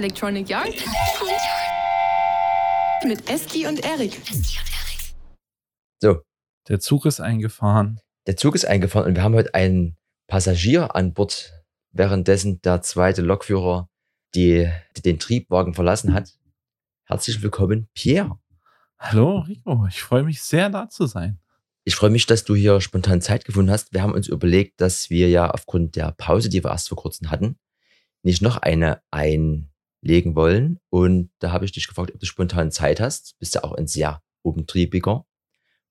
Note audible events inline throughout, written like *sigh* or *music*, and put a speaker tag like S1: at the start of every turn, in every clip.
S1: Electronic Yard mit Eski und Erik.
S2: So,
S3: Der Zug ist eingefahren.
S2: der Zug ist eingefahren und wir haben heute einen Passagier an Bord, währenddessen der zweite Lokführer die, die den Triebwagen verlassen hat. Herzlich willkommen, Pierre.
S3: Hallo, Rico. Ich freue mich sehr, da zu sein.
S2: Ich freue mich, dass du hier spontan Zeit gefunden hast. Wir haben uns überlegt, dass wir ja aufgrund der Pause, die wir erst vor kurzem hatten, nicht noch eine einlegen wollen. Und da habe ich dich gefragt, ob du spontan Zeit hast. Bist ja auch ein sehr umtriebiger.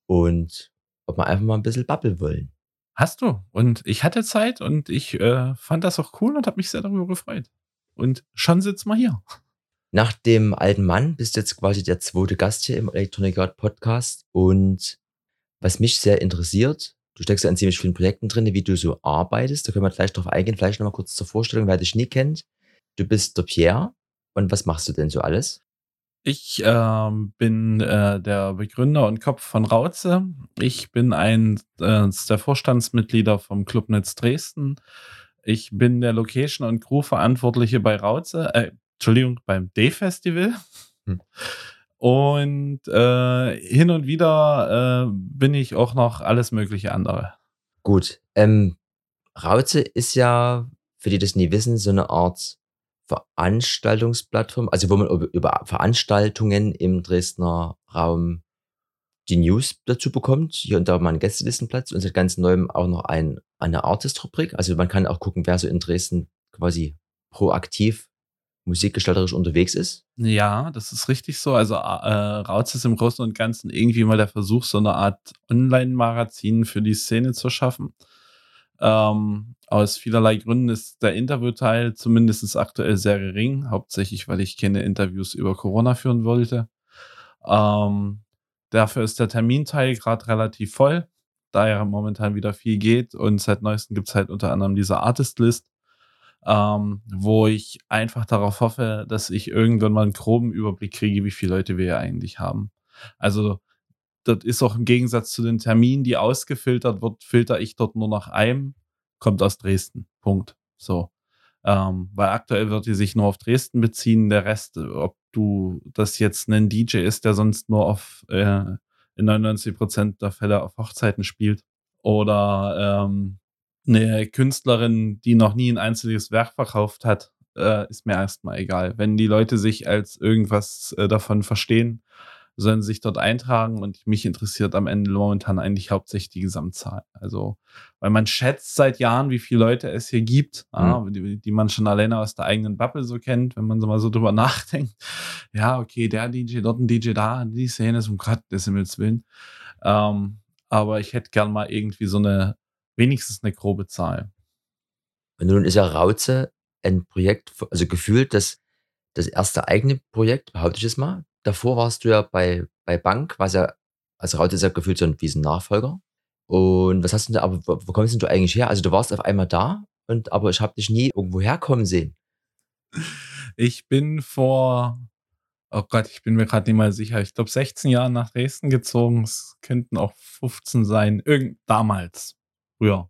S2: Und ob wir einfach mal ein bisschen babbeln wollen.
S3: Hast du? Und ich hatte Zeit und ich äh, fand das auch cool und habe mich sehr darüber gefreut. Und schon sitzen wir hier.
S2: Nach dem alten Mann bist du jetzt quasi der zweite Gast hier im Electronic Art Podcast. Und was mich sehr interessiert, du steckst ja in ziemlich vielen Projekten drin, wie du so arbeitest. Da können wir gleich drauf eingehen. Vielleicht nochmal kurz zur Vorstellung, wer dich nie kennt. Du bist der Pierre. Und was machst du denn so alles?
S3: Ich ähm, bin äh, der Begründer und Kopf von Rauze. Ich bin ein äh, der Vorstandsmitglieder vom Clubnetz Dresden. Ich bin der Location- und Crew-Verantwortliche bei Rauze, äh, Entschuldigung, beim Day-Festival.
S2: Hm.
S3: Und äh, hin und wieder äh, bin ich auch noch alles mögliche andere.
S2: Gut. Ähm, Rauze ist ja, für die das nie wissen, so eine Art Veranstaltungsplattform, also wo man über, Veranstaltungen im Dresdner Raum die News dazu bekommt. Hier und da mal einen Gästelistenplatz und seit ganz neuem auch noch ein, eine Artist-Rubrik. Also man kann auch gucken, wer so in Dresden quasi proaktiv musikgestalterisch unterwegs ist.
S3: Ja, das ist richtig so. Also äh, Rauz ist im Großen und Ganzen irgendwie mal der Versuch, so eine Art Online-Magazin für die Szene zu schaffen. Ähm, aus vielerlei Gründen ist der Interviewteil zumindest aktuell sehr gering, hauptsächlich weil ich keine Interviews über Corona führen wollte. Ähm, dafür ist der Terminteil gerade relativ voll, da ja momentan wieder viel geht und seit neuestem gibt es halt unter anderem diese Artist-List, ähm, wo ich einfach darauf hoffe, dass ich irgendwann mal einen groben Überblick kriege, wie viele Leute wir ja eigentlich haben. Also das ist auch im Gegensatz zu den Terminen, die ausgefiltert wird, filter ich dort nur nach einem, kommt aus Dresden. Punkt. So. Ähm, weil aktuell wird die sich nur auf Dresden beziehen. Der Rest, ob du das jetzt ein DJ ist, der sonst nur auf äh, in 99 Prozent der Fälle auf Hochzeiten spielt oder ähm, eine Künstlerin, die noch nie ein einziges Werk verkauft hat, äh, ist mir erstmal egal. Wenn die Leute sich als irgendwas äh, davon verstehen, sollen sich dort eintragen und mich interessiert am Ende momentan eigentlich hauptsächlich die Gesamtzahl. Also, weil man schätzt seit Jahren, wie viele Leute es hier gibt, mhm. ja, die, die, man schon alleine aus der eigenen Bubble so kennt, wenn man so mal so drüber *laughs* nachdenkt. Ja, okay, der DJ, dort ein DJ da, die Szene ist um Gottes Himmels Willen. Ähm, aber ich hätte gern mal irgendwie so eine, wenigstens eine grobe Zahl.
S2: Und nun ist ja Rauze ein Projekt, also gefühlt das, das erste eigene Projekt, behaupte ich es mal, davor warst du ja bei, bei Bank, was ja, also Raute ist ja gefühlt so ein, wie ein Nachfolger. Und was hast du denn aber wo, wo kommst denn du eigentlich her? Also du warst auf einmal da, und aber ich habe dich nie irgendwo herkommen sehen.
S3: Ich bin vor, oh Gott, ich bin mir gerade nicht mal sicher, ich glaube 16 Jahre nach Dresden gezogen. Es könnten auch 15 sein, irgend damals, früher.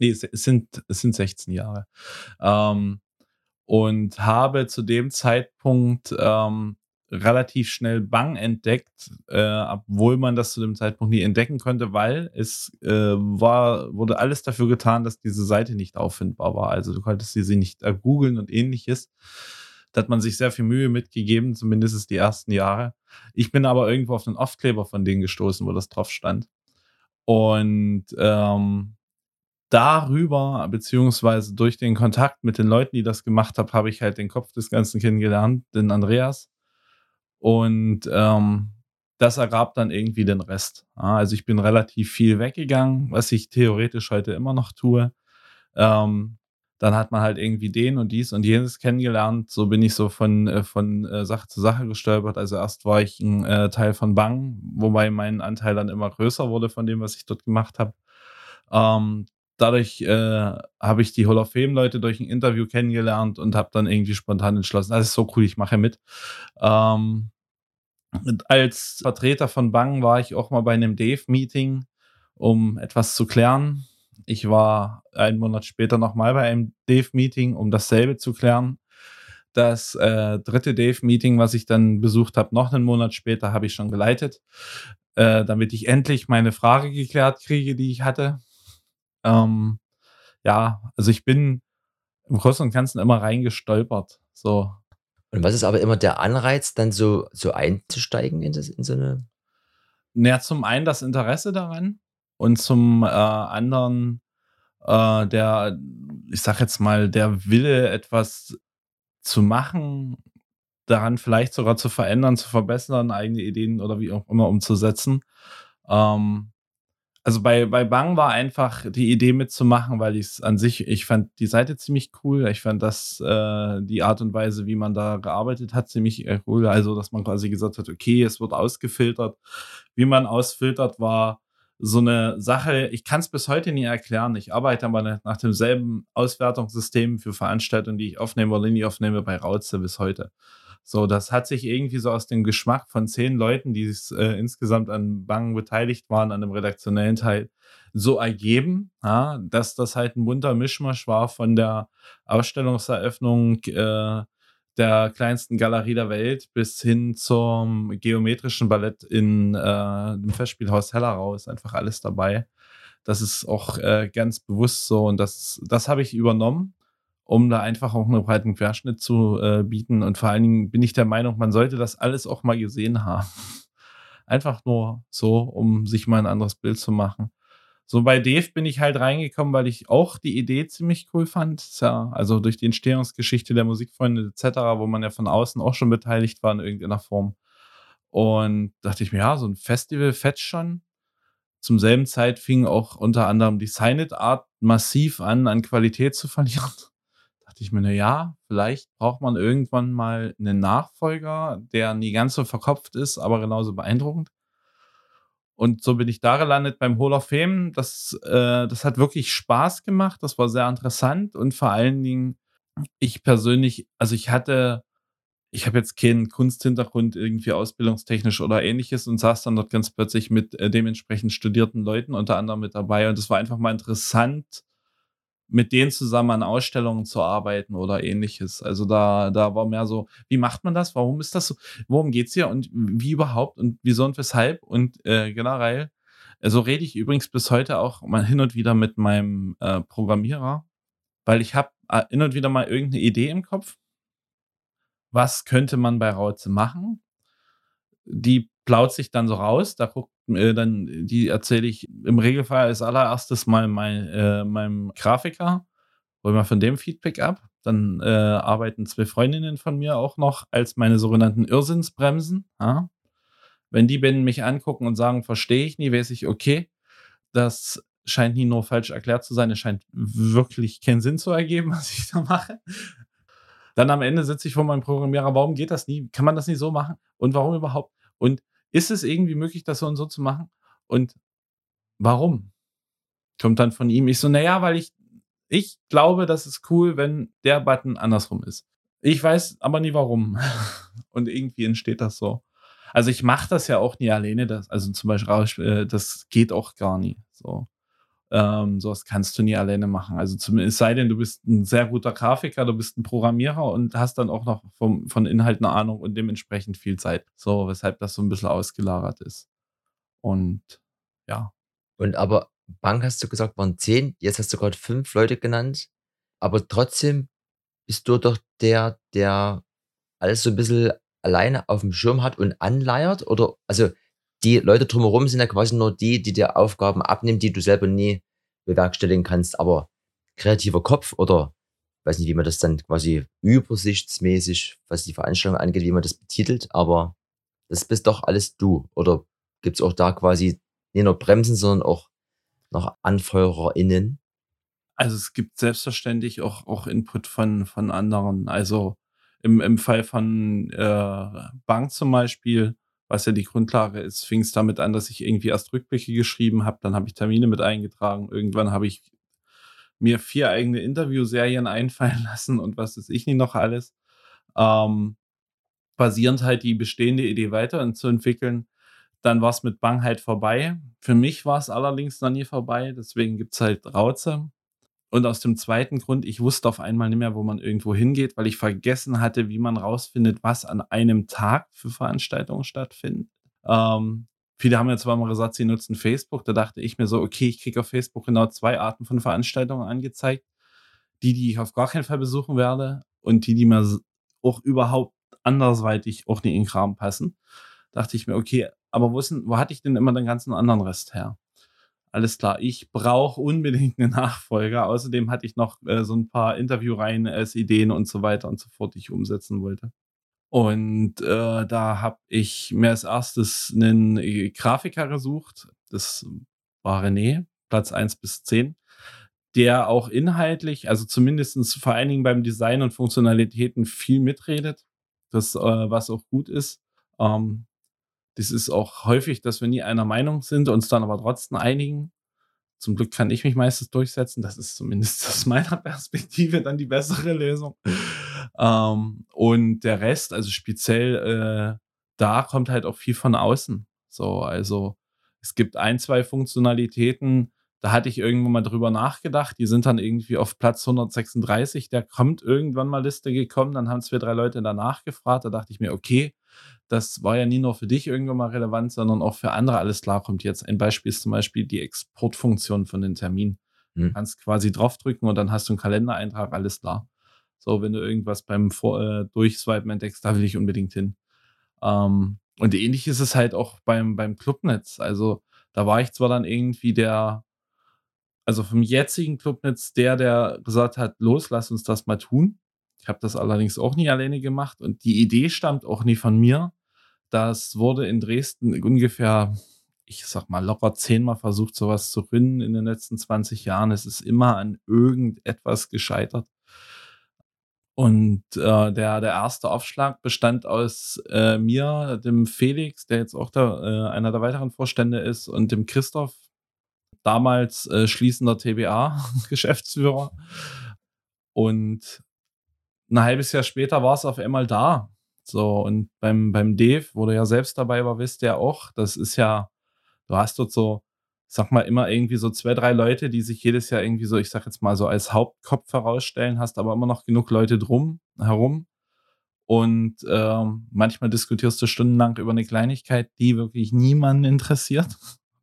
S3: Nee, es sind, es sind 16 Jahre. Ähm, und habe zu dem Zeitpunkt ähm, relativ schnell Bang entdeckt, äh, obwohl man das zu dem Zeitpunkt nie entdecken konnte, weil es äh, war, wurde alles dafür getan, dass diese Seite nicht auffindbar war. Also du konntest sie nicht äh, googeln und ähnliches. Da hat man sich sehr viel Mühe mitgegeben, zumindest die ersten Jahre. Ich bin aber irgendwo auf den Aufkleber von denen gestoßen, wo das drauf stand. Und ähm, darüber, beziehungsweise durch den Kontakt mit den Leuten, die das gemacht haben, habe ich halt den Kopf des Ganzen kennengelernt, den Andreas und ähm, das ergab dann irgendwie den Rest. Also ich bin relativ viel weggegangen, was ich theoretisch heute immer noch tue. Ähm, dann hat man halt irgendwie den und dies und jenes kennengelernt. So bin ich so von, äh, von äh, Sache zu Sache gestolpert. Also erst war ich ein äh, Teil von Bang, wobei mein Anteil dann immer größer wurde von dem, was ich dort gemacht habe. Ähm, dadurch äh, habe ich die Hall of Fame-Leute durch ein Interview kennengelernt und habe dann irgendwie spontan entschlossen, das ist so cool, ich mache mit. Ähm, als Vertreter von Bang war ich auch mal bei einem Dave-Meeting, um etwas zu klären. Ich war einen Monat später nochmal bei einem Dave-Meeting, um dasselbe zu klären. das äh, dritte Dave-Meeting, was ich dann besucht habe, noch einen Monat später, habe ich schon geleitet, äh, damit ich endlich meine Frage geklärt kriege, die ich hatte. Ähm, ja, also ich bin im Großen und Ganzen immer reingestolpert. So.
S2: Und was ist aber immer der Anreiz, dann so, so einzusteigen in, das, in so eine.
S3: Naja, zum einen das Interesse daran und zum äh, anderen äh, der, ich sag jetzt mal, der Wille, etwas zu machen, daran vielleicht sogar zu verändern, zu verbessern, eigene Ideen oder wie auch immer umzusetzen. Ähm, also bei, bei Bang war einfach die Idee mitzumachen, weil ich es an sich, ich fand die Seite ziemlich cool. Ich fand das, äh, die Art und Weise, wie man da gearbeitet hat, ziemlich äh, cool. Also, dass man quasi gesagt hat, okay, es wird ausgefiltert. Wie man ausfiltert, war so eine Sache, ich kann es bis heute nie erklären. Ich arbeite aber nach demselben Auswertungssystem für Veranstaltungen, die ich aufnehme oder nie aufnehme, bei Rauze bis heute. So, das hat sich irgendwie so aus dem Geschmack von zehn Leuten, die äh, insgesamt an Bangen beteiligt waren, an dem redaktionellen Teil, so ergeben, ja, dass das halt ein bunter Mischmasch war von der Ausstellungseröffnung äh, der kleinsten Galerie der Welt bis hin zum geometrischen Ballett in äh, dem Festspielhaus Hellerau ist einfach alles dabei. Das ist auch äh, ganz bewusst so und das, das habe ich übernommen um da einfach auch einen breiten Querschnitt zu äh, bieten. Und vor allen Dingen bin ich der Meinung, man sollte das alles auch mal gesehen haben. *laughs* einfach nur so, um sich mal ein anderes Bild zu machen. So bei Dave bin ich halt reingekommen, weil ich auch die Idee ziemlich cool fand. Ja, also durch die Entstehungsgeschichte der Musikfreunde etc., wo man ja von außen auch schon beteiligt war in irgendeiner Form. Und dachte ich mir, ja, so ein Festival fetzt schon. Zum selben Zeit fing auch unter anderem die Sign Art massiv an, an Qualität zu verlieren dachte ich mir, na ja, vielleicht braucht man irgendwann mal einen Nachfolger, der nie ganz so verkopft ist, aber genauso beeindruckend. Und so bin ich da gelandet beim Hall of Fame. Das, äh, das hat wirklich Spaß gemacht. Das war sehr interessant und vor allen Dingen, ich persönlich, also ich hatte, ich habe jetzt keinen Kunsthintergrund irgendwie ausbildungstechnisch oder ähnliches und saß dann dort ganz plötzlich mit äh, dementsprechend studierten Leuten unter anderem mit dabei und es war einfach mal interessant, mit denen zusammen an Ausstellungen zu arbeiten oder ähnliches. Also da, da war mehr so, wie macht man das? Warum ist das so? Worum geht's hier und wie überhaupt und wieso und weshalb? Und äh, generell, also rede ich übrigens bis heute auch mal hin und wieder mit meinem äh, Programmierer, weil ich habe äh, hin und wieder mal irgendeine Idee im Kopf. Was könnte man bei Rauze machen? Die plaut sich dann so raus, da guckt äh, dann, die erzähle ich im Regelfall als allererstes mal mein, äh, meinem Grafiker, hol mal von dem Feedback ab. Dann äh, arbeiten zwei Freundinnen von mir auch noch als meine sogenannten Irrsinnsbremsen. Ja? Wenn die beiden mich angucken und sagen, verstehe ich nie, weiß ich, okay, das scheint nie nur falsch erklärt zu sein, es scheint wirklich keinen Sinn zu ergeben, *laughs* was ich da mache. Dann am Ende sitze ich vor meinem Programmierer, warum geht das nie? Kann man das nicht so machen? Und warum überhaupt? Und ist es irgendwie möglich, das so und so zu machen? Und warum? Kommt dann von ihm. Ich so, naja, weil ich, ich glaube, das ist cool, wenn der Button andersrum ist. Ich weiß aber nie warum. *laughs* Und irgendwie entsteht das so. Also ich mache das ja auch nie alleine. Das, also zum Beispiel, äh, das geht auch gar nie. So. Ähm, sowas kannst du nie alleine machen. Also zumindest sei denn, du bist ein sehr guter Grafiker, du bist ein Programmierer und hast dann auch noch vom, von Inhalten eine Ahnung und dementsprechend viel Zeit. So, weshalb das so ein bisschen ausgelagert ist. Und ja.
S2: Und aber Bank hast du gesagt, waren zehn, jetzt hast du gerade fünf Leute genannt, aber trotzdem bist du doch der, der alles so ein bisschen alleine auf dem Schirm hat und anleiert? Oder, also die Leute drumherum sind ja quasi nur die, die dir Aufgaben abnehmen, die du selber nie bewerkstelligen kannst. Aber kreativer Kopf oder weiß nicht, wie man das dann quasi übersichtsmäßig, was die Veranstaltung angeht, wie man das betitelt, aber das bist doch alles du. Oder gibt es auch da quasi nicht nur Bremsen, sondern auch noch AnfeuererInnen?
S3: Also es gibt selbstverständlich auch, auch Input von, von anderen. Also im, im Fall von äh, Bank zum Beispiel was ja die Grundlage ist, fing es damit an, dass ich irgendwie erst Rückblicke geschrieben habe, dann habe ich Termine mit eingetragen, irgendwann habe ich mir vier eigene Interviewserien einfallen *laughs* lassen und was ist ich nicht noch alles. Ähm, basierend halt die bestehende Idee weiterzuentwickeln. Dann war es mit Bang halt vorbei. Für mich war es allerdings noch nie vorbei, deswegen gibt es halt Rauze. Und aus dem zweiten Grund, ich wusste auf einmal nicht mehr, wo man irgendwo hingeht, weil ich vergessen hatte, wie man rausfindet, was an einem Tag für Veranstaltungen stattfindet. Ähm, viele haben ja zwar mal gesagt, sie nutzen Facebook. Da dachte ich mir so, okay, ich kriege auf Facebook genau zwei Arten von Veranstaltungen angezeigt. Die, die ich auf gar keinen Fall besuchen werde und die, die mir auch überhaupt andersweitig auch nicht in den Kram passen. Dachte ich mir, okay, aber wo, ist denn, wo hatte ich denn immer den ganzen anderen Rest her? Alles klar, ich brauche unbedingt einen Nachfolger. Außerdem hatte ich noch äh, so ein paar Interviewreihen als Ideen und so weiter und so fort, die ich umsetzen wollte. Und äh, da habe ich mir als erstes einen äh, Grafiker gesucht. Das war René, Platz 1 bis 10, der auch inhaltlich, also zumindest vor allen Dingen beim Design und Funktionalitäten viel mitredet, das, äh, was auch gut ist. Ähm, das ist auch häufig, dass wir nie einer Meinung sind, uns dann aber trotzdem einigen. Zum Glück kann ich mich meistens durchsetzen. Das ist zumindest aus meiner *laughs* Perspektive dann die bessere Lösung. Ähm, und der Rest, also speziell äh, da kommt halt auch viel von außen. So, also es gibt ein, zwei Funktionalitäten, da hatte ich irgendwann mal drüber nachgedacht. Die sind dann irgendwie auf Platz 136. Der kommt irgendwann mal Liste gekommen. Dann haben zwei, drei Leute danach gefragt. Da dachte ich mir, okay, das war ja nie nur für dich irgendwann mal relevant, sondern auch für andere. Alles klar kommt jetzt. Ein Beispiel ist zum Beispiel die Exportfunktion von den Terminen. Du hm. kannst quasi draufdrücken und dann hast du einen Kalendereintrag, alles klar. So, wenn du irgendwas beim Vor äh, Durchswipen entdeckst, da will ich unbedingt hin. Ähm, und ähnlich ist es halt auch beim, beim Clubnetz. Also, da war ich zwar dann irgendwie der, also vom jetzigen Clubnetz der, der gesagt hat, los, lass uns das mal tun. Ich habe das allerdings auch nie alleine gemacht und die Idee stammt auch nie von mir. Das wurde in Dresden ungefähr, ich sag mal, locker zehnmal versucht, sowas zu gründen in den letzten 20 Jahren. Es ist immer an irgendetwas gescheitert. Und äh, der, der erste Aufschlag bestand aus äh, mir, dem Felix, der jetzt auch der, äh, einer der weiteren Vorstände ist, und dem Christoph, damals äh, schließender TBA-Geschäftsführer. *laughs* Und ein halbes Jahr später war es auf einmal da. So, und beim, beim Dave, wo du ja selbst dabei war, wisst ihr auch, das ist ja, du hast dort so, sag mal, immer irgendwie so zwei, drei Leute, die sich jedes Jahr irgendwie so, ich sag jetzt mal so als Hauptkopf herausstellen, hast aber immer noch genug Leute drum, herum. Und ähm, manchmal diskutierst du stundenlang über eine Kleinigkeit, die wirklich niemanden interessiert,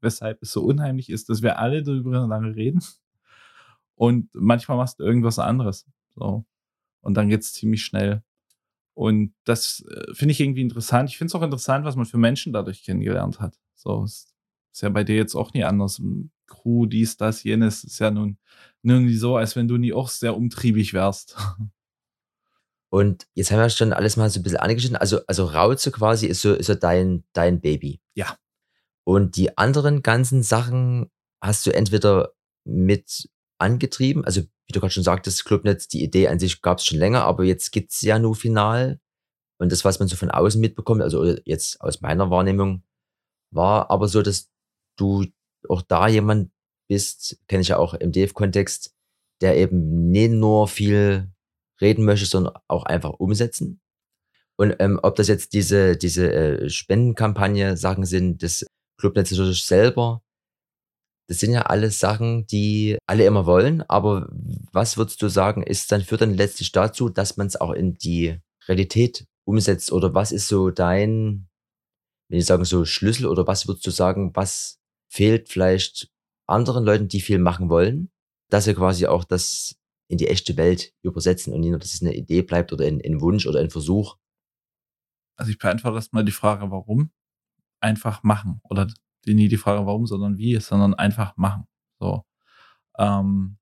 S3: weshalb es so unheimlich ist, dass wir alle darüber lange reden. Und manchmal machst du irgendwas anderes. So. Und dann geht es ziemlich schnell. Und das äh, finde ich irgendwie interessant. Ich finde es auch interessant, was man für Menschen dadurch kennengelernt hat. So ist, ist ja bei dir jetzt auch nie anders. Crew, dies, das, jenes ist ja nun, nun nie so, als wenn du nie auch sehr umtriebig wärst. *laughs*
S2: Und jetzt haben wir schon alles mal so ein bisschen angeschnitten. Also, also Rauze quasi ist so, ist so dein, dein Baby.
S3: Ja.
S2: Und die anderen ganzen Sachen hast du entweder mit angetrieben, also wie du gerade schon sagtest, Clubnetz, die Idee an sich gab es schon länger, aber jetzt gibt es ja nur final. Und das, was man so von außen mitbekommt, also jetzt aus meiner Wahrnehmung, war aber so, dass du auch da jemand bist, kenne ich ja auch im DF-Kontext, der eben nicht nur viel reden möchte, sondern auch einfach umsetzen. Und ähm, ob das jetzt diese, diese äh, Spendenkampagne Sachen sind, das Clubnetz natürlich selber, das sind ja alles Sachen, die alle immer wollen, aber was würdest du sagen, ist dann führt dann letztlich dazu, dass man es auch in die Realität umsetzt? Oder was ist so dein, wenn ich sagen so Schlüssel? Oder was würdest du sagen, was fehlt vielleicht anderen Leuten, die viel machen wollen, dass sie quasi auch das in die echte Welt übersetzen und nicht nur, dass es eine Idee bleibt oder ein, ein Wunsch oder ein Versuch?
S3: Also ich beantworte erstmal die Frage, warum? Einfach machen oder nie die Frage, warum, sondern wie, sondern einfach machen. So. Ähm,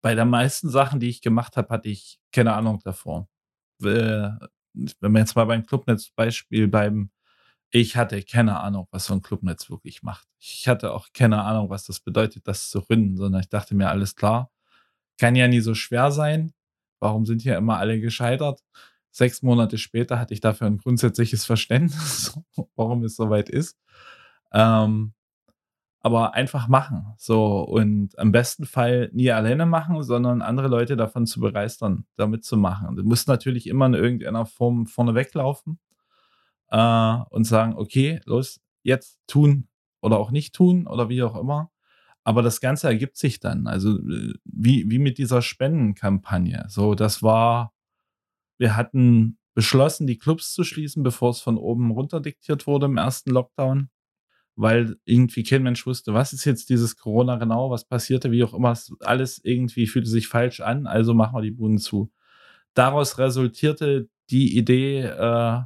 S3: bei den meisten Sachen, die ich gemacht habe, hatte ich keine Ahnung davor. Wenn wir jetzt mal beim Clubnetz-Beispiel bleiben, ich hatte keine Ahnung, was so ein Clubnetz wirklich macht. Ich hatte auch keine Ahnung, was das bedeutet, das zu gründen, sondern ich dachte mir, alles klar, kann ja nie so schwer sein. Warum sind hier immer alle gescheitert? Sechs Monate später hatte ich dafür ein grundsätzliches Verständnis, *laughs* warum es soweit ist. Ähm, aber einfach machen. So und am besten Fall nie alleine machen, sondern andere Leute davon zu begeistern, damit zu machen. Du musst natürlich immer in irgendeiner Form vorne weglaufen äh, und sagen, okay, los, jetzt tun oder auch nicht tun oder wie auch immer. aber das Ganze ergibt sich dann. Also äh, wie, wie mit dieser Spendenkampagne. So, das war, wir hatten beschlossen, die Clubs zu schließen, bevor es von oben runter diktiert wurde im ersten Lockdown, weil irgendwie kein Mensch wusste, was ist jetzt dieses Corona genau, was passierte, wie auch immer. Alles irgendwie fühlte sich falsch an, also machen wir die Buden zu. Daraus resultierte die Idee, äh,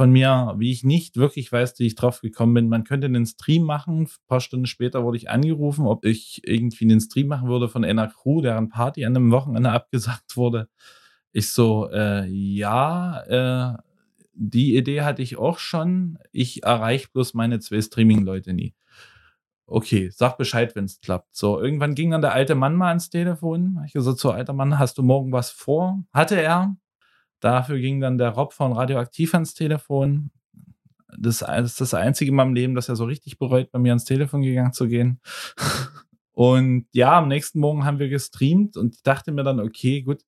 S3: von mir, wie ich nicht wirklich weiß, wie ich drauf gekommen bin. Man könnte einen Stream machen. Ein paar Stunden später wurde ich angerufen, ob ich irgendwie einen Stream machen würde von einer Crew, deren Party an einem Wochenende *laughs* abgesagt wurde. Ich so, äh, ja, äh, die Idee hatte ich auch schon. Ich erreiche bloß meine zwei Streaming-Leute nie. Okay, sag Bescheid, wenn es klappt. So, irgendwann ging dann der alte Mann mal ans Telefon. Ich gesagt, so, alter Mann, hast du morgen was vor? Hatte er. Dafür ging dann der Rob von Radioaktiv ans Telefon. Das ist das Einzige in meinem Leben, das er so richtig bereut, bei mir ans Telefon gegangen zu gehen. *laughs* Und ja, am nächsten Morgen haben wir gestreamt und ich dachte mir dann, okay, gut,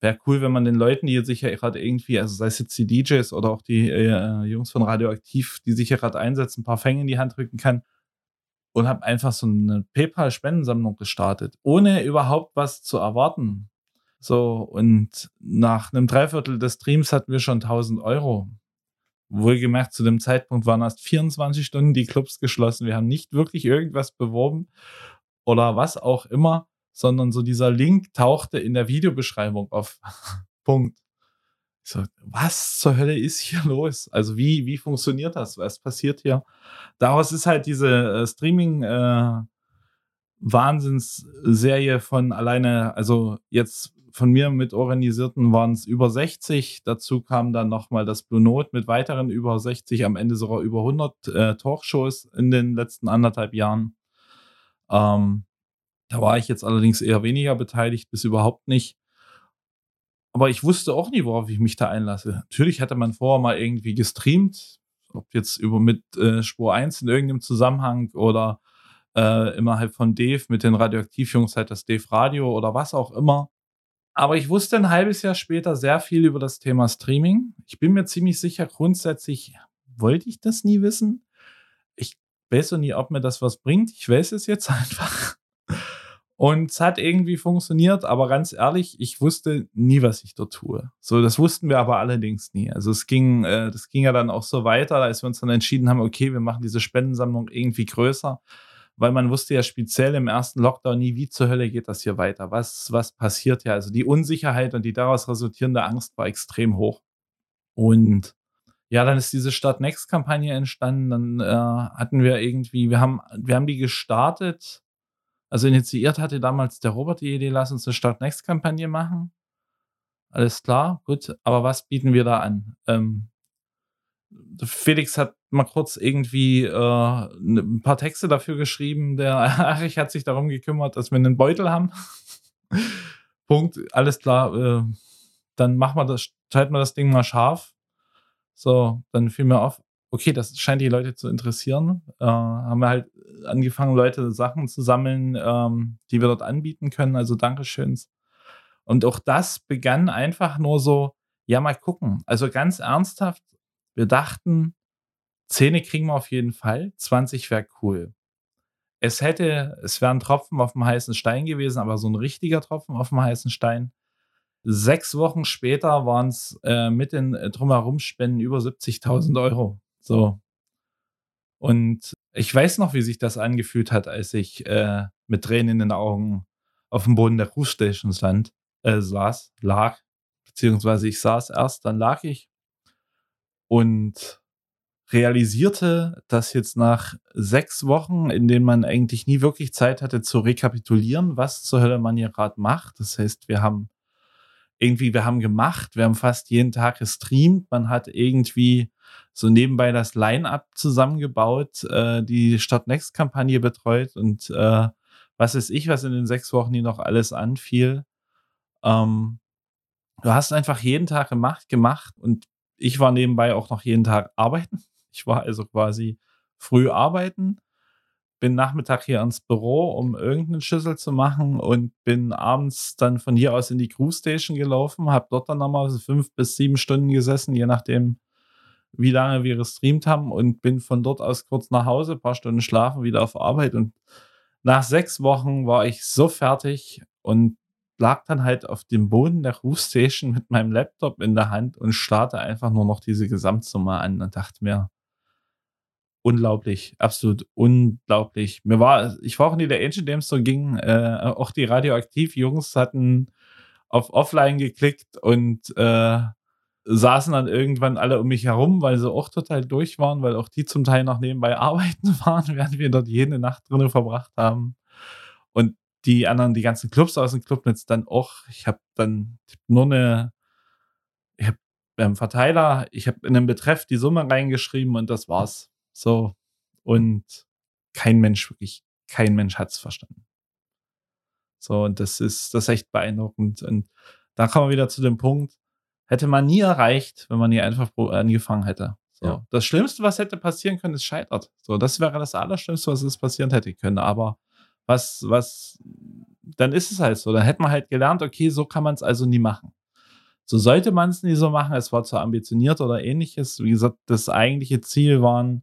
S3: wäre cool, wenn man den Leuten, die sich ja gerade irgendwie, also sei es jetzt die DJs oder auch die äh, Jungs von Radioaktiv, die sich ja gerade einsetzen, ein paar Fänge in die Hand drücken kann. Und habe einfach so eine PayPal-Spendensammlung gestartet, ohne überhaupt was zu erwarten. So, und nach einem Dreiviertel des Streams hatten wir schon 1000 Euro. Wohlgemerkt, zu dem Zeitpunkt waren erst 24 Stunden die Clubs geschlossen. Wir haben nicht wirklich irgendwas beworben oder was auch immer, sondern so dieser Link tauchte in der Videobeschreibung auf. *laughs* Punkt. Ich so, was zur Hölle ist hier los? Also wie, wie funktioniert das? Was passiert hier? Daraus ist halt diese äh, Streaming- äh, Wahnsinnsserie von alleine, also jetzt von mir mit organisierten waren es über 60. Dazu kam dann nochmal das Blue Note mit weiteren über 60, am Ende sogar über 100 äh, Talkshows in den letzten anderthalb Jahren. Ähm, da war ich jetzt allerdings eher weniger beteiligt, bis überhaupt nicht. Aber ich wusste auch nie, worauf ich mich da einlasse. Natürlich hatte man vorher mal irgendwie gestreamt, ob jetzt über mit äh, Spur 1 in irgendeinem Zusammenhang oder äh, innerhalb von Dave mit den Radioaktivjungs halt das Dave Radio oder was auch immer. Aber ich wusste ein halbes Jahr später sehr viel über das Thema Streaming. Ich bin mir ziemlich sicher, grundsätzlich wollte ich das nie wissen. Ich weiß auch nie, ob mir das was bringt. Ich weiß es jetzt *laughs* einfach. Und es hat irgendwie funktioniert, aber ganz ehrlich, ich wusste nie, was ich dort tue. So, das wussten wir aber allerdings nie. Also es ging, äh, das ging ja dann auch so weiter, als wir uns dann entschieden haben, okay, wir machen diese Spendensammlung irgendwie größer weil man wusste ja speziell im ersten Lockdown nie, wie zur Hölle geht das hier weiter? Was, was passiert ja? Also die Unsicherheit und die daraus resultierende Angst war extrem hoch. Und ja, dann ist diese Start Next Kampagne entstanden. Dann äh, hatten wir irgendwie, wir haben, wir haben die gestartet. Also initiiert hatte damals der Robert die Idee, lass uns eine Start Next Kampagne machen. Alles klar, gut. Aber was bieten wir da an? Ähm, Felix hat mal kurz irgendwie äh, ne, ein paar Texte dafür geschrieben. Der *laughs* Erich hat sich darum gekümmert, dass wir einen Beutel haben. *laughs* Punkt, alles klar. Äh, dann machen wir das, schalten wir das Ding mal scharf. So, dann fiel mir auf, okay, das scheint die Leute zu interessieren. Äh, haben wir halt angefangen, Leute Sachen zu sammeln, ähm, die wir dort anbieten können. Also Dankeschöns. Und auch das begann einfach nur so, ja, mal gucken. Also ganz ernsthaft, wir dachten, Zähne kriegen wir auf jeden Fall, 20 wäre cool. Es hätte, es wäre ein Tropfen auf dem heißen Stein gewesen, aber so ein richtiger Tropfen auf dem heißen Stein. Sechs Wochen später waren es äh, mit den äh, drumherum Spenden über 70.000 Euro. So. Und ich weiß noch, wie sich das angefühlt hat, als ich äh, mit Tränen in den Augen auf dem Boden der Cruise Station stand, äh, saß, lag, beziehungsweise ich saß erst, dann lag ich und realisierte, dass jetzt nach sechs Wochen, in denen man eigentlich nie wirklich Zeit hatte zu rekapitulieren, was zur Hölle man hier gerade macht. Das heißt, wir haben irgendwie, wir haben gemacht, wir haben fast jeden Tag gestreamt, man hat irgendwie so nebenbei das Line-up zusammengebaut, äh, die Stadt Next Kampagne betreut und äh, was ist ich, was in den sechs Wochen hier noch alles anfiel. Ähm, du hast einfach jeden Tag gemacht, gemacht und ich war nebenbei auch noch jeden Tag arbeiten. *laughs* Ich war also quasi früh arbeiten, bin Nachmittag hier ins Büro, um irgendeinen Schüssel zu machen und bin abends dann von hier aus in die Crew Station gelaufen, habe dort dann nochmal fünf bis sieben Stunden gesessen, je nachdem, wie lange wir gestreamt haben und bin von dort aus kurz nach Hause, ein paar Stunden schlafen, wieder auf Arbeit und nach sechs Wochen war ich so fertig und lag dann halt auf dem Boden der Rufstation mit meinem Laptop in der Hand und starrte einfach nur noch diese Gesamtsumme an und dachte mir, unglaublich, absolut unglaublich. Mir war, ich war auch nie der Angel dem es so ging, äh, auch die Radioaktiv-Jungs hatten auf Offline geklickt und äh, saßen dann irgendwann alle um mich herum, weil sie auch total durch waren, weil auch die zum Teil noch nebenbei *laughs* arbeiten waren, während wir dort jede Nacht drinnen verbracht haben. Und die anderen, die ganzen Clubs aus dem Clubnetz dann auch. Ich habe dann nur eine, ich habe beim Verteiler, ich habe in den Betreff die Summe reingeschrieben und das war's. So. Und kein Mensch, wirklich, kein Mensch hat's verstanden. So, und das ist, das ist echt beeindruckend. Und da kommen wir wieder zu dem Punkt, hätte man nie erreicht, wenn man nie einfach angefangen hätte. So. Ja. Das Schlimmste, was hätte passieren können, ist scheitert. So, das wäre das Allerschlimmste, was es passieren hätte können. Aber was, was, dann ist es halt so. Dann hätte man halt gelernt, okay, so kann man es also nie machen. So sollte man es nie so machen. Es war zu ambitioniert oder ähnliches. Wie gesagt, das eigentliche Ziel waren,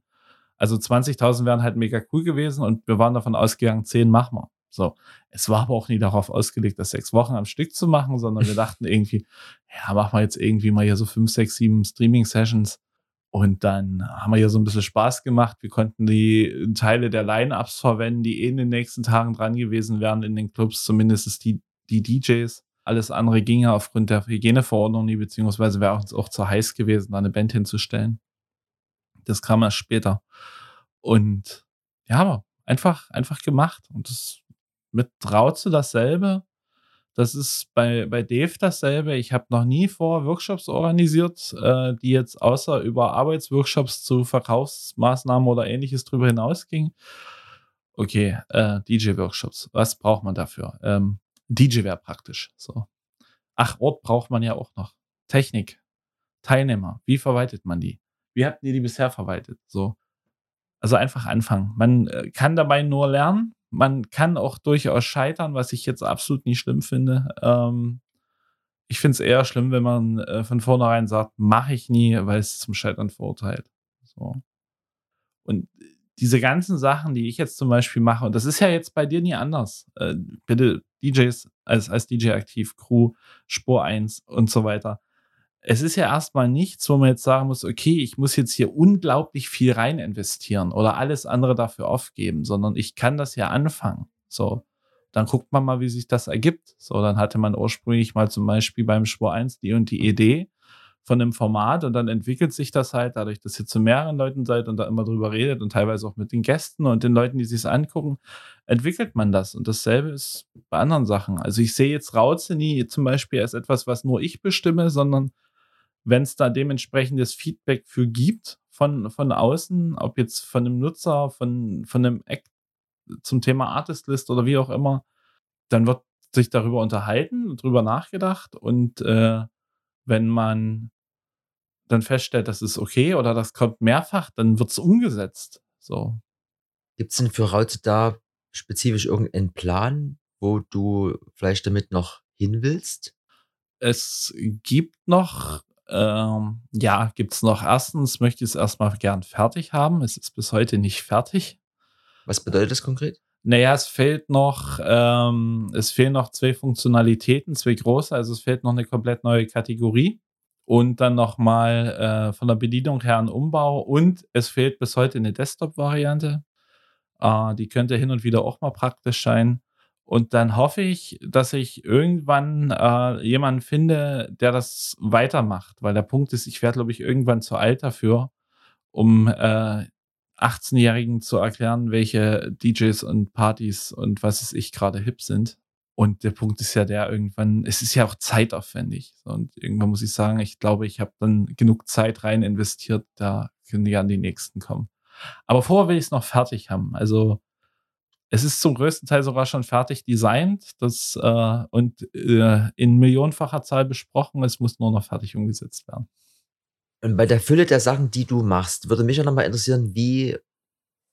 S3: also 20.000 wären halt mega cool gewesen und wir waren davon ausgegangen, 10 machen wir. So. Es war aber auch nie darauf ausgelegt, das sechs Wochen am Stück zu machen, sondern wir *laughs* dachten irgendwie, ja, machen wir jetzt irgendwie mal hier so fünf, sechs, sieben Streaming-Sessions. Und dann haben wir hier so ein bisschen Spaß gemacht. Wir konnten die Teile der Line-Ups verwenden, die eh in den nächsten Tagen dran gewesen wären in den Clubs, zumindest die, die DJs. Alles andere ging ja aufgrund der Hygieneverordnung nie, beziehungsweise wäre uns auch zu heiß gewesen, da eine Band hinzustellen. Das kam erst später. Und ja, einfach, einfach gemacht. Und das mit Trauze dasselbe. Das ist bei, bei Dave dasselbe. Ich habe noch nie vor Workshops organisiert, äh, die jetzt außer über Arbeitsworkshops zu Verkaufsmaßnahmen oder ähnliches drüber hinausgingen. Okay, äh, DJ-Workshops. Was braucht man dafür? Ähm, DJ wäre praktisch. So. Ach, Ort braucht man ja auch noch. Technik. Teilnehmer. Wie verwaltet man die? Wie habt ihr die bisher verwaltet? So. Also einfach anfangen. Man äh, kann dabei nur lernen man kann auch durchaus scheitern, was ich jetzt absolut nicht schlimm finde. Ähm, ich finde es eher schlimm, wenn man äh, von vornherein sagt, mache ich nie, weil es zum Scheitern verurteilt. So. Und diese ganzen Sachen, die ich jetzt zum Beispiel mache, und das ist ja jetzt bei dir nie anders. Äh, bitte DJs als, als DJ aktiv, Crew, Spur 1 und so weiter es ist ja erstmal nichts, wo man jetzt sagen muss, okay, ich muss jetzt hier unglaublich viel rein investieren oder alles andere dafür aufgeben, sondern ich kann das ja anfangen. So, dann guckt man mal, wie sich das ergibt. So, dann hatte man ursprünglich mal zum Beispiel beim Spur 1 die und die Idee von einem Format und dann entwickelt sich das halt dadurch, dass ihr zu mehreren Leuten seid und da immer drüber redet und teilweise auch mit den Gästen und den Leuten, die sich angucken, entwickelt man das. Und dasselbe ist bei anderen Sachen. Also ich sehe jetzt Rauze nie zum Beispiel als etwas, was nur ich bestimme, sondern wenn es da dementsprechendes Feedback für gibt von, von außen, ob jetzt von einem Nutzer, von, von einem Act zum Thema Artist List oder wie auch immer, dann wird sich darüber unterhalten, darüber nachgedacht und äh, wenn man dann feststellt, das ist okay oder das kommt mehrfach, dann wird es umgesetzt. So.
S2: Gibt es denn für Raute da spezifisch irgendeinen Plan, wo du vielleicht damit noch hin willst?
S3: Es gibt noch ähm, ja, gibt es noch. Erstens möchte ich es erstmal gern fertig haben. Es ist bis heute nicht fertig.
S2: Was bedeutet das konkret?
S3: Naja, es fehlt noch, ähm, es fehlen noch zwei Funktionalitäten, zwei große, also es fehlt noch eine komplett neue Kategorie und dann nochmal äh, von der Bedienung her ein Umbau und es fehlt bis heute eine Desktop-Variante. Äh, die könnte hin und wieder auch mal praktisch sein. Und dann hoffe ich, dass ich irgendwann äh, jemanden finde, der das weitermacht. Weil der Punkt ist, ich werde, glaube ich, irgendwann zu alt dafür, um äh, 18-Jährigen zu erklären, welche DJs und Partys und was es ich gerade hip sind. Und der Punkt ist ja der irgendwann, es ist ja auch zeitaufwendig. Und irgendwann muss ich sagen, ich glaube, ich habe dann genug Zeit rein investiert, da können die an die nächsten kommen. Aber vorher will ich es noch fertig haben. Also es ist zum größten Teil sogar schon fertig designt das, äh, und äh, in millionenfacher Zahl besprochen. Es muss nur noch fertig umgesetzt werden.
S2: Und bei der Fülle der Sachen, die du machst, würde mich ja nochmal interessieren, wie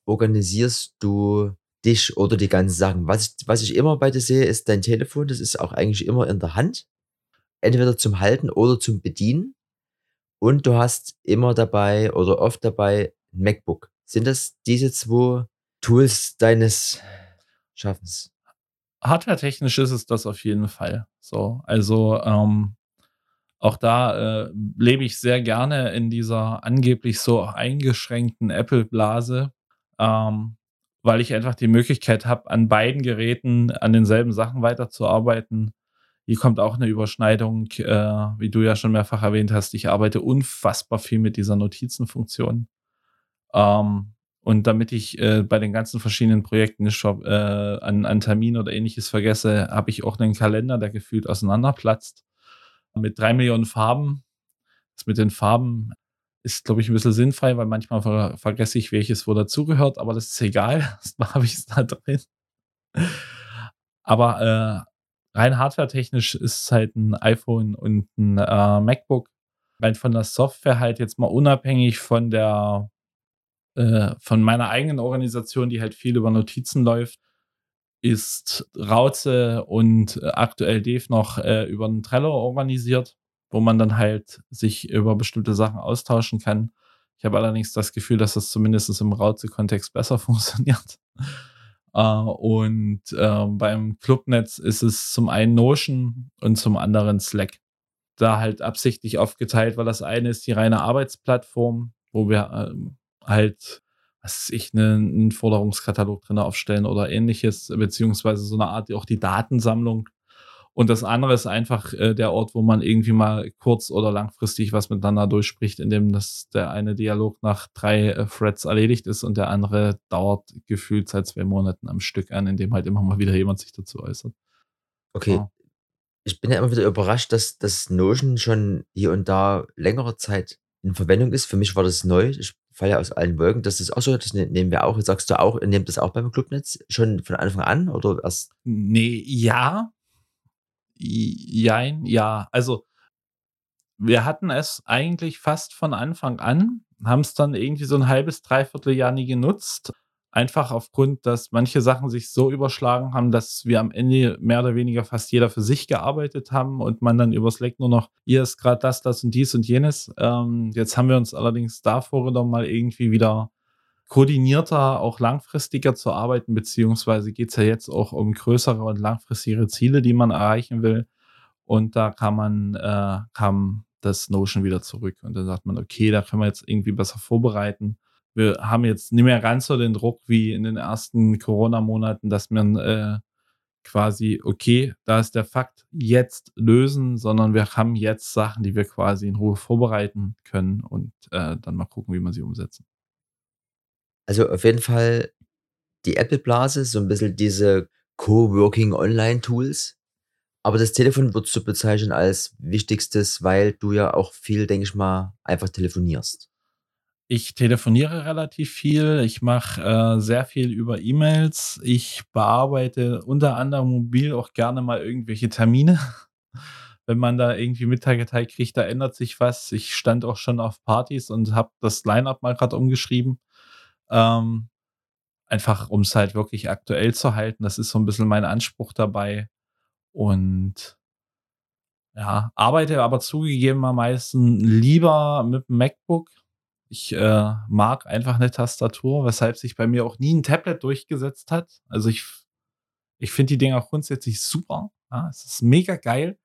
S2: organisierst du dich oder die ganzen Sachen? Was was ich immer bei dir sehe, ist dein Telefon. Das ist auch eigentlich immer in der Hand. Entweder zum Halten oder zum Bedienen. Und du hast immer dabei oder oft dabei ein MacBook. Sind das diese zwei Tools deines schaffen es.
S3: Hardware-technisch ist es das auf jeden Fall. So, also ähm, auch da äh, lebe ich sehr gerne in dieser angeblich so eingeschränkten Apple-Blase, ähm, weil ich einfach die Möglichkeit habe, an beiden Geräten an denselben Sachen weiterzuarbeiten. Hier kommt auch eine Überschneidung, äh, wie du ja schon mehrfach erwähnt hast. Ich arbeite unfassbar viel mit dieser Notizenfunktion. Ähm, und damit ich äh, bei den ganzen verschiedenen Projekten nicht äh, an, an Termin oder ähnliches vergesse, habe ich auch einen Kalender, der gefühlt auseinanderplatzt. Mit drei Millionen Farben. Das mit den Farben ist, glaube ich, ein bisschen sinnfrei, weil manchmal ver vergesse ich, welches wo dazugehört, aber das ist egal. *laughs* Das habe ich es da drin. Aber äh, rein hardware-technisch ist es halt ein iPhone und ein äh, MacBook. Rein von der Software halt jetzt mal unabhängig von der äh, von meiner eigenen Organisation, die halt viel über Notizen läuft, ist Rauze und äh, aktuell Dave noch äh, über einen Trello organisiert, wo man dann halt sich über bestimmte Sachen austauschen kann. Ich habe allerdings das Gefühl, dass das zumindest im Rauze-Kontext besser *laughs* funktioniert. Uh, und uh, beim Clubnetz ist es zum einen Notion und zum anderen Slack. Da halt absichtlich aufgeteilt, weil das eine ist die reine Arbeitsplattform, wo wir ähm, halt, was ich, ne, einen Forderungskatalog drin aufstellen oder ähnliches, beziehungsweise so eine Art, auch die Datensammlung. Und das andere ist einfach äh, der Ort, wo man irgendwie mal kurz oder langfristig was miteinander durchspricht, indem das der eine Dialog nach drei äh, Threads erledigt ist und der andere dauert gefühlt seit zwei Monaten am Stück an, indem halt immer mal wieder jemand sich dazu äußert.
S2: Okay. Ja. Ich bin ja immer wieder überrascht, dass das Notion schon hier und da längere Zeit in Verwendung ist. Für mich war das neu. Ich falle aus allen Wolken. Das ist auch so, das ne-, nehmen wir auch. Sagst du auch, nehmt das auch beim Clubnetz schon von Anfang an oder erst?
S3: Nee, ja. Jein, ja. Also, wir hatten es eigentlich fast von Anfang an, haben es dann irgendwie so ein halbes, dreiviertel Jahr nie genutzt. Einfach aufgrund, dass manche Sachen sich so überschlagen haben, dass wir am Ende mehr oder weniger fast jeder für sich gearbeitet haben und man dann über Slack nur noch, ihr ist gerade das, das und dies und jenes. Ähm, jetzt haben wir uns allerdings da vorgenommen, mal irgendwie wieder koordinierter, auch langfristiger zu arbeiten, beziehungsweise geht es ja jetzt auch um größere und langfristigere Ziele, die man erreichen will. Und da kann man, äh, kam das Notion wieder zurück. Und dann sagt man, okay, da können wir jetzt irgendwie besser vorbereiten wir haben jetzt nicht mehr ganz so den Druck wie in den ersten Corona-Monaten, dass man äh, quasi, okay, da ist der Fakt, jetzt lösen, sondern wir haben jetzt Sachen, die wir quasi in Ruhe vorbereiten können und äh, dann mal gucken, wie man sie umsetzen.
S2: Also auf jeden Fall die Apple-Blase, so ein bisschen diese Co-Working Online-Tools. Aber das Telefon würdest du bezeichnen als wichtigstes, weil du ja auch viel, denke ich mal, einfach telefonierst.
S3: Ich telefoniere relativ viel. Ich mache äh, sehr viel über E-Mails. Ich bearbeite unter anderem mobil auch gerne mal irgendwelche Termine. *laughs* Wenn man da irgendwie mitgeteilt kriegt, da ändert sich was. Ich stand auch schon auf Partys und habe das Line-up mal gerade umgeschrieben. Ähm, einfach, um es halt wirklich aktuell zu halten. Das ist so ein bisschen mein Anspruch dabei. Und ja, arbeite aber zugegebenermaßen lieber mit dem MacBook ich äh, mag einfach eine Tastatur, weshalb sich bei mir auch nie ein Tablet durchgesetzt hat. Also ich, ich finde die Dinger grundsätzlich super. Ja, es ist mega geil.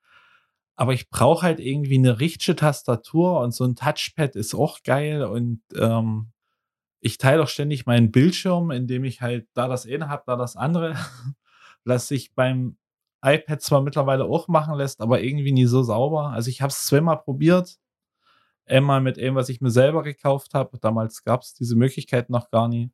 S3: Aber ich brauche halt irgendwie eine richtige Tastatur und so ein Touchpad ist auch geil. Und ähm, ich teile auch ständig meinen Bildschirm, indem ich halt da das eine habe, da das andere. *laughs* Was sich beim iPad zwar mittlerweile auch machen lässt, aber irgendwie nie so sauber. Also ich habe es zweimal probiert einmal mit dem, was ich mir selber gekauft habe. Damals gab es diese Möglichkeit noch gar nie.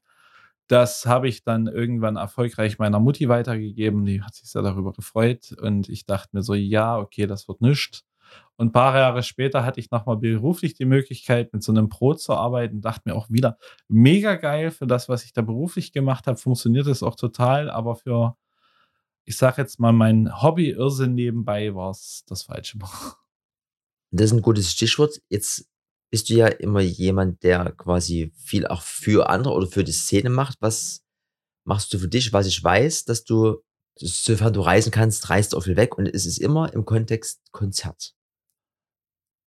S3: Das habe ich dann irgendwann erfolgreich meiner Mutti weitergegeben. Die hat sich sehr darüber gefreut. Und ich dachte mir so, ja, okay, das wird nichts. Und ein paar Jahre später hatte ich nochmal beruflich die Möglichkeit, mit so einem Pro zu arbeiten. Dachte mir auch wieder, mega geil für das, was ich da beruflich gemacht habe. Funktioniert es auch total. Aber für, ich sage jetzt mal, mein Hobby-Irrsinn nebenbei war es das Falsche.
S2: Das ist ein gutes Stichwort. Jetzt bist du ja immer jemand, der quasi viel auch für andere oder für die Szene macht. Was machst du für dich? Was ich weiß, dass du, sofern du reisen kannst, reist auch viel weg und es ist immer im Kontext Konzert.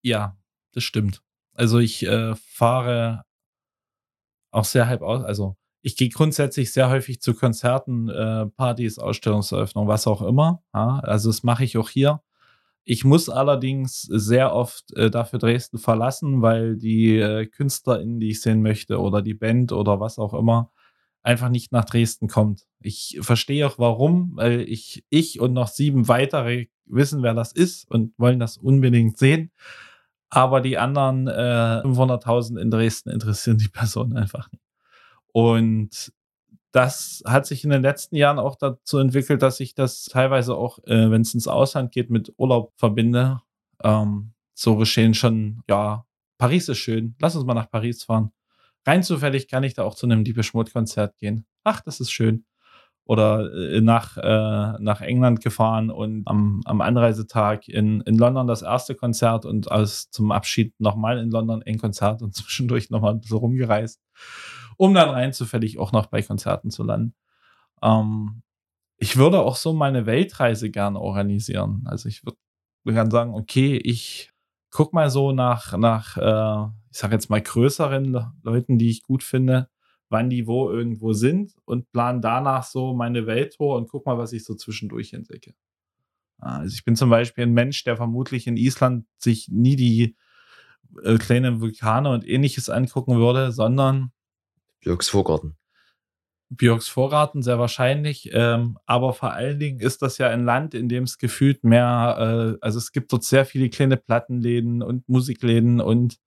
S3: Ja, das stimmt. Also ich äh, fahre auch sehr halb aus, also ich gehe grundsätzlich sehr häufig zu Konzerten, äh, Partys, Ausstellungseröffnungen, was auch immer. Ja, also das mache ich auch hier. Ich muss allerdings sehr oft äh, dafür Dresden verlassen, weil die äh, KünstlerInnen, die ich sehen möchte, oder die Band oder was auch immer, einfach nicht nach Dresden kommt. Ich verstehe auch warum, weil ich, ich und noch sieben weitere wissen, wer das ist und wollen das unbedingt sehen. Aber die anderen äh, 500.000 in Dresden interessieren die *laughs* Person einfach nicht. Und das hat sich in den letzten Jahren auch dazu entwickelt, dass ich das teilweise auch, äh, wenn es ins Ausland geht, mit Urlaub verbinde. Ähm, so geschehen schon, ja, Paris ist schön. Lass uns mal nach Paris fahren. Rein zufällig kann ich da auch zu einem Diebe Konzert gehen. Ach, das ist schön. Oder äh, nach, äh, nach England gefahren und am, am Anreisetag in, in London das erste Konzert und als zum Abschied nochmal in London ein Konzert und *laughs* zwischendurch nochmal ein bisschen rumgereist um dann rein zufällig auch noch bei Konzerten zu landen. Ähm, ich würde auch so meine Weltreise gern organisieren. Also ich würde gern sagen, okay, ich guck mal so nach, nach äh, ich sage jetzt mal größeren Leuten, die ich gut finde, wann die wo irgendwo sind und plan danach so meine Welttour und guck mal, was ich so zwischendurch entdecke. Also ich bin zum Beispiel ein Mensch, der vermutlich in Island sich nie die äh, kleinen Vulkane und ähnliches angucken würde, sondern
S2: Björks Vorgarten.
S3: Björks Vorgarten, sehr wahrscheinlich. Ähm, aber vor allen Dingen ist das ja ein Land, in dem es gefühlt mehr, äh, also es gibt dort sehr viele kleine Plattenläden und Musikläden und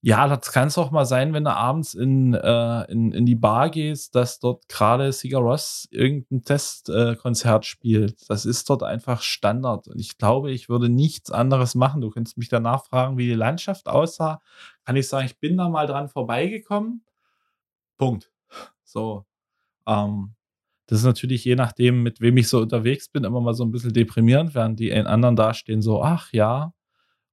S3: ja, das kann es auch mal sein, wenn du abends in, äh, in, in die Bar gehst, dass dort gerade Sigur Ross irgendein Testkonzert äh, spielt. Das ist dort einfach Standard. Und ich glaube, ich würde nichts anderes machen. Du könntest mich danach fragen, wie die Landschaft aussah. Kann ich sagen, ich bin da mal dran vorbeigekommen Punkt. So. Ähm, das ist natürlich je nachdem, mit wem ich so unterwegs bin, immer mal so ein bisschen deprimierend, während die anderen dastehen so, ach ja,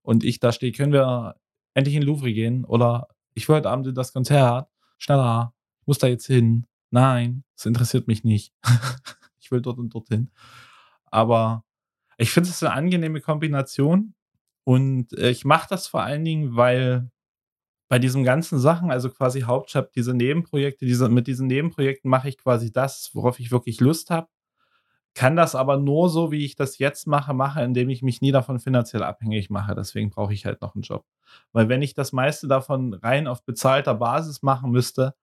S3: und ich da stehe, können wir endlich in den Louvre gehen oder ich will heute Abend in das Konzert, schneller, muss da jetzt hin. Nein, das interessiert mich nicht. *laughs* ich will dort und dorthin. Aber ich finde es eine angenehme Kombination und äh, ich mache das vor allen Dingen, weil bei diesen ganzen Sachen, also quasi Hauptjob, diese Nebenprojekte, diese, mit diesen Nebenprojekten mache ich quasi das, worauf ich wirklich Lust habe. Kann das aber nur so, wie ich das jetzt mache, mache, indem ich mich nie davon finanziell abhängig mache. Deswegen brauche ich halt noch einen Job. Weil wenn ich das meiste davon rein auf bezahlter Basis machen müsste,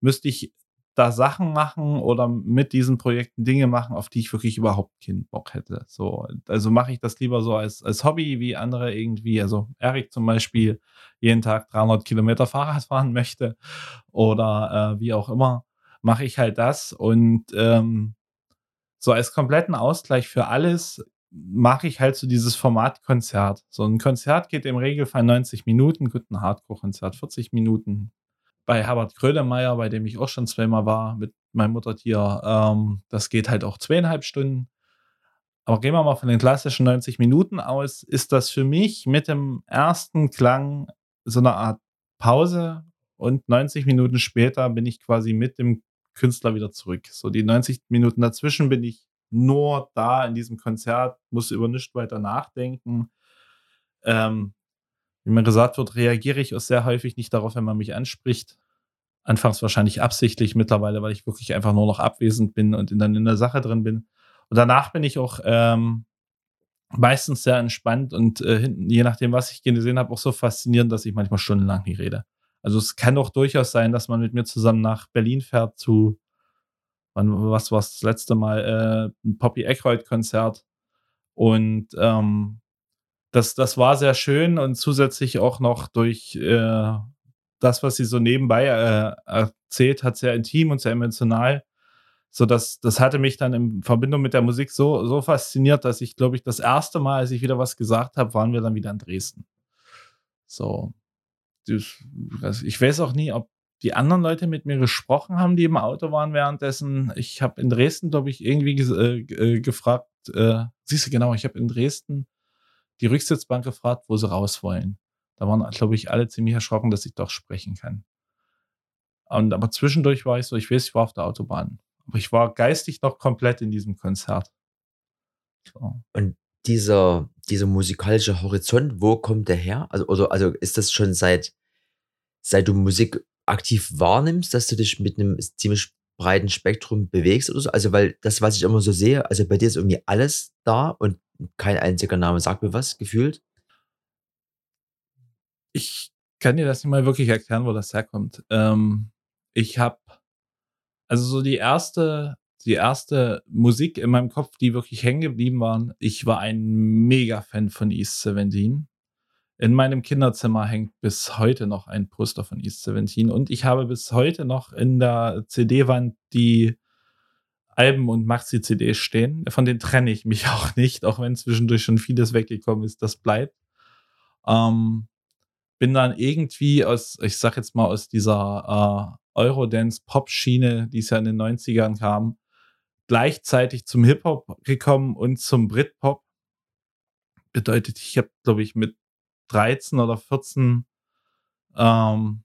S3: müsste ich da Sachen machen oder mit diesen Projekten Dinge machen, auf die ich wirklich überhaupt keinen Bock hätte. So, also mache ich das lieber so als, als Hobby, wie andere irgendwie, also Erik zum Beispiel jeden Tag 300 Kilometer Fahrrad fahren möchte oder äh, wie auch immer, mache ich halt das und ähm, so als kompletten Ausgleich für alles mache ich halt so dieses Formatkonzert. So ein Konzert geht im Regelfall 90 Minuten, gut, ein Hardcore-Konzert 40 Minuten, bei Herbert Grönemeyer, bei dem ich auch schon zweimal war mit meinem Muttertier. Ähm, das geht halt auch zweieinhalb Stunden. Aber gehen wir mal von den klassischen 90 Minuten aus, ist das für mich mit dem ersten Klang so eine Art Pause und 90 Minuten später bin ich quasi mit dem Künstler wieder zurück. So die 90 Minuten dazwischen bin ich nur da in diesem Konzert, muss über nichts weiter nachdenken. Ähm, wie mir gesagt wird, reagiere ich auch sehr häufig nicht darauf, wenn man mich anspricht. Anfangs wahrscheinlich absichtlich, mittlerweile, weil ich wirklich einfach nur noch abwesend bin und dann in der Sache drin bin. Und danach bin ich auch ähm, meistens sehr entspannt und äh, je nachdem, was ich gesehen habe, auch so faszinierend, dass ich manchmal stundenlang nicht rede. Also es kann doch durchaus sein, dass man mit mir zusammen nach Berlin fährt zu, wann, was war das letzte Mal, äh, ein Poppy Eckroyd-Konzert. Und ähm, das, das war sehr schön und zusätzlich auch noch durch äh, das, was sie so nebenbei äh, erzählt hat, sehr intim und sehr emotional. So dass das hatte mich dann in Verbindung mit der Musik so, so fasziniert, dass ich, glaube ich, das erste Mal, als ich wieder was gesagt habe, waren wir dann wieder in Dresden. So. Ich weiß auch nie, ob die anderen Leute mit mir gesprochen haben, die im Auto waren währenddessen. Ich habe in Dresden, glaube ich, irgendwie äh, äh, gefragt, äh, siehst du genau, ich habe in Dresden die Rücksitzbank gefragt, wo sie raus wollen. Da waren, glaube ich, alle ziemlich erschrocken, dass ich doch sprechen kann. Und, aber zwischendurch war ich so, ich weiß, ich war auf der Autobahn. Aber ich war geistig noch komplett in diesem Konzert.
S2: So. Und dieser, dieser musikalische Horizont, wo kommt der her? Also, oder, also ist das schon seit, seit du Musik aktiv wahrnimmst, dass du dich mit einem ziemlich breiten Spektrum bewegst oder so? Also, weil das, was ich immer so sehe, also bei dir ist irgendwie alles da und kein einziger Name sagt mir was, gefühlt.
S3: Ich kann dir das nicht mal wirklich erklären, wo das herkommt. Ähm, ich habe also so die erste die erste Musik in meinem Kopf, die wirklich hängen geblieben waren. Ich war ein Mega-Fan von East 17. In meinem Kinderzimmer hängt bis heute noch ein Poster von East 17 und ich habe bis heute noch in der CD-Wand die Alben und Maxi-CDs stehen. Von denen trenne ich mich *laughs* auch nicht, auch wenn zwischendurch schon vieles weggekommen ist. Das bleibt. Ähm, bin dann irgendwie aus, ich sag jetzt mal, aus dieser äh, Eurodance-Pop-Schiene, die es ja in den 90ern kam, gleichzeitig zum Hip-Hop gekommen und zum Britpop. Bedeutet, ich habe, glaube ich, mit 13 oder 14 ähm,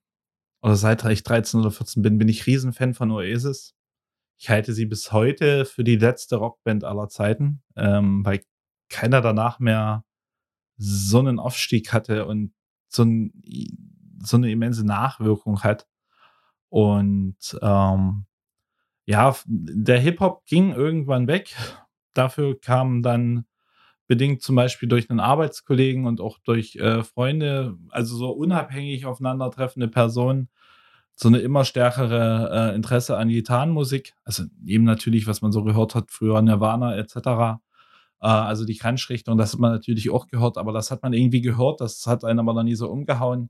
S3: oder seit ich 13 oder 14 bin, bin ich Riesenfan von Oasis. Ich halte sie bis heute für die letzte Rockband aller Zeiten, ähm, weil keiner danach mehr so einen Aufstieg hatte und so, ein, so eine immense Nachwirkung hat. Und ähm, ja, der Hip-Hop ging irgendwann weg. Dafür kamen dann bedingt zum Beispiel durch einen Arbeitskollegen und auch durch äh, Freunde, also so unabhängig aufeinandertreffende Personen, so eine immer stärkere äh, Interesse an Gitarrenmusik. Also eben natürlich, was man so gehört hat, früher Nirvana etc. Äh, also die Crunch-Richtung, das hat man natürlich auch gehört, aber das hat man irgendwie gehört, das hat einen aber noch nie so umgehauen.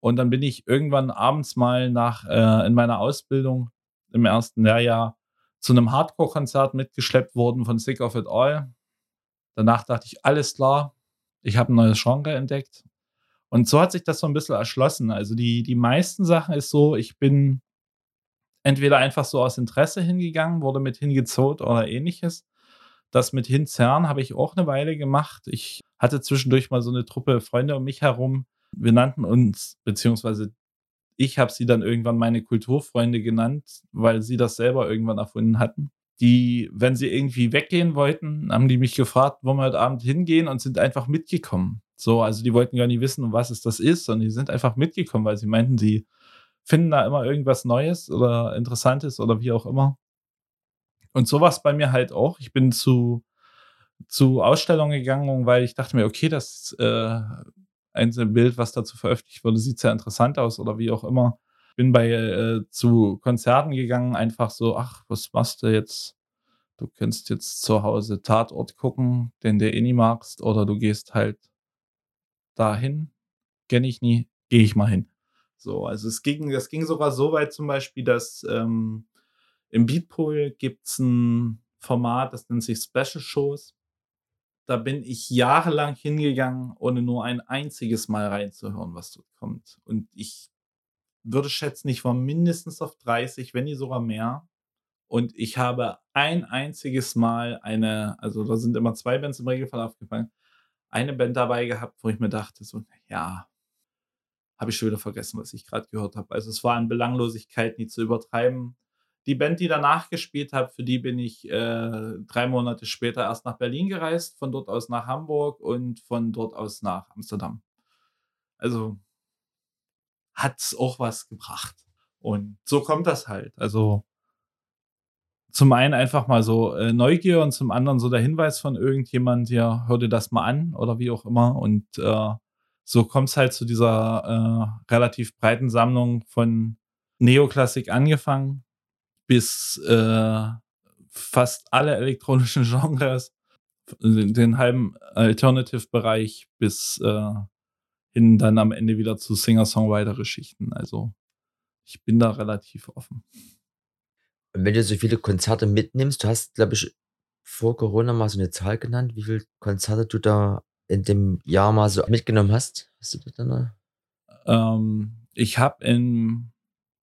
S3: Und dann bin ich irgendwann abends mal nach äh, in meiner Ausbildung im ersten Lehrjahr zu einem Hardcore-Konzert mitgeschleppt worden von Sick of It All. Danach dachte ich, alles klar, ich habe ein neues Genre entdeckt und so hat sich das so ein bisschen erschlossen. Also die, die meisten Sachen ist so, ich bin entweder einfach so aus Interesse hingegangen, wurde mit hingezogen oder ähnliches. Das mit Hinzern habe ich auch eine Weile gemacht. Ich hatte zwischendurch mal so eine Truppe Freunde um mich herum. Wir nannten uns, beziehungsweise ich habe sie dann irgendwann meine Kulturfreunde genannt, weil sie das selber irgendwann erfunden hatten. Die, wenn sie irgendwie weggehen wollten, haben die mich gefragt, wo wir heute Abend hingehen und sind einfach mitgekommen. So, also die wollten gar nicht wissen, um was es das ist, sondern die sind einfach mitgekommen, weil sie meinten, sie finden da immer irgendwas Neues oder Interessantes oder wie auch immer. Und sowas bei mir halt auch. Ich bin zu, zu Ausstellungen gegangen, weil ich dachte mir, okay, das äh, einzelne Bild, was dazu veröffentlicht wurde, sieht sehr interessant aus oder wie auch immer. Bin bei äh, zu Konzerten gegangen, einfach so, ach, was machst du jetzt? Du kannst jetzt zu Hause Tatort gucken, den du eh nie magst, oder du gehst halt dahin, kenne ich nie, gehe ich mal hin. So, also es ging, das ging sogar so weit zum Beispiel, dass ähm, im Beatpool gibt es ein Format, das nennt sich Special Shows. Da bin ich jahrelang hingegangen, ohne nur ein einziges Mal reinzuhören, was dort kommt. Und ich würde schätzen, ich war mindestens auf 30, wenn nicht sogar mehr. Und ich habe ein einziges Mal eine, also da sind immer zwei Bands im Regelfall aufgefallen, eine Band dabei gehabt, wo ich mir dachte, so, ja, habe ich schon wieder vergessen, was ich gerade gehört habe. Also es war an Belanglosigkeit nie zu übertreiben. Die Band, die danach gespielt hat, für die bin ich äh, drei Monate später erst nach Berlin gereist, von dort aus nach Hamburg und von dort aus nach Amsterdam. Also hat es auch was gebracht. Und so kommt das halt. Also zum einen einfach mal so äh, Neugier und zum anderen so der Hinweis von irgendjemand, ja, hör dir das mal an oder wie auch immer. Und äh, so kommt es halt zu dieser äh, relativ breiten Sammlung von Neoklassik angefangen bis äh, fast alle elektronischen *laughs* Genres, den, den halben Alternative-Bereich bis äh, hin dann am Ende wieder zu Singer-Songwriter-Geschichten. Also ich bin da relativ offen.
S2: Wenn du so viele Konzerte mitnimmst, du hast, glaube ich, vor Corona mal so eine Zahl genannt, wie viele Konzerte du da in dem Jahr mal so mitgenommen hast. Hast du das dann?
S3: Ähm, ich habe in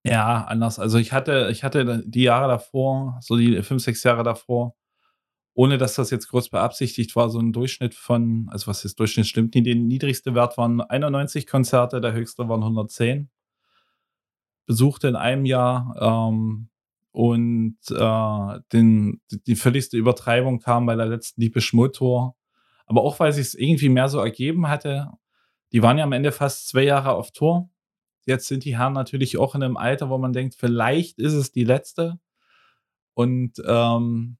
S3: ja, anders. Also ich hatte, ich hatte die Jahre davor, so die fünf, sechs Jahre davor, ohne dass das jetzt groß beabsichtigt war, so ein Durchschnitt von, also was ist Durchschnitt stimmt nicht, der niedrigste Wert waren 91 Konzerte, der höchste waren 110. Besuchte in einem Jahr ähm, und äh, den, die völligste Übertreibung kam bei der letzten Diepisch Motor. Aber auch, weil sich es irgendwie mehr so ergeben hatte. Die waren ja am Ende fast zwei Jahre auf Tour. Jetzt sind die Herren natürlich auch in einem Alter, wo man denkt, vielleicht ist es die letzte. Und ähm,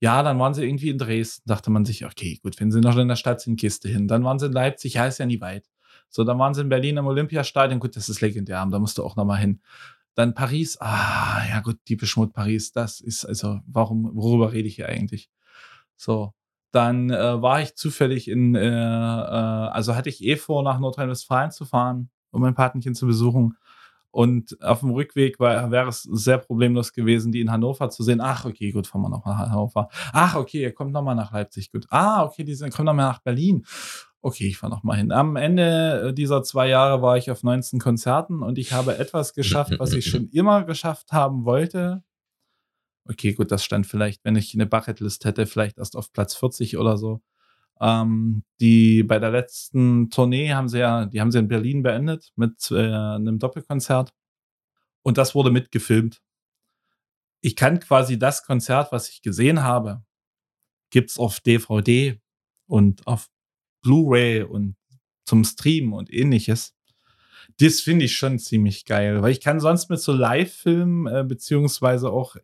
S3: ja, dann waren sie irgendwie in Dresden, dachte man sich, okay, gut, wenn sie noch in der Stadt sind, du hin. Dann waren sie in Leipzig, ja, ist ja nie weit. So, dann waren sie in Berlin im Olympiastadion, gut, das ist legendär, da musst du auch nochmal hin. Dann Paris, ah, ja gut, die Beschmut Paris, das ist, also, warum, worüber rede ich hier eigentlich? So, dann äh, war ich zufällig in, äh, äh, also hatte ich eh vor, nach Nordrhein-Westfalen zu fahren, um mein Patenchen zu besuchen. Und auf dem Rückweg wäre es sehr problemlos gewesen, die in Hannover zu sehen. Ach, okay, gut, fahren wir noch nach Hannover. Ach, okay, ihr kommt nochmal nach Leipzig. Gut. Ah, okay, die sind, kommen nochmal nach Berlin. Okay, ich fahre nochmal hin. Am Ende äh, dieser zwei Jahre war ich auf 19 Konzerten und ich habe etwas geschafft, was ich schon immer geschafft haben wollte. Okay, gut, das stand vielleicht, wenn ich eine Bucketlist hätte, vielleicht erst auf Platz 40 oder so. Ähm, die bei der letzten Tournee haben sie ja, die haben sie in Berlin beendet mit äh, einem Doppelkonzert. Und das wurde mitgefilmt. Ich kann quasi das Konzert, was ich gesehen habe, gibt's auf DVD und auf Blu-ray und zum Streamen und ähnliches. Das finde ich schon ziemlich geil, weil ich kann sonst mit so Live-Filmen äh, beziehungsweise auch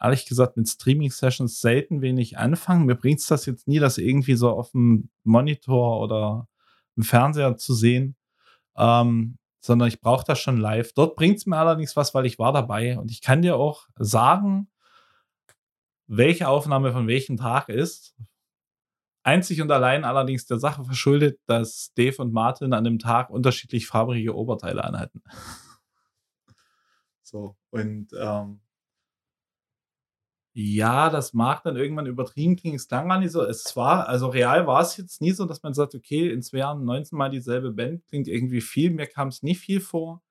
S3: ehrlich gesagt mit Streaming-Sessions selten wenig anfangen. Mir bringt es das jetzt nie, das irgendwie so auf dem Monitor oder im Fernseher zu sehen, ähm, sondern ich brauche das schon live. Dort bringt es mir allerdings was, weil ich war dabei und ich kann dir auch sagen, welche Aufnahme von welchem Tag ist. Einzig und allein allerdings der Sache verschuldet, dass Dave und Martin an dem Tag unterschiedlich farbige Oberteile anhatten. so, und ähm, ja, das mag dann irgendwann übertrieben klingen. Es klang gar nicht so. Es war, also real war es jetzt nie so, dass man sagt, okay, in zwei Jahren 19 Mal dieselbe Band klingt irgendwie viel. Mir kam es nicht viel vor.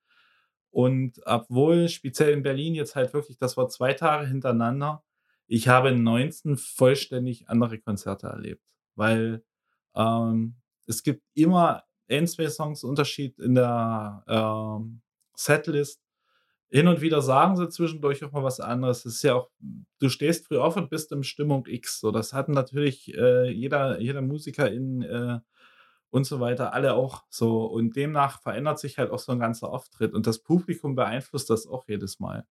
S3: Und obwohl speziell in Berlin jetzt halt wirklich, das war zwei Tage hintereinander, ich habe 19 vollständig andere Konzerte erlebt. Weil ähm, es gibt immer ein, zwei Songs Unterschied in der ähm, Setlist hin und wieder sagen sie zwischendurch auch mal was anderes. Es ist ja auch, du stehst früh auf und bist in Stimmung X. So, das hatten natürlich äh, jeder, jeder Musiker in äh, und so weiter, alle auch so. Und demnach verändert sich halt auch so ein ganzer Auftritt. Und das Publikum beeinflusst das auch jedes Mal.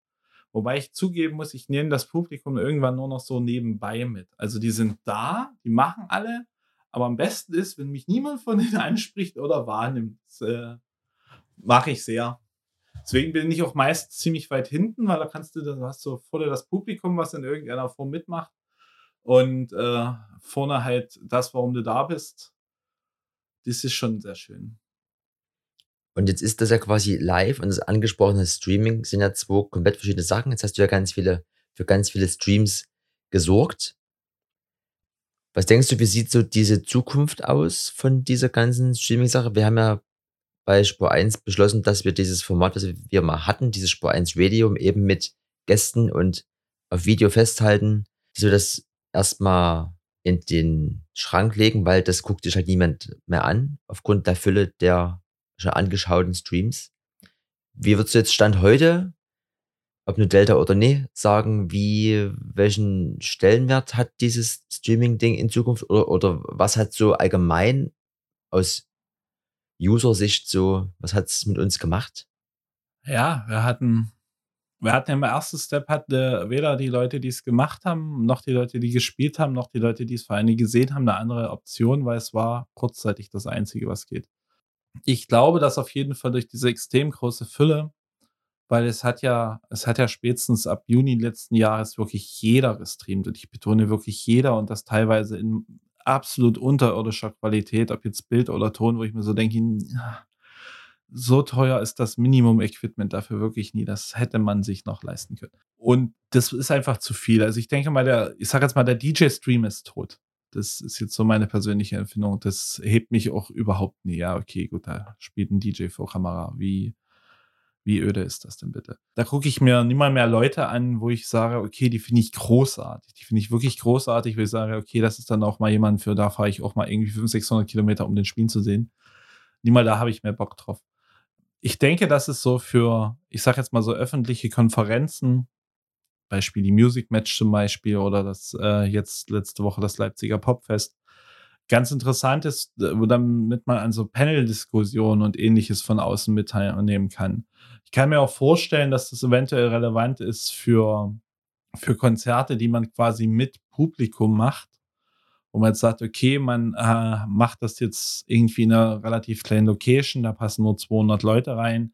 S3: Wobei ich zugeben muss, ich nehme das Publikum irgendwann nur noch so nebenbei mit. Also die sind da, die machen alle, aber am besten ist, wenn mich niemand von denen *laughs* anspricht oder wahrnimmt. Das, äh, mache ich sehr. Deswegen bin ich auch meist ziemlich weit hinten, weil da kannst du, du hast so vorne das Publikum, was in irgendeiner Form mitmacht. Und äh, vorne halt das, warum du da bist. Das ist schon sehr schön.
S2: Und jetzt ist das ja quasi live und das angesprochene Streaming sind ja zwei komplett verschiedene Sachen. Jetzt hast du ja ganz viele, für ganz viele Streams gesorgt. Was denkst du, wie sieht so diese Zukunft aus von dieser ganzen Streaming-Sache? Wir haben ja bei Spur 1 beschlossen, dass wir dieses Format, was wir mal hatten, dieses Spur 1 Radio, eben mit Gästen und auf Video festhalten, dass wir das erstmal in den Schrank legen, weil das guckt sich halt niemand mehr an, aufgrund der Fülle der schon angeschauten Streams. Wie würdest du jetzt Stand heute, ob nur Delta oder nee, sagen, wie, welchen Stellenwert hat dieses Streaming-Ding in Zukunft oder, oder was hat so allgemein aus User-Sicht so, was hat es mit uns gemacht?
S3: Ja, wir hatten, wir hatten im ersten Step hatte weder die Leute, die es gemacht haben, noch die Leute, die gespielt haben, noch die Leute, die es vor allem gesehen haben, eine andere Option, weil es war kurzzeitig das Einzige, was geht. Ich glaube, dass auf jeden Fall durch diese extrem große Fülle, weil es hat ja, es hat ja spätestens ab Juni letzten Jahres wirklich jeder gestreamt und ich betone wirklich jeder und das teilweise in absolut unterirdischer Qualität, ob jetzt Bild oder Ton, wo ich mir so denke, so teuer ist das Minimum-Equipment dafür wirklich nie. Das hätte man sich noch leisten können. Und das ist einfach zu viel. Also ich denke mal, der, ich sage jetzt mal, der DJ-Stream ist tot. Das ist jetzt so meine persönliche Empfindung. Das hebt mich auch überhaupt nie. Ja, okay, gut, da spielt ein DJ vor Kamera. Wie wie öde ist das denn bitte? Da gucke ich mir niemand mehr Leute an, wo ich sage, okay, die finde ich großartig. Die finde ich wirklich großartig, wo ich sage, okay, das ist dann auch mal jemand, für da fahre ich auch mal irgendwie 500, 600 Kilometer, um den Spiel zu sehen. Niemals da habe ich mehr Bock drauf. Ich denke, das ist so für, ich sage jetzt mal so öffentliche Konferenzen, Beispiel die Music Match zum Beispiel oder das äh, jetzt letzte Woche das Leipziger Popfest, ganz interessant ist, damit man an so Panel-Diskussionen und ähnliches von außen mitnehmen kann. Ich kann mir auch vorstellen, dass das eventuell relevant ist für für Konzerte, die man quasi mit Publikum macht, wo man jetzt sagt, okay, man äh, macht das jetzt irgendwie in einer relativ kleinen Location, da passen nur 200 Leute rein.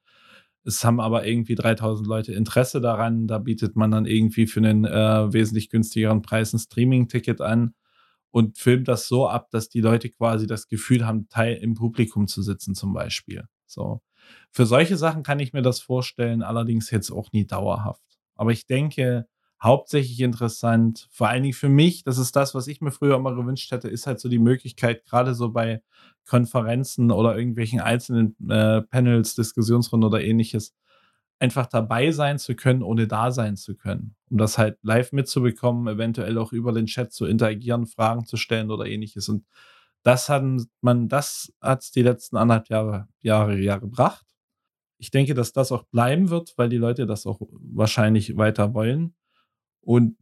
S3: Es haben aber irgendwie 3000 Leute Interesse daran. Da bietet man dann irgendwie für einen äh, wesentlich günstigeren Preis ein Streaming-Ticket an und filmt das so ab, dass die Leute quasi das Gefühl haben, Teil im Publikum zu sitzen, zum Beispiel. So. Für solche Sachen kann ich mir das vorstellen, allerdings jetzt auch nie dauerhaft. Aber ich denke, hauptsächlich interessant, vor allen Dingen für mich, das ist das, was ich mir früher immer gewünscht hätte, ist halt so die Möglichkeit, gerade so bei Konferenzen oder irgendwelchen einzelnen äh, Panels, Diskussionsrunden oder ähnliches, einfach dabei sein zu können, ohne da sein zu können. Um das halt live mitzubekommen, eventuell auch über den Chat zu interagieren, Fragen zu stellen oder ähnliches. Und das hat man, das hat es die letzten anderthalb Jahre, Jahre, Jahre gebracht. Ich denke, dass das auch bleiben wird, weil die Leute das auch wahrscheinlich weiter wollen. Und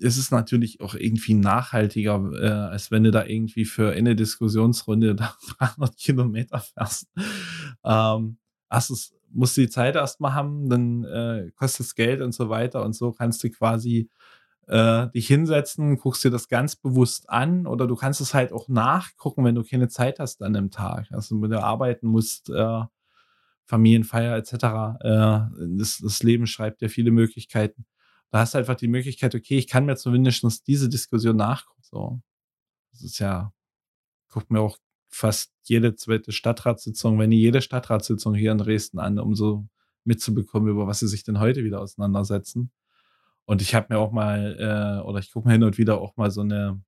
S3: es ist natürlich auch irgendwie nachhaltiger, äh, als wenn du da irgendwie für eine Diskussionsrunde *laughs* da 300 Kilometer fährst. Ähm, erstens musst du die Zeit erstmal haben, dann äh, kostet es Geld und so weiter und so kannst du quasi äh, dich hinsetzen, guckst dir das ganz bewusst an oder du kannst es halt auch nachgucken, wenn du keine Zeit hast an dem Tag. Also wenn du arbeiten musst, äh, Familienfeier etc. Äh, das, das Leben schreibt dir viele Möglichkeiten da hast du einfach die Möglichkeit, okay, ich kann mir zumindest diese Diskussion nachgucken. So. Das ist ja, guckt mir auch fast jede zweite Stadtratssitzung, wenn nicht jede Stadtratssitzung hier in Dresden an, um so mitzubekommen, über was sie sich denn heute wieder auseinandersetzen. Und ich habe mir auch mal, äh, oder ich gucke mir hin und wieder auch mal so eine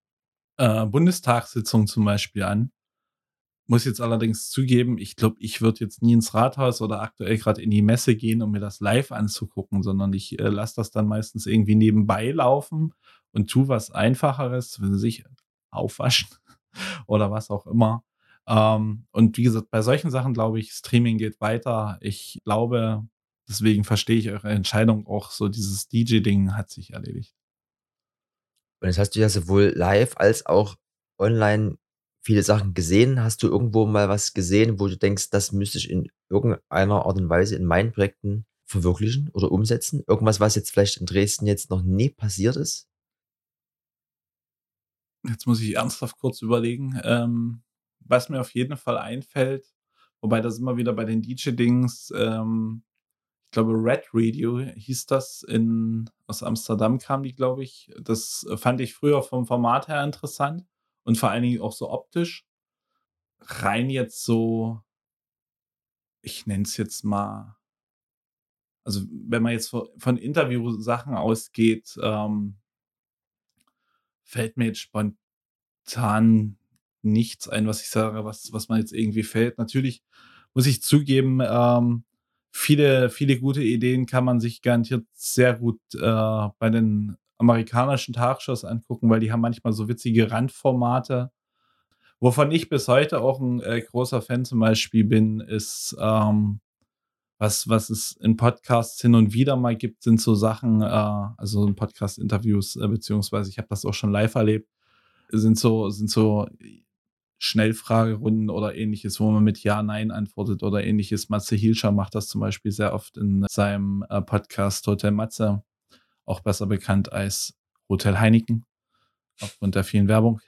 S3: äh, Bundestagssitzung zum Beispiel an. Muss jetzt allerdings zugeben, ich glaube, ich würde jetzt nie ins Rathaus oder aktuell gerade in die Messe gehen, um mir das live anzugucken, sondern ich äh, lasse das dann meistens irgendwie nebenbei laufen und tu was Einfacheres, wenn sie sich aufwaschen *laughs* oder was auch immer. Ähm, und wie gesagt, bei solchen Sachen glaube ich, Streaming geht weiter. Ich glaube, deswegen verstehe ich eure Entscheidung auch so, dieses DJ-Ding hat sich erledigt.
S2: Und jetzt hast du ja sowohl live als auch online viele Sachen gesehen. Hast du irgendwo mal was gesehen, wo du denkst, das müsste ich in irgendeiner Art und Weise in meinen Projekten verwirklichen oder umsetzen? Irgendwas, was jetzt vielleicht in Dresden jetzt noch nie passiert ist?
S3: Jetzt muss ich ernsthaft kurz überlegen. Ähm, was mir auf jeden Fall einfällt, wobei das immer wieder bei den DJ-Dings, ähm, ich glaube, Red Radio hieß das, in, aus Amsterdam kam die, glaube ich. Das fand ich früher vom Format her interessant und vor allen Dingen auch so optisch. Rein jetzt so, ich nenne es jetzt mal, also wenn man jetzt von Interview-Sachen ausgeht, ähm, fällt mir jetzt spontan nichts ein, was ich sage, was, was man jetzt irgendwie fällt. Natürlich muss ich zugeben, ähm, viele, viele gute Ideen kann man sich garantiert sehr gut äh, bei den amerikanischen Talkshows angucken, weil die haben manchmal so witzige Randformate. Wovon ich bis heute auch ein äh, großer Fan zum Beispiel bin, ist, ähm, was, was es in Podcasts hin und wieder mal gibt, sind so Sachen, äh, also in Podcast-Interviews, äh, beziehungsweise ich habe das auch schon live erlebt, sind so, sind so Schnellfragerunden oder ähnliches, wo man mit Ja, Nein antwortet oder ähnliches. Matze Hilscher macht das zum Beispiel sehr oft in seinem äh, Podcast Hotel Matze auch besser bekannt als Hotel Heineken, aufgrund der vielen Werbung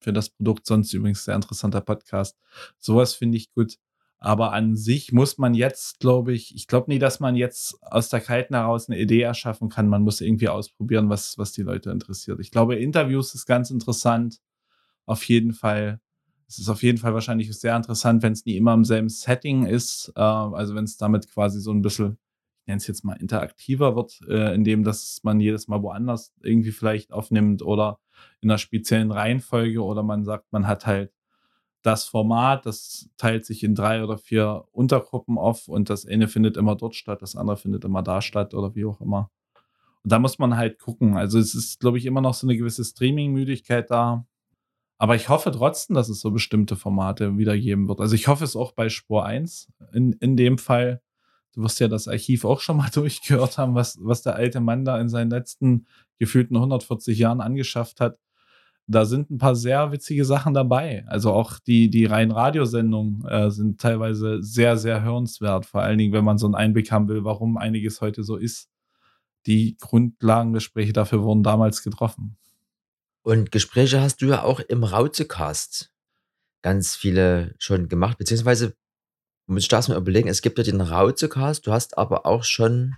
S3: für das Produkt. Sonst übrigens sehr interessanter Podcast. Sowas finde ich gut. Aber an sich muss man jetzt, glaube ich, ich glaube nie, dass man jetzt aus der Kalten heraus eine Idee erschaffen kann. Man muss irgendwie ausprobieren, was, was die Leute interessiert. Ich glaube, Interviews ist ganz interessant. Auf jeden Fall. Es ist auf jeden Fall wahrscheinlich sehr interessant, wenn es nie immer im selben Setting ist. Äh, also wenn es damit quasi so ein bisschen nenne es jetzt mal, interaktiver wird, äh, indem dass man jedes Mal woanders irgendwie vielleicht aufnimmt oder in einer speziellen Reihenfolge oder man sagt, man hat halt das Format, das teilt sich in drei oder vier Untergruppen auf und das eine findet immer dort statt, das andere findet immer da statt oder wie auch immer. Und da muss man halt gucken. Also es ist, glaube ich, immer noch so eine gewisse Streaming-Müdigkeit da. Aber ich hoffe trotzdem, dass es so bestimmte Formate wiedergeben wird. Also ich hoffe es auch bei Spur 1 in, in dem Fall, du wirst ja das Archiv auch schon mal *laughs* durchgehört haben, was, was der alte Mann da in seinen letzten gefühlten 140 Jahren angeschafft hat. Da sind ein paar sehr witzige Sachen dabei. Also auch die, die reinen Radiosendungen äh, sind teilweise sehr, sehr hörenswert. Vor allen Dingen, wenn man so einen Einblick haben will, warum einiges heute so ist. die Grundlagengespräche dafür wurden damals getroffen.
S2: Und Gespräche hast du ja auch im Rauzecast ganz viele schon gemacht, beziehungsweise muss ich das mal überlegen, es gibt ja den Rauzecast, du hast aber auch schon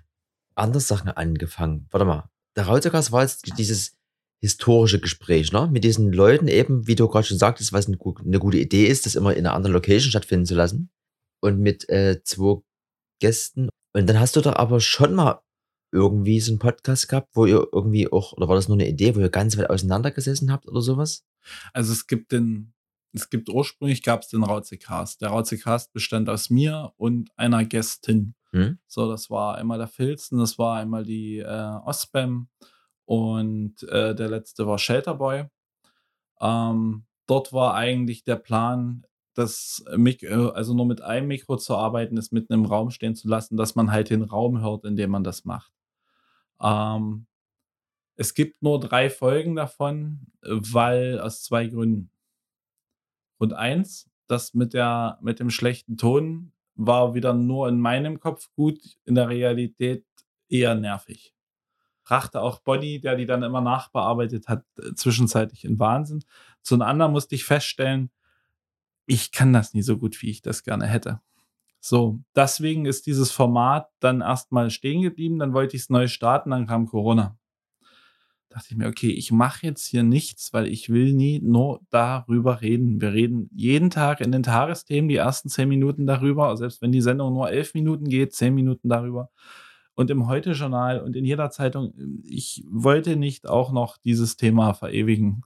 S2: andere Sachen angefangen. Warte mal, der Rauzecast war jetzt dieses historische Gespräch, ne? Mit diesen Leuten eben, wie du gerade schon sagtest, was eine, eine, gute Idee ist, das immer in einer anderen Location stattfinden zu lassen. Und mit äh, zwei Gästen. Und dann hast du da aber schon mal irgendwie so einen Podcast gehabt, wo ihr irgendwie auch, oder war das nur eine Idee, wo ihr ganz weit auseinandergesessen habt oder sowas?
S3: Also es gibt den, es gibt ursprünglich gab es den Rauzecast. Der Rauzecast bestand aus mir und einer Gästin. Hm? So, das war einmal der Filzen, das war einmal die äh, Osbam und äh, der letzte war Shelterboy. Ähm, dort war eigentlich der Plan, das Mik äh, also nur mit einem Mikro zu arbeiten, es mitten im Raum stehen zu lassen, dass man halt den Raum hört, in dem man das macht. Ähm, es gibt nur drei Folgen davon, weil aus zwei Gründen. Und eins, das mit, der, mit dem schlechten Ton war wieder nur in meinem Kopf gut, in der Realität eher nervig brachte auch Bonnie, der die dann immer nachbearbeitet hat, äh, zwischenzeitlich in Wahnsinn. Zu einem anderen musste ich feststellen, ich kann das nie so gut, wie ich das gerne hätte. So, deswegen ist dieses Format dann erstmal stehen geblieben, dann wollte ich es neu starten, dann kam Corona. Dachte ich mir, okay, ich mache jetzt hier nichts, weil ich will nie nur darüber reden. Wir reden jeden Tag in den Tagesthemen die ersten zehn Minuten darüber, selbst wenn die Sendung nur elf Minuten geht, zehn Minuten darüber und im Heute-Journal und in jeder Zeitung. Ich wollte nicht auch noch dieses Thema verewigen.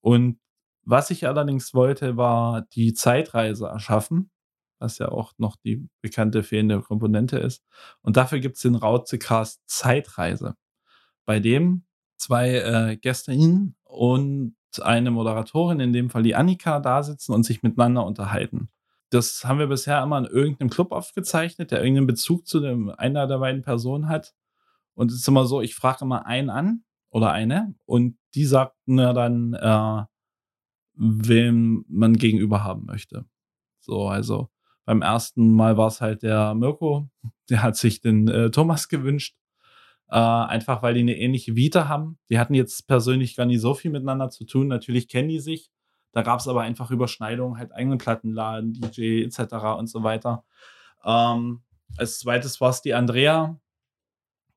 S3: Und was ich allerdings wollte, war die Zeitreise erschaffen, was ja auch noch die bekannte fehlende Komponente ist. Und dafür gibt es den Rauzecast Zeitreise, bei dem zwei äh, GästeInnen und eine Moderatorin, in dem Fall die Annika, da sitzen und sich miteinander unterhalten. Das haben wir bisher immer in irgendeinem Club aufgezeichnet, der irgendeinen Bezug zu dem, einer der beiden Personen hat. Und es ist immer so, ich frage immer einen an oder eine und die sagt mir dann, äh, wem man gegenüber haben möchte. So, also beim ersten Mal war es halt der Mirko, *laughs* der hat sich den äh, Thomas gewünscht. Äh, einfach weil die eine ähnliche Vita haben. Die hatten jetzt persönlich gar nicht so viel miteinander zu tun. Natürlich kennen die sich, da gab es aber einfach Überschneidungen, halt eigenen Plattenladen, DJ etc. und so weiter. Ähm, als zweites war es die Andrea.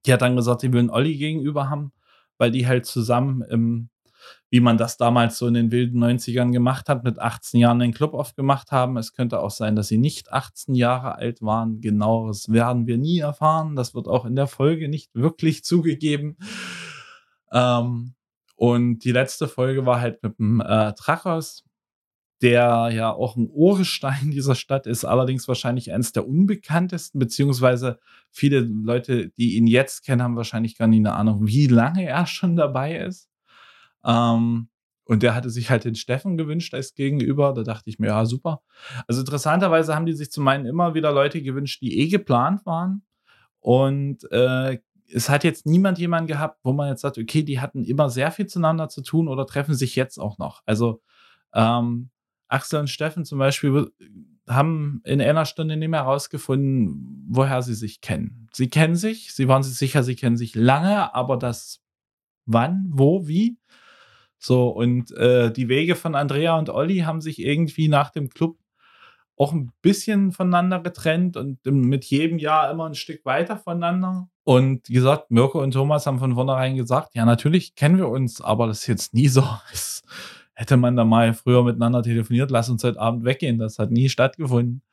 S3: Die hat dann gesagt, die will einen Olli gegenüber haben, weil die halt zusammen im, wie man das damals so in den wilden 90ern gemacht hat, mit 18 Jahren den Club aufgemacht haben. Es könnte auch sein, dass sie nicht 18 Jahre alt waren. Genaueres werden wir nie erfahren. Das wird auch in der Folge nicht wirklich zugegeben. Ähm, und die letzte Folge war halt mit dem äh, Trachos, der ja auch ein Urgestein *laughs* dieser Stadt ist, allerdings wahrscheinlich eines der unbekanntesten, beziehungsweise viele Leute, die ihn jetzt kennen, haben wahrscheinlich gar nicht eine Ahnung, wie lange er schon dabei ist. Ähm, und der hatte sich halt den Steffen gewünscht als Gegenüber. Da dachte ich mir, ja, super. Also interessanterweise haben die sich zum einen immer wieder Leute gewünscht, die eh geplant waren. Und äh, es hat jetzt niemand jemanden gehabt, wo man jetzt sagt, okay, die hatten immer sehr viel zueinander zu tun oder treffen sich jetzt auch noch. Also ähm, Axel und Steffen zum Beispiel haben in einer Stunde nicht mehr herausgefunden, woher sie sich kennen. Sie kennen sich, sie waren sich sicher, sie kennen sich lange, aber das wann, wo, wie. So, und äh, die Wege von Andrea und Olli haben sich irgendwie nach dem Club auch ein bisschen voneinander getrennt und mit jedem Jahr immer ein Stück weiter voneinander. Und wie gesagt, Mirko und Thomas haben von vornherein gesagt, ja, natürlich kennen wir uns, aber das ist jetzt nie so. *laughs* Das hätte man da mal früher miteinander telefoniert, lass uns heute Abend weggehen. Das hat nie stattgefunden.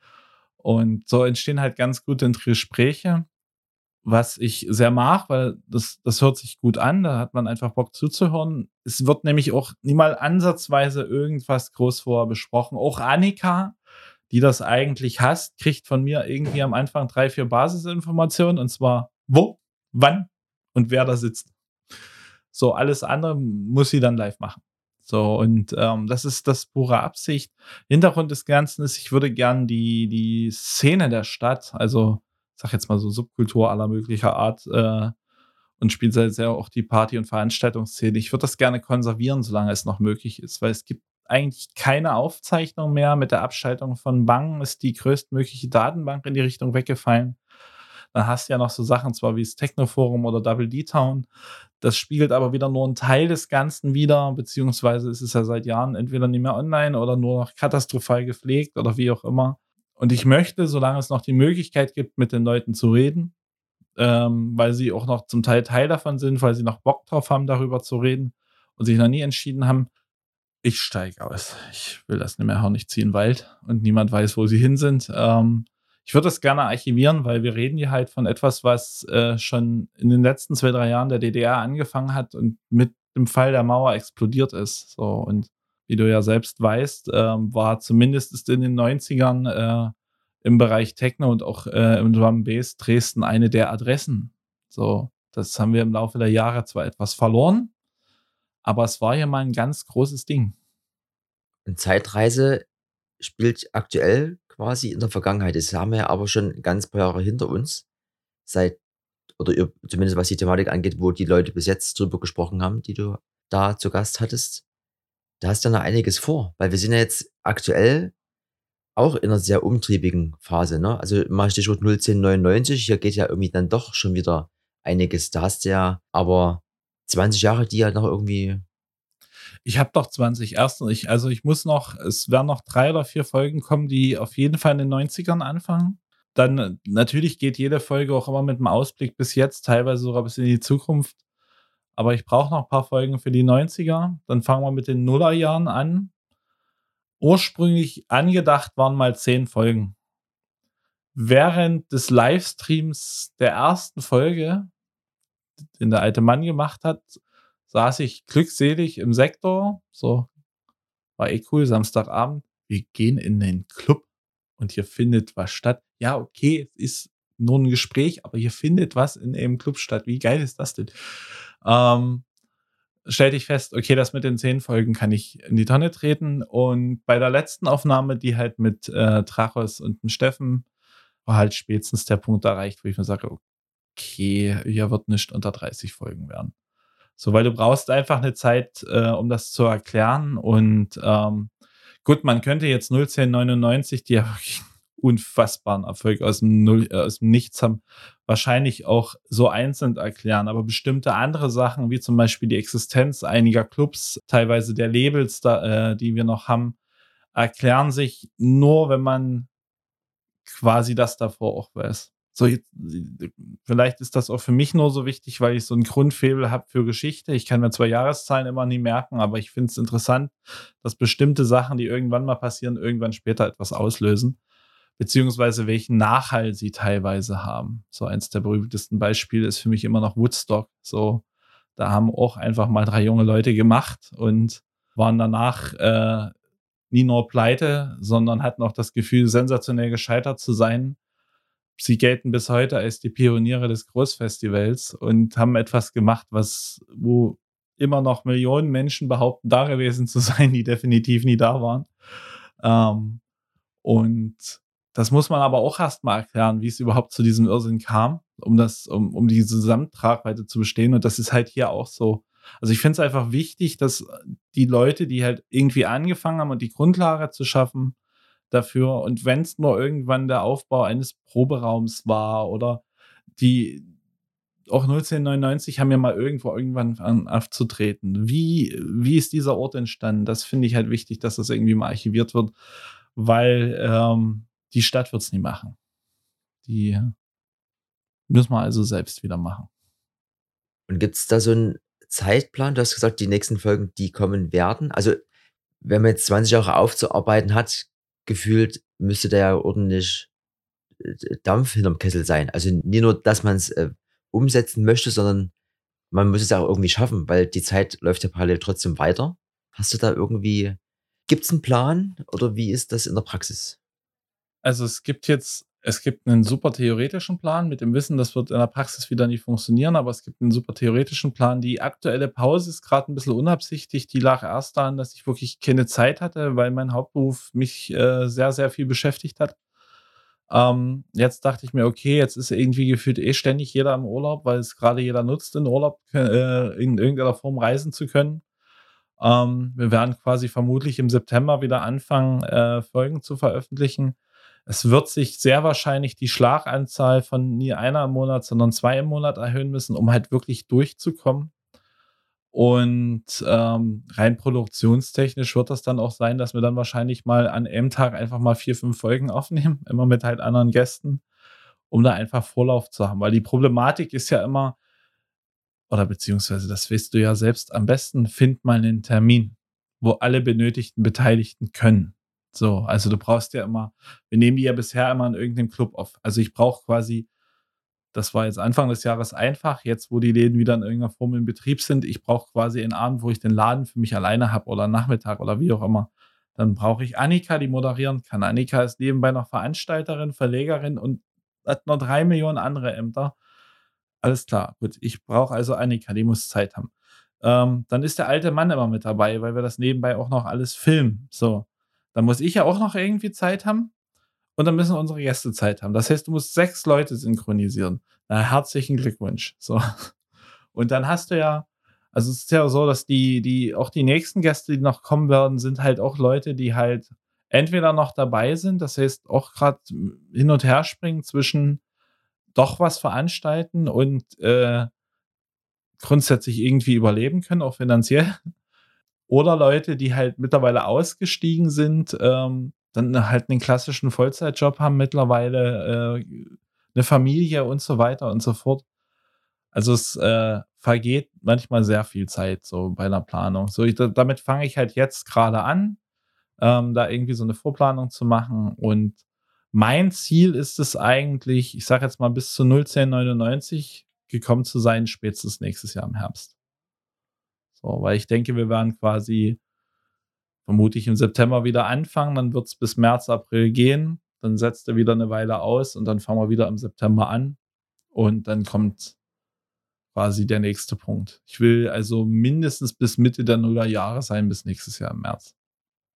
S3: Und so entstehen halt ganz gute Gespräche, was ich sehr mag, weil das, das hört sich gut an, da hat man einfach Bock zuzuhören. Es wird nämlich auch niemals ansatzweise irgendwas groß vorher besprochen. Auch Annika, die das eigentlich hasst, kriegt von mir irgendwie am Anfang drei, vier Basisinformationen und zwar wo, wann und wer da sitzt. So, alles andere muss sie dann live machen. So, und ähm, das ist das pure Absicht. Hintergrund des Ganzen ist, ich würde gern die, die Szene der Stadt, also sag jetzt mal so Subkultur aller möglicher Art, äh, und spielt sehr, sehr auch die Party- und Veranstaltungsszene. Ich würde das gerne konservieren, solange es noch möglich ist, weil es gibt eigentlich keine Aufzeichnung mehr. Mit der Abschaltung von Bang ist die größtmögliche Datenbank in die Richtung weggefallen. Dann hast du ja noch so Sachen, zwar wie das Technoforum oder Double D-Town. Das spiegelt aber wieder nur einen Teil des Ganzen wieder, beziehungsweise ist es ja seit Jahren entweder nicht mehr online oder nur noch katastrophal gepflegt oder wie auch immer. Und ich möchte, solange es noch die Möglichkeit gibt, mit den Leuten zu reden, ähm, weil sie auch noch zum Teil Teil davon sind, weil sie noch Bock drauf haben, darüber zu reden und sich noch nie entschieden haben, ich steige aus. Ich will das nicht mehr hören. Ich ziehe in den Wald und niemand weiß, wo sie hin sind. Ähm, ich würde das gerne archivieren, weil wir reden hier halt von etwas, was äh, schon in den letzten zwei, drei Jahren der DDR angefangen hat und mit dem Fall der Mauer explodiert ist. So und wie du ja selbst weißt, äh, war zumindest in den 90ern äh, im Bereich Techno und auch äh, im Drum Bass Dresden eine der Adressen. So, das haben wir im Laufe der Jahre zwar etwas verloren, aber es war ja mal ein ganz großes Ding.
S2: Und Zeitreise spielt aktuell quasi in der Vergangenheit. Das haben wir aber schon ganz paar Jahre hinter uns. Seit, oder zumindest was die Thematik angeht, wo die Leute bis jetzt drüber gesprochen haben, die du da zu Gast hattest. Da hast du noch einiges vor, weil wir sind ja jetzt aktuell auch in einer sehr umtriebigen Phase. Ne? Also mal Stichwort 01099, hier geht ja irgendwie dann doch schon wieder einiges. Da hast du ja aber 20 Jahre, die ja noch irgendwie.
S3: Ich habe doch 20 erst. Ich, also ich muss noch, es werden noch drei oder vier Folgen kommen, die auf jeden Fall in den 90ern anfangen. Dann natürlich geht jede Folge auch immer mit einem Ausblick bis jetzt, teilweise sogar bis in die Zukunft. Aber ich brauche noch ein paar Folgen für die 90er. Dann fangen wir mit den Nullerjahren an. Ursprünglich angedacht waren mal zehn Folgen. Während des Livestreams der ersten Folge den der alte Mann gemacht hat, saß ich glückselig im Sektor. So, war eh cool, Samstagabend. Wir gehen in den Club und hier findet was statt. Ja, okay, es ist nur ein Gespräch, aber hier findet was in dem Club statt. Wie geil ist das denn? Ähm, stellte ich fest, okay, das mit den zehn Folgen kann ich in die Tonne treten. Und bei der letzten Aufnahme, die halt mit äh, Trachos und Steffen, war halt spätestens der Punkt erreicht, wo ich mir sage, okay, hier wird nicht unter 30 Folgen werden. So, weil du brauchst einfach eine Zeit, äh, um das zu erklären. Und ähm, gut, man könnte jetzt 01099, die ja wirklich unfassbaren Erfolg aus dem, Null, äh, aus dem Nichts haben, wahrscheinlich auch so einzeln erklären. Aber bestimmte andere Sachen, wie zum Beispiel die Existenz einiger Clubs, teilweise der Labels, da, äh, die wir noch haben, erklären sich nur, wenn man quasi das davor auch weiß. So, vielleicht ist das auch für mich nur so wichtig, weil ich so einen Grundfebel habe für Geschichte. Ich kann mir zwar Jahreszahlen immer nie merken, aber ich finde es interessant, dass bestimmte Sachen, die irgendwann mal passieren, irgendwann später etwas auslösen, beziehungsweise welchen Nachhall sie teilweise haben. So eins der berühmtesten Beispiele ist für mich immer noch Woodstock. So, da haben auch einfach mal drei junge Leute gemacht und waren danach äh, nie nur pleite, sondern hatten auch das Gefühl, sensationell gescheitert zu sein sie gelten bis heute als die Pioniere des Großfestivals und haben etwas gemacht, was, wo immer noch Millionen Menschen behaupten, da gewesen zu *laughs* sein, die definitiv nie da waren. Ähm, und das muss man aber auch erst mal erklären, wie es überhaupt zu diesem Irrsinn kam, um das, um, um diese Gesamttragweite zu bestehen. Und das ist halt hier auch so. Also ich finde es einfach wichtig, dass die Leute, die halt irgendwie angefangen haben und die Grundlage zu schaffen, dafür. Und wenn es nur irgendwann der Aufbau eines Proberaums war oder die auch 1999 haben ja mal irgendwo irgendwann an, aufzutreten. Wie, wie ist dieser Ort entstanden? Das finde ich halt wichtig, dass das irgendwie mal archiviert wird, weil ähm, die Stadt wird es nie machen. Die müssen wir also selbst wieder machen.
S2: Und gibt es da so einen Zeitplan? Du hast gesagt, die nächsten Folgen, die kommen werden. Also, wenn man jetzt 20 Jahre aufzuarbeiten hat, gefühlt müsste da ja ordentlich äh, Dampf hinterm Kessel sein. Also nicht nur, dass man es äh, umsetzen möchte, sondern man muss es auch irgendwie schaffen, weil die Zeit läuft ja parallel trotzdem weiter. Hast du da irgendwie, gibt es einen Plan oder wie ist das in der Praxis?
S3: Also es gibt jetzt es gibt einen super theoretischen Plan mit dem Wissen, das wird in der Praxis wieder nicht funktionieren, aber es gibt einen super theoretischen Plan. Die aktuelle Pause ist gerade ein bisschen unabsichtlich. Die lag erst daran, dass ich wirklich keine Zeit hatte, weil mein Hauptberuf mich äh, sehr, sehr viel beschäftigt hat. Ähm, jetzt dachte ich mir, okay, jetzt ist irgendwie gefühlt eh ständig jeder im Urlaub, weil es gerade jeder nutzt, in Urlaub äh, in irgendeiner Form reisen zu können. Ähm, wir werden quasi vermutlich im September wieder anfangen, äh, Folgen zu veröffentlichen es wird sich sehr wahrscheinlich die Schlaganzahl von nie einer im Monat, sondern zwei im Monat erhöhen müssen, um halt wirklich durchzukommen. Und ähm, rein produktionstechnisch wird das dann auch sein, dass wir dann wahrscheinlich mal an einem Tag einfach mal vier, fünf Folgen aufnehmen, *laughs* immer mit halt anderen Gästen, um da einfach Vorlauf zu haben. Weil die Problematik ist ja immer, oder beziehungsweise das weißt du ja selbst am besten, find mal einen Termin, wo alle benötigten Beteiligten können. So, also du brauchst ja immer, wir nehmen die ja bisher immer in irgendeinem Club auf. Also ich brauche quasi das war jetzt Anfang des Jahres einfach. Jetzt, wo die Läden wieder in irgendeiner Form in Betrieb sind, ich brauche quasi einen Abend, wo ich den Laden für mich alleine habe oder Nachmittag oder wie auch immer. Dann brauche ich Annika, die moderieren kann. Annika ist nebenbei noch Veranstalterin, Verlegerin und hat noch drei Millionen andere Ämter. Alles klar, gut. Ich brauche also Annika, die muss Zeit haben. Ähm, dann ist der alte Mann immer mit dabei, weil wir das nebenbei auch noch alles filmen. So, dann muss ich ja auch noch irgendwie Zeit haben und dann müssen unsere Gäste Zeit haben. Das heißt, du musst sechs Leute synchronisieren. Na, herzlichen Glückwunsch. So. *laughs* Und dann hast du ja, also es ist ja so, dass die, die, auch die nächsten Gäste, die noch kommen werden, sind halt auch Leute, die halt entweder noch dabei sind, das heißt auch gerade hin und her springen zwischen doch was veranstalten und äh, grundsätzlich irgendwie überleben können, auch finanziell. Oder Leute, die halt mittlerweile ausgestiegen sind, ähm, dann halt einen klassischen Vollzeitjob haben mittlerweile, äh, eine Familie und so weiter und so fort. Also es äh, vergeht manchmal sehr viel Zeit so bei einer Planung. So, ich, damit fange ich halt jetzt gerade an, ähm, da irgendwie so eine Vorplanung zu machen. Und mein Ziel ist es eigentlich, ich sage jetzt mal bis zu 01099 gekommen zu sein, spätestens nächstes Jahr im Herbst. So, weil ich denke, wir werden quasi vermutlich im September wieder anfangen, dann wird es bis März, April gehen, dann setzt er wieder eine Weile aus und dann fangen wir wieder im September an und dann kommt quasi der nächste Punkt. Ich will also mindestens bis Mitte der Nullerjahre sein, bis nächstes Jahr im März.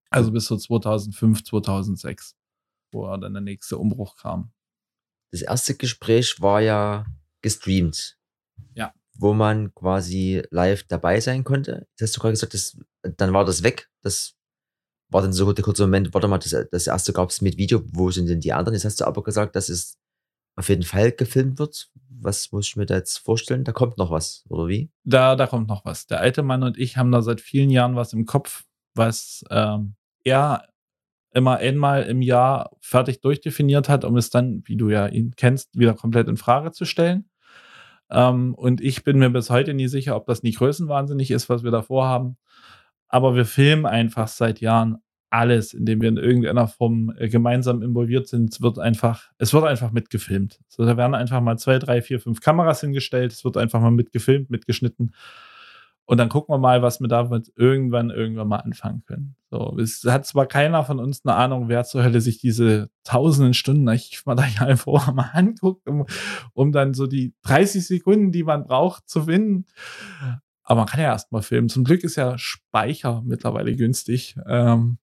S3: Also bis so 2005, 2006, wo dann der nächste Umbruch kam.
S2: Das erste Gespräch war ja gestreamt.
S3: Ja.
S2: Wo man quasi live dabei sein konnte. Das hast du gerade gesagt, das, dann war das weg. Das war dann so der kurze Moment, warte mal, das, das erste gab es mit Video, wo sind denn die anderen? Jetzt hast du aber gesagt, dass es auf jeden Fall gefilmt wird. Was muss ich mir da jetzt vorstellen? Da kommt noch was, oder wie?
S3: Da, da kommt noch was. Der alte Mann und ich haben da seit vielen Jahren was im Kopf, was ähm, er immer einmal im Jahr fertig durchdefiniert hat, um es dann, wie du ja ihn kennst, wieder komplett in Frage zu stellen. Ähm, und ich bin mir bis heute nie sicher, ob das nie größenwahnsinnig ist, was wir da vorhaben aber wir filmen einfach seit Jahren alles, in dem wir in irgendeiner Form äh, gemeinsam involviert sind. Es wird einfach, es wird einfach mitgefilmt. So, da werden einfach mal zwei, drei, vier, fünf Kameras hingestellt. Es wird einfach mal mitgefilmt, mitgeschnitten. Und dann gucken wir mal, was wir damit irgendwann, irgendwann mal anfangen können. So, es hat zwar keiner von uns eine Ahnung, wer zur Hölle sich diese tausenden Stunden Archivmaterial vorher mal *laughs* anguckt, um, um dann so die 30 Sekunden, die man braucht, zu finden. Aber man kann ja erstmal filmen. Zum Glück ist ja Speicher mittlerweile günstig. Ähm,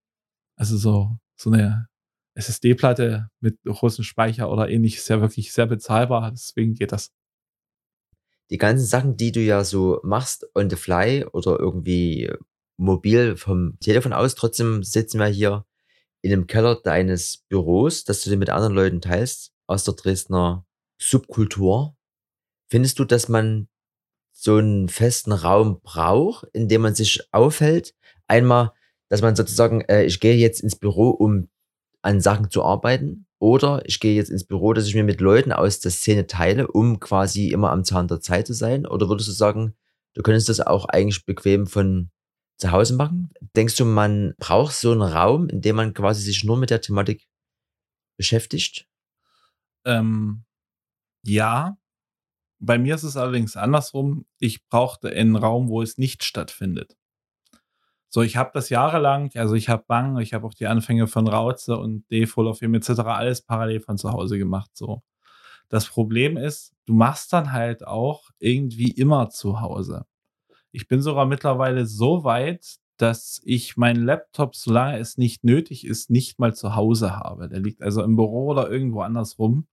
S3: also so, so eine SSD-Platte mit großem Speicher oder ähnlich ist ja wirklich sehr bezahlbar. Deswegen geht das.
S2: Die ganzen Sachen, die du ja so machst on the fly oder irgendwie mobil vom Telefon aus, trotzdem sitzen wir hier in einem Keller deines Büros, dass du den mit anderen Leuten teilst aus der Dresdner Subkultur. Findest du, dass man so einen festen Raum braucht, in dem man sich aufhält. Einmal, dass man sozusagen, äh, ich gehe jetzt ins Büro, um an Sachen zu arbeiten. Oder ich gehe jetzt ins Büro, dass ich mir mit Leuten aus der Szene teile, um quasi immer am Zahn der Zeit zu sein. Oder würdest du sagen, du könntest das auch eigentlich bequem von zu Hause machen? Denkst du, man braucht so einen Raum, in dem man quasi sich nur mit der Thematik beschäftigt?
S3: Ähm, ja, bei mir ist es allerdings andersrum. Ich brauchte einen Raum, wo es nicht stattfindet. So, ich habe das jahrelang, also ich habe Bang, ich habe auch die Anfänge von Rauze und D-Full of Him etc. alles parallel von zu Hause gemacht. So. Das Problem ist, du machst dann halt auch irgendwie immer zu Hause. Ich bin sogar mittlerweile so weit, dass ich meinen Laptop, solange es nicht nötig ist, nicht mal zu Hause habe. Der liegt also im Büro oder irgendwo anders rum.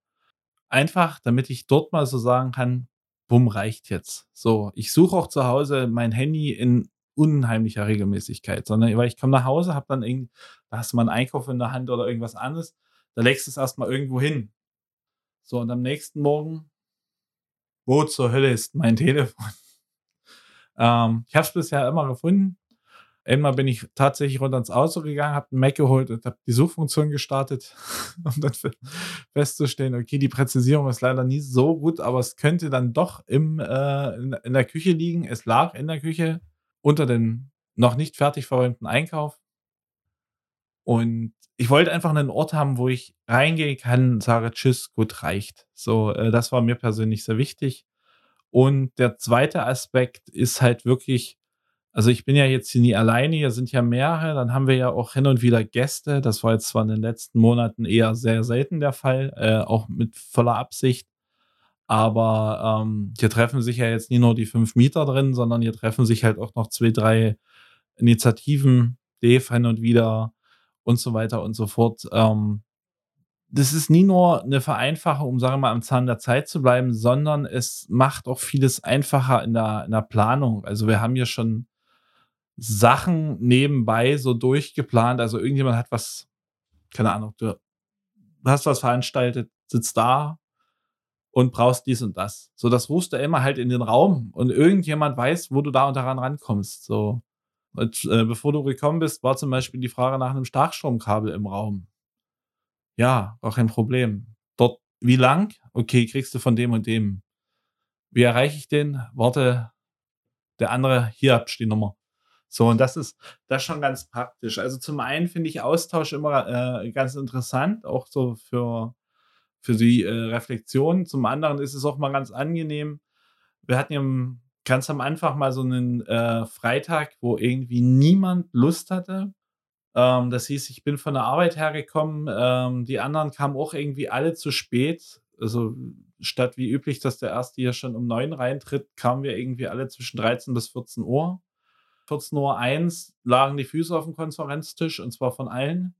S3: Einfach, damit ich dort mal so sagen kann, bumm, reicht jetzt. So, ich suche auch zu Hause mein Handy in unheimlicher Regelmäßigkeit, sondern weil ich komme nach Hause, habe dann irgendwie, da hast du mal einen Einkauf in der Hand oder irgendwas anderes, da legst du es erstmal irgendwo hin. So, und am nächsten Morgen, wo zur Hölle ist mein *laughs* Telefon? ähm, ich habe es bisher immer gefunden. Einmal bin ich tatsächlich runter ins Auto gegangen, habe einen Mac geholt und habe die Suchfunktion gestartet, *laughs* um dann festzustellen, okay, die Präzisierung ist leider nie so gut, aber es könnte dann doch im, äh, in, in der Küche liegen. Es lag in der Küche unter dem noch nicht fertig verräumten Einkauf. Und ich wollte einfach einen Ort haben, wo ich reingehen kann, sage Tschüss, gut reicht. So, äh, das war mir persönlich sehr wichtig. Und der zweite Aspekt ist halt wirklich, also ich bin ja jetzt hier nie alleine, hier sind ja mehrere, dann haben wir ja auch hin und wieder Gäste. Das war jetzt zwar in den letzten Monaten eher sehr selten der Fall, äh, auch mit voller Absicht. Aber ähm, hier treffen sich ja jetzt nie nur die fünf Mieter drin, sondern hier treffen sich halt auch noch zwei, drei Initiativen, Dave hin und wieder und so weiter und so fort. Ähm, das ist nie nur eine Vereinfachung, um, sagen wir mal, am Zahn der Zeit zu bleiben, sondern es macht auch vieles einfacher in der, in der Planung. Also wir haben hier schon Sachen nebenbei so durchgeplant. Also irgendjemand hat was, keine Ahnung, du hast was veranstaltet, sitzt da und brauchst dies und das. So, das rufst du immer halt in den Raum und irgendjemand weiß, wo du da und daran rankommst. So. Und, äh, bevor du gekommen bist, war zum Beispiel die Frage nach einem Starkstromkabel im Raum. Ja, gar kein Problem. Dort, wie lang? Okay, kriegst du von dem und dem. Wie erreiche ich den? Warte, der andere, hier habt die Nummer. So, und das ist das schon ganz praktisch. Also zum einen finde ich Austausch immer äh, ganz interessant, auch so für, für die äh, Reflexion. Zum anderen ist es auch mal ganz angenehm. Wir hatten ja ganz am Anfang mal so einen äh, Freitag, wo irgendwie niemand Lust hatte. Ähm, das hieß, ich bin von der Arbeit hergekommen. Ähm, die anderen kamen auch irgendwie alle zu spät. Also statt wie üblich, dass der erste hier schon um neun reintritt, kamen wir irgendwie alle zwischen 13 bis 14 Uhr. 14 Uhr 1 lagen die Füße auf dem Konferenztisch und zwar von allen.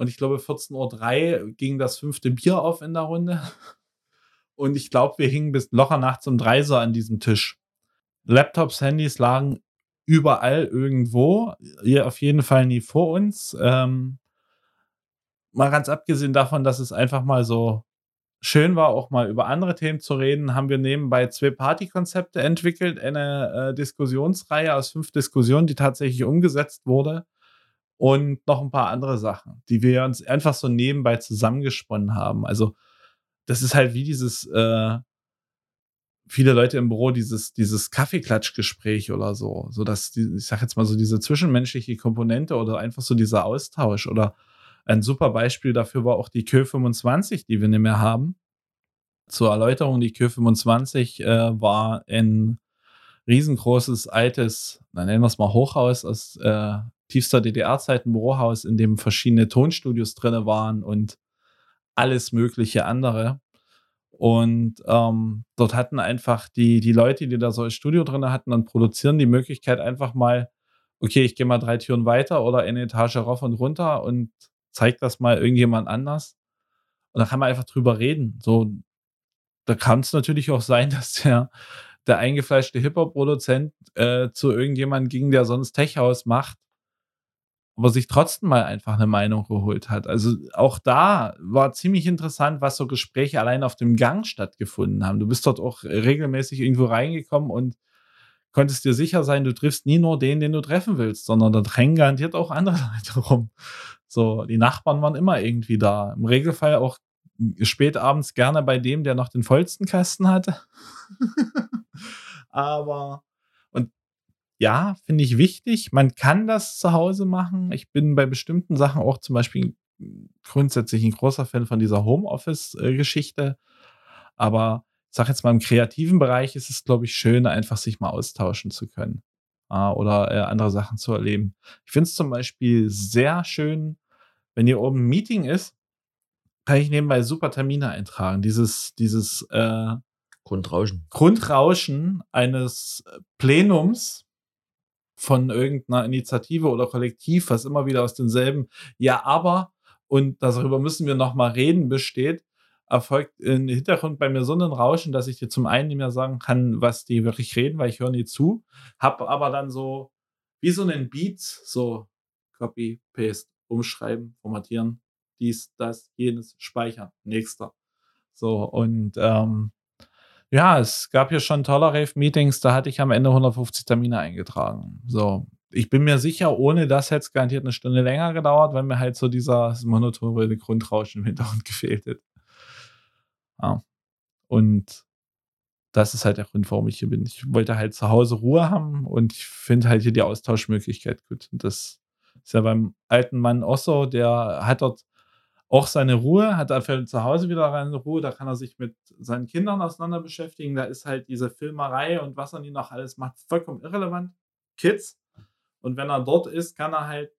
S3: Und ich glaube, 14 Uhr 3 ging das fünfte Bier auf in der Runde. *laughs* Und ich glaube, wir hingen bis locker nachts um drei so an diesem Tisch. Laptops, Handys lagen überall irgendwo. Hier auf jeden Fall nie vor uns. Ähm, mal ganz abgesehen davon, dass es einfach mal so schön war, auch mal über andere Themen zu reden, haben wir nebenbei zwei Partykonzepte entwickelt, eine äh, Diskussionsreihe aus fünf Diskussionen, die tatsächlich umgesetzt wurde und noch ein paar andere Sachen, die wir uns einfach so nebenbei zusammengesponnen haben. Also das ist halt wie dieses äh, viele Leute im Büro dieses, dieses Kaffeeklatschgespräch oder so, so dass die, ich sag jetzt mal so diese zwischenmenschliche Komponente oder einfach so dieser Austausch oder ein super Beispiel dafür war auch die Kö 25, die wir nicht mehr haben. Zur Erläuterung, die Kö 25 äh, war ein riesengroßes, altes, dann nennen wir es mal Hochhaus aus äh, tiefster DDR-Zeit, ein Bürohaus, in dem verschiedene Tonstudios drin waren und alles mögliche andere. Und ähm, dort hatten einfach die, die Leute, die da so ein Studio drin hatten und produzieren, die Möglichkeit einfach mal, okay, ich gehe mal drei Türen weiter oder eine Etage rauf und runter und zeig das mal irgendjemand anders. Und da kann man einfach drüber reden. So, da kann es natürlich auch sein, *laughs* dass der, der eingefleischte Hip-Hop-Produzent äh, zu irgendjemandem ging, der sonst Tech-House macht aber sich trotzdem mal einfach eine Meinung geholt hat. Also auch da war ziemlich interessant, was so Gespräche allein auf dem Gang stattgefunden haben. Du bist dort auch regelmäßig irgendwo reingekommen und konntest dir sicher sein, du triffst nie nur den, den du treffen willst, sondern da drängen garantiert auch andere *laughs* Leute rum. So, die Nachbarn waren immer irgendwie da. Im Regelfall auch spät abends gerne bei dem, der noch den vollsten Kasten hatte. *laughs* Aber ja, finde ich wichtig. Man kann das zu Hause machen. Ich bin bei bestimmten Sachen auch zum Beispiel grundsätzlich ein großer Fan von dieser Homeoffice-Geschichte. Aber ich sage jetzt mal, im kreativen Bereich ist es, glaube ich, schön, einfach sich mal austauschen zu können äh, oder äh, andere Sachen zu erleben. Ich finde es zum Beispiel sehr schön, wenn hier oben ein Meeting ist, kann ich nebenbei super Termine eintragen. Dieses, dieses äh,
S2: Grundrauschen.
S3: Grundrauschen eines Plenums von irgendeiner Initiative oder Kollektiv, was immer wieder aus denselben Ja, aber und darüber müssen wir noch mal reden besteht, erfolgt im Hintergrund bei mir so ein Rauschen, dass ich dir zum einen nicht mehr sagen kann, was die wirklich reden, weil ich höre nie zu, habe aber dann so wie so einen Beat, so Copy, Paste, umschreiben, formatieren, dies, das, jenes, speichern, nächster. So, und ähm, ja, es gab hier schon tolle Rave-Meetings, da hatte ich am Ende 150 Termine eingetragen. So, ich bin mir sicher, ohne das hätte es garantiert eine Stunde länger gedauert, weil mir halt so dieser monotone Grundrauschen im Hintergrund *laughs* gefehlt hätte. Ja. Und das ist halt der Grund, warum ich hier bin. Ich wollte halt zu Hause Ruhe haben und ich finde halt hier die Austauschmöglichkeit gut. Und das ist ja beim alten Mann auch der hat dort auch seine Ruhe, hat dafür zu Hause wieder seine Ruhe, da kann er sich mit seinen Kindern auseinander beschäftigen. Da ist halt diese Filmerei und was er nie noch alles macht, vollkommen irrelevant. Kids. Und wenn er dort ist, kann er halt,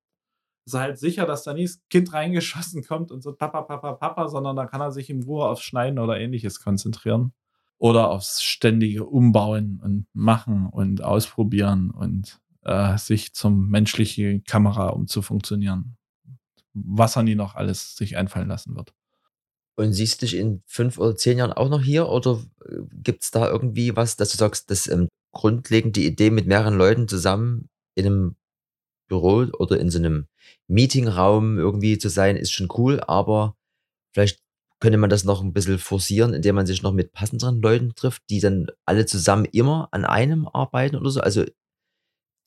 S3: ist er halt sicher, dass da nie das Kind reingeschossen kommt und so Papa, Papa, Papa, sondern da kann er sich in Ruhe aufs Schneiden oder ähnliches konzentrieren oder aufs ständige Umbauen und Machen und Ausprobieren und äh, sich zum menschlichen Kamera umzufunktionieren. Was nie noch alles sich einfallen lassen wird.
S2: Und siehst du dich in fünf oder zehn Jahren auch noch hier oder äh, gibt es da irgendwie was, dass du sagst, dass ähm, grundlegend die Idee mit mehreren Leuten zusammen in einem Büro oder in so einem Meetingraum irgendwie zu sein, ist schon cool, aber vielleicht könnte man das noch ein bisschen forcieren, indem man sich noch mit passenderen Leuten trifft, die dann alle zusammen immer an einem arbeiten oder so? Also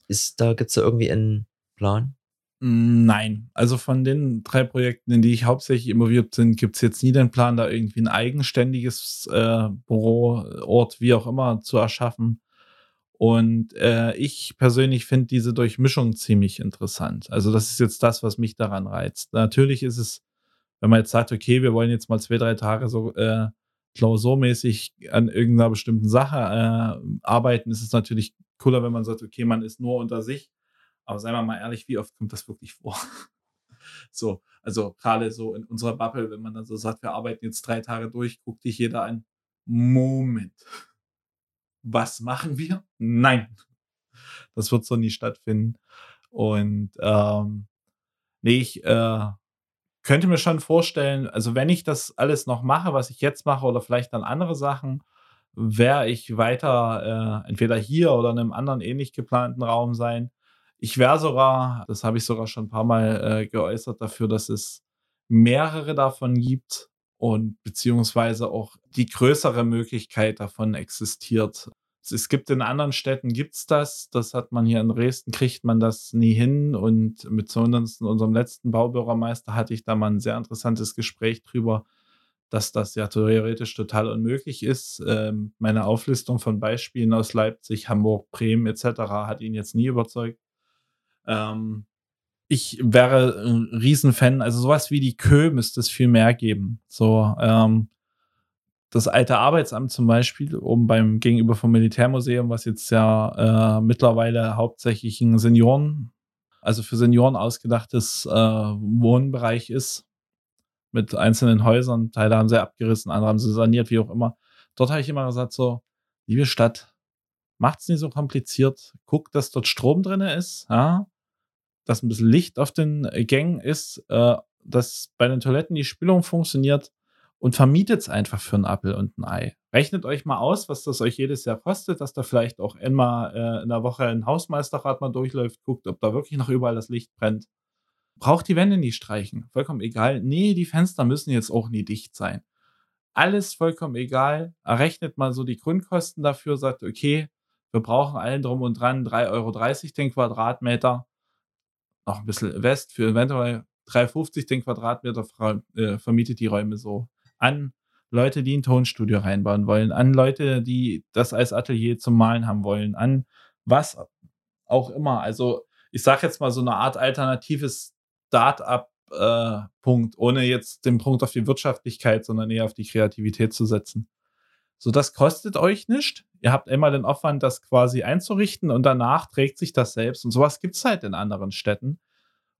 S2: ist da gibt's da irgendwie einen Plan?
S3: Nein, also von den drei Projekten, in die ich hauptsächlich involviert bin, gibt es jetzt nie den Plan, da irgendwie ein eigenständiges äh, Büroort, wie auch immer, zu erschaffen. Und äh, ich persönlich finde diese Durchmischung ziemlich interessant. Also das ist jetzt das, was mich daran reizt. Natürlich ist es wenn man jetzt sagt, okay, wir wollen jetzt mal zwei, drei Tage so äh, klausurmäßig an irgendeiner bestimmten Sache äh, arbeiten, ist es natürlich cooler, wenn man sagt, okay, man ist nur unter sich. Aber seien wir mal ehrlich, wie oft kommt das wirklich vor? *laughs* so, also gerade so in unserer Bubble, wenn man dann so sagt, wir arbeiten jetzt drei Tage durch, guckt dich jeder an. Moment. Was machen wir? Nein. Das wird so nie stattfinden. Und ähm, nee, ich äh, könnte mir schon vorstellen, also wenn ich das alles noch mache, was ich jetzt mache, oder vielleicht dann andere Sachen, wäre ich weiter äh, entweder hier oder in einem anderen ähnlich geplanten Raum sein. Ich wäre sogar, das habe ich sogar schon ein paar Mal äh, geäußert, dafür, dass es mehrere davon gibt und beziehungsweise auch die größere Möglichkeit davon existiert, es gibt in anderen Städten gibt's das. Das hat man hier in Dresden, kriegt man das nie hin. Und mit zumindest unserem letzten Baubürgermeister hatte ich da mal ein sehr interessantes Gespräch drüber, dass das ja theoretisch total unmöglich ist. Ähm, meine Auflistung von Beispielen aus Leipzig, Hamburg, Bremen etc. hat ihn jetzt nie überzeugt. Ähm, ich wäre ein Riesenfan, also sowas wie die Kö müsste es viel mehr geben. So, ähm, das alte Arbeitsamt zum Beispiel, um beim Gegenüber vom Militärmuseum, was jetzt ja äh, mittlerweile hauptsächlich ein Senioren, also für Senioren ausgedachtes äh, Wohnbereich ist, mit einzelnen Häusern. Teile haben sie abgerissen, andere haben sie saniert, wie auch immer. Dort habe ich immer gesagt, so, liebe Stadt, macht's nicht so kompliziert. Guckt, dass dort Strom drin ist, ja, dass ein bisschen Licht auf den Gängen ist, äh, dass bei den Toiletten die Spülung funktioniert und vermietet es einfach für einen Apfel und ein Ei. Rechnet euch mal aus, was das euch jedes Jahr kostet, dass da vielleicht auch einmal äh, in der Woche ein Hausmeisterrat mal durchläuft, guckt, ob da wirklich noch überall das Licht brennt. Braucht die Wände nicht streichen. Vollkommen egal. Nee, die Fenster müssen jetzt auch nie dicht sein. Alles vollkommen egal. Errechnet mal so die Grundkosten dafür, sagt, okay, wir brauchen allen drum und dran 3,30 Euro den Quadratmeter. Noch ein bisschen West für eventuell 3,50 den Quadratmeter äh, vermietet die Räume so an Leute, die ein Tonstudio reinbauen wollen, an Leute, die das als Atelier zum Malen haben wollen, an was auch immer. Also ich sage jetzt mal so eine Art alternatives Start-up-Punkt, äh, ohne jetzt den Punkt auf die Wirtschaftlichkeit, sondern eher auf die Kreativität zu setzen. So, das kostet euch nicht. Ihr habt einmal den Aufwand, das quasi einzurichten und danach trägt sich das selbst. Und sowas gibt es halt in anderen Städten.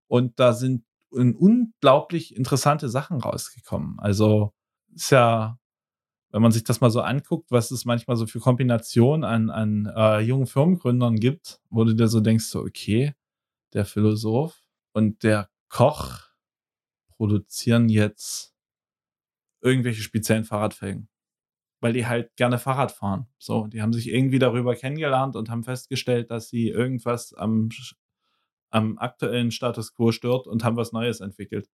S3: Und da sind unglaublich interessante Sachen rausgekommen. Also ist ja, wenn man sich das mal so anguckt, was es manchmal so für Kombinationen an, an äh, jungen Firmengründern gibt, wo du dir so denkst, so, okay, der Philosoph und der Koch produzieren jetzt irgendwelche speziellen Fahrradfelgen. Weil die halt gerne Fahrrad fahren. So, die haben sich irgendwie darüber kennengelernt und haben festgestellt, dass sie irgendwas am, am aktuellen Status quo stört und haben was Neues entwickelt.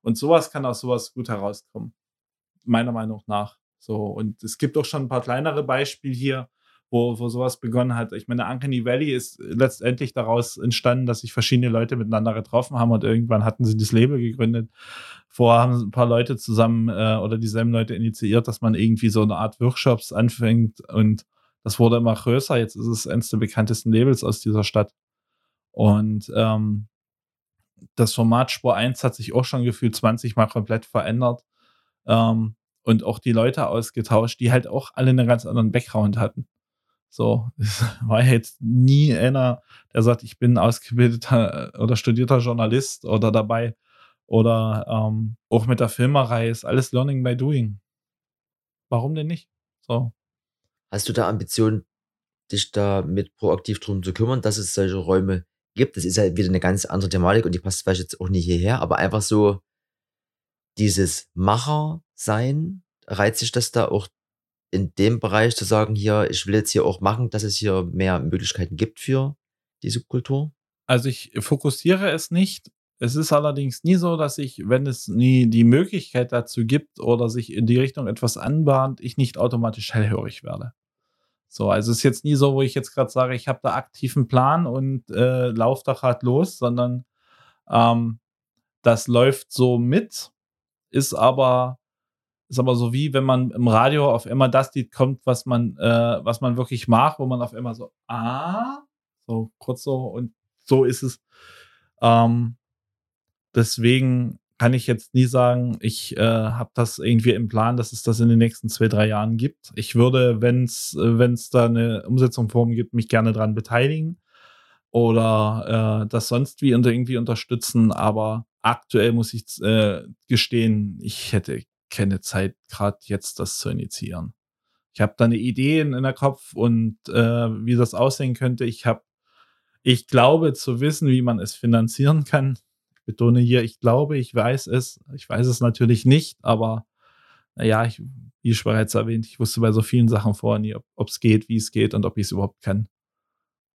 S3: Und sowas kann aus sowas gut herauskommen. Meiner Meinung nach. So, und es gibt auch schon ein paar kleinere Beispiele hier, wo, wo sowas begonnen hat. Ich meine, Uncanny Valley ist letztendlich daraus entstanden, dass sich verschiedene Leute miteinander getroffen haben und irgendwann hatten sie das Label gegründet. Vorher haben ein paar Leute zusammen äh, oder dieselben Leute initiiert, dass man irgendwie so eine Art Workshops anfängt und das wurde immer größer. Jetzt ist es eines der bekanntesten Labels aus dieser Stadt. Und ähm, das Format Spur 1 hat sich auch schon gefühlt 20 Mal komplett verändert. Ähm, und auch die Leute ausgetauscht, die halt auch alle einen ganz anderen Background hatten. So, *laughs* es war jetzt nie einer, der sagt, ich bin ausgebildeter äh, oder studierter Journalist oder dabei. Oder ähm, auch mit der Filmerei ist alles Learning by Doing. Warum denn nicht? So.
S2: Hast du da Ambitionen, dich da mit proaktiv drum zu kümmern, dass es solche Räume gibt? Das ist ja wieder eine ganz andere Thematik und die passt vielleicht jetzt auch nicht hierher, aber einfach so dieses Macher-Sein, reizt sich das da auch in dem Bereich zu sagen, hier, ich will jetzt hier auch machen, dass es hier mehr Möglichkeiten gibt für diese Kultur?
S3: Also ich fokussiere es nicht. Es ist allerdings nie so, dass ich, wenn es nie die Möglichkeit dazu gibt oder sich in die Richtung etwas anbahnt, ich nicht automatisch hellhörig werde. So, also es ist jetzt nie so, wo ich jetzt gerade sage, ich habe da aktiven Plan und äh, laufe da gerade los, sondern ähm, das läuft so mit, ist aber ist aber so wie, wenn man im Radio auf immer das Lied kommt, was man, äh, was man wirklich mag, wo man auf immer so, ah, so kurz so und so ist es. Ähm, deswegen kann ich jetzt nie sagen, ich äh, habe das irgendwie im Plan, dass es das in den nächsten zwei, drei Jahren gibt. Ich würde, wenn es äh, da eine Umsetzung Form gibt, mich gerne dran beteiligen oder äh, das sonst wie irgendwie unterstützen. Aber aktuell muss ich äh, gestehen, ich hätte keine Zeit, gerade jetzt das zu initiieren. Ich habe da eine Idee in, in der Kopf und äh, wie das aussehen könnte. Ich habe, ich glaube zu wissen, wie man es finanzieren kann. Ich betone hier, ich glaube, ich weiß es. Ich weiß es natürlich nicht, aber naja, ich, wie ich bereits erwähnt, ich wusste bei so vielen Sachen vorher nie, ob es geht, wie es geht und ob ich es überhaupt kann.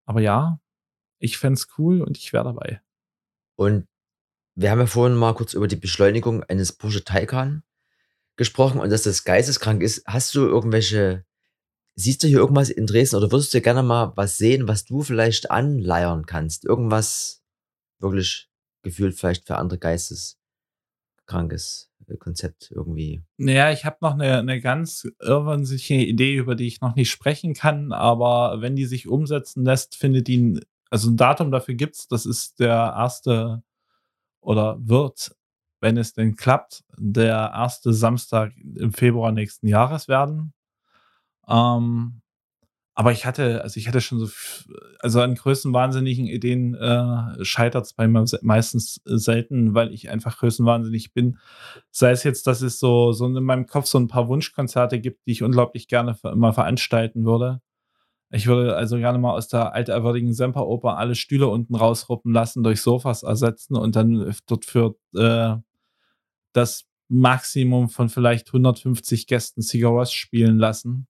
S3: Aber ja, ich fände es cool und ich wäre dabei.
S2: Und wir haben ja vorhin mal kurz über die Beschleunigung eines Porsche Taycan gesprochen und dass das geisteskrank ist. Hast du irgendwelche, siehst du hier irgendwas in Dresden oder würdest du gerne mal was sehen, was du vielleicht anleiern kannst? Irgendwas wirklich gefühlt vielleicht für andere geisteskrankes äh, Konzept irgendwie.
S3: Naja, ich habe noch eine, eine ganz irrwitzige Idee, über die ich noch nicht sprechen kann, aber wenn die sich umsetzen lässt, findet die, also ein Datum dafür gibt es, das ist der erste oder wird wenn es denn klappt, der erste Samstag im Februar nächsten Jahres werden. Ähm, aber ich hatte, also ich hatte schon so, also an größenwahnsinnigen Ideen äh, scheitert es bei mir meistens selten, weil ich einfach größenwahnsinnig bin. Sei es jetzt, dass es so, so in meinem Kopf so ein paar Wunschkonzerte gibt, die ich unglaublich gerne mal veranstalten würde. Ich würde also gerne mal aus der altehrwürdigen Semperoper alle Stühle unten rausruppen lassen, durch Sofas ersetzen und dann dort für äh, das Maximum von vielleicht 150 Gästen Cigarettes spielen lassen.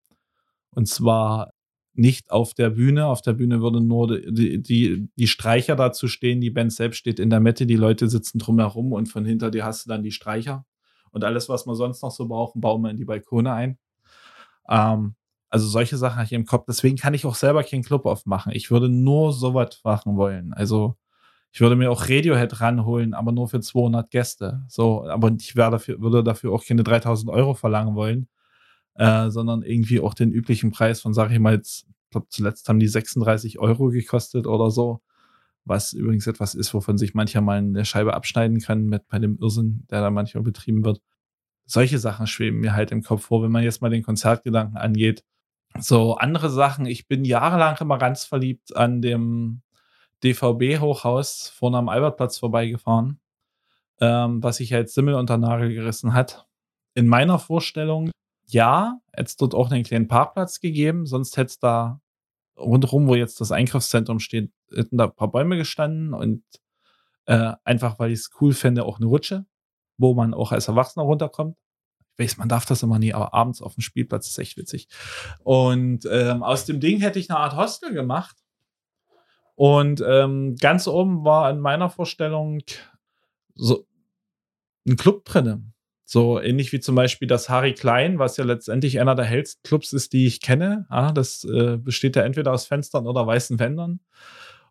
S3: Und zwar nicht auf der Bühne. Auf der Bühne würden nur die, die, die Streicher dazu stehen. Die Band selbst steht in der Mitte. Die Leute sitzen drumherum und von hinter dir hast du dann die Streicher. Und alles, was wir sonst noch so brauchen, bauen wir in die Balkone ein. Ähm, also solche Sachen habe ich im Kopf. Deswegen kann ich auch selber keinen Club aufmachen. Ich würde nur sowas machen wollen. Also ich würde mir auch Radiohead ranholen, aber nur für 200 Gäste. So, aber ich dafür, würde dafür auch keine 3000 Euro verlangen wollen, äh, sondern irgendwie auch den üblichen Preis von, sag ich mal jetzt, ich glaube, zuletzt haben die 36 Euro gekostet oder so. Was übrigens etwas ist, wovon sich mancher mal eine Scheibe abschneiden kann mit bei dem Irrsinn, der da manchmal betrieben wird. Solche Sachen schweben mir halt im Kopf vor, wenn man jetzt mal den Konzertgedanken angeht. So andere Sachen. Ich bin jahrelang immer ganz verliebt an dem DVB-Hochhaus vorne am Albertplatz vorbeigefahren, ähm, was sich als Simmel unter Nagel gerissen hat. In meiner Vorstellung, ja, hätte es dort auch einen kleinen Parkplatz gegeben, sonst hätte es da rundherum, wo jetzt das Einkaufszentrum steht, hätten da ein paar Bäume gestanden und äh, einfach, weil ich es cool fände, auch eine Rutsche, wo man auch als Erwachsener runterkommt. Ich weiß, man darf das immer nie, aber abends auf dem Spielplatz ist echt witzig. Und ähm, aus dem Ding hätte ich eine Art Hostel gemacht und ähm, ganz oben war in meiner Vorstellung so ein Club drin. So ähnlich wie zum Beispiel das Harry Klein, was ja letztendlich einer der hellsten Clubs ist, die ich kenne. Ja, das äh, besteht ja entweder aus Fenstern oder weißen Wändern.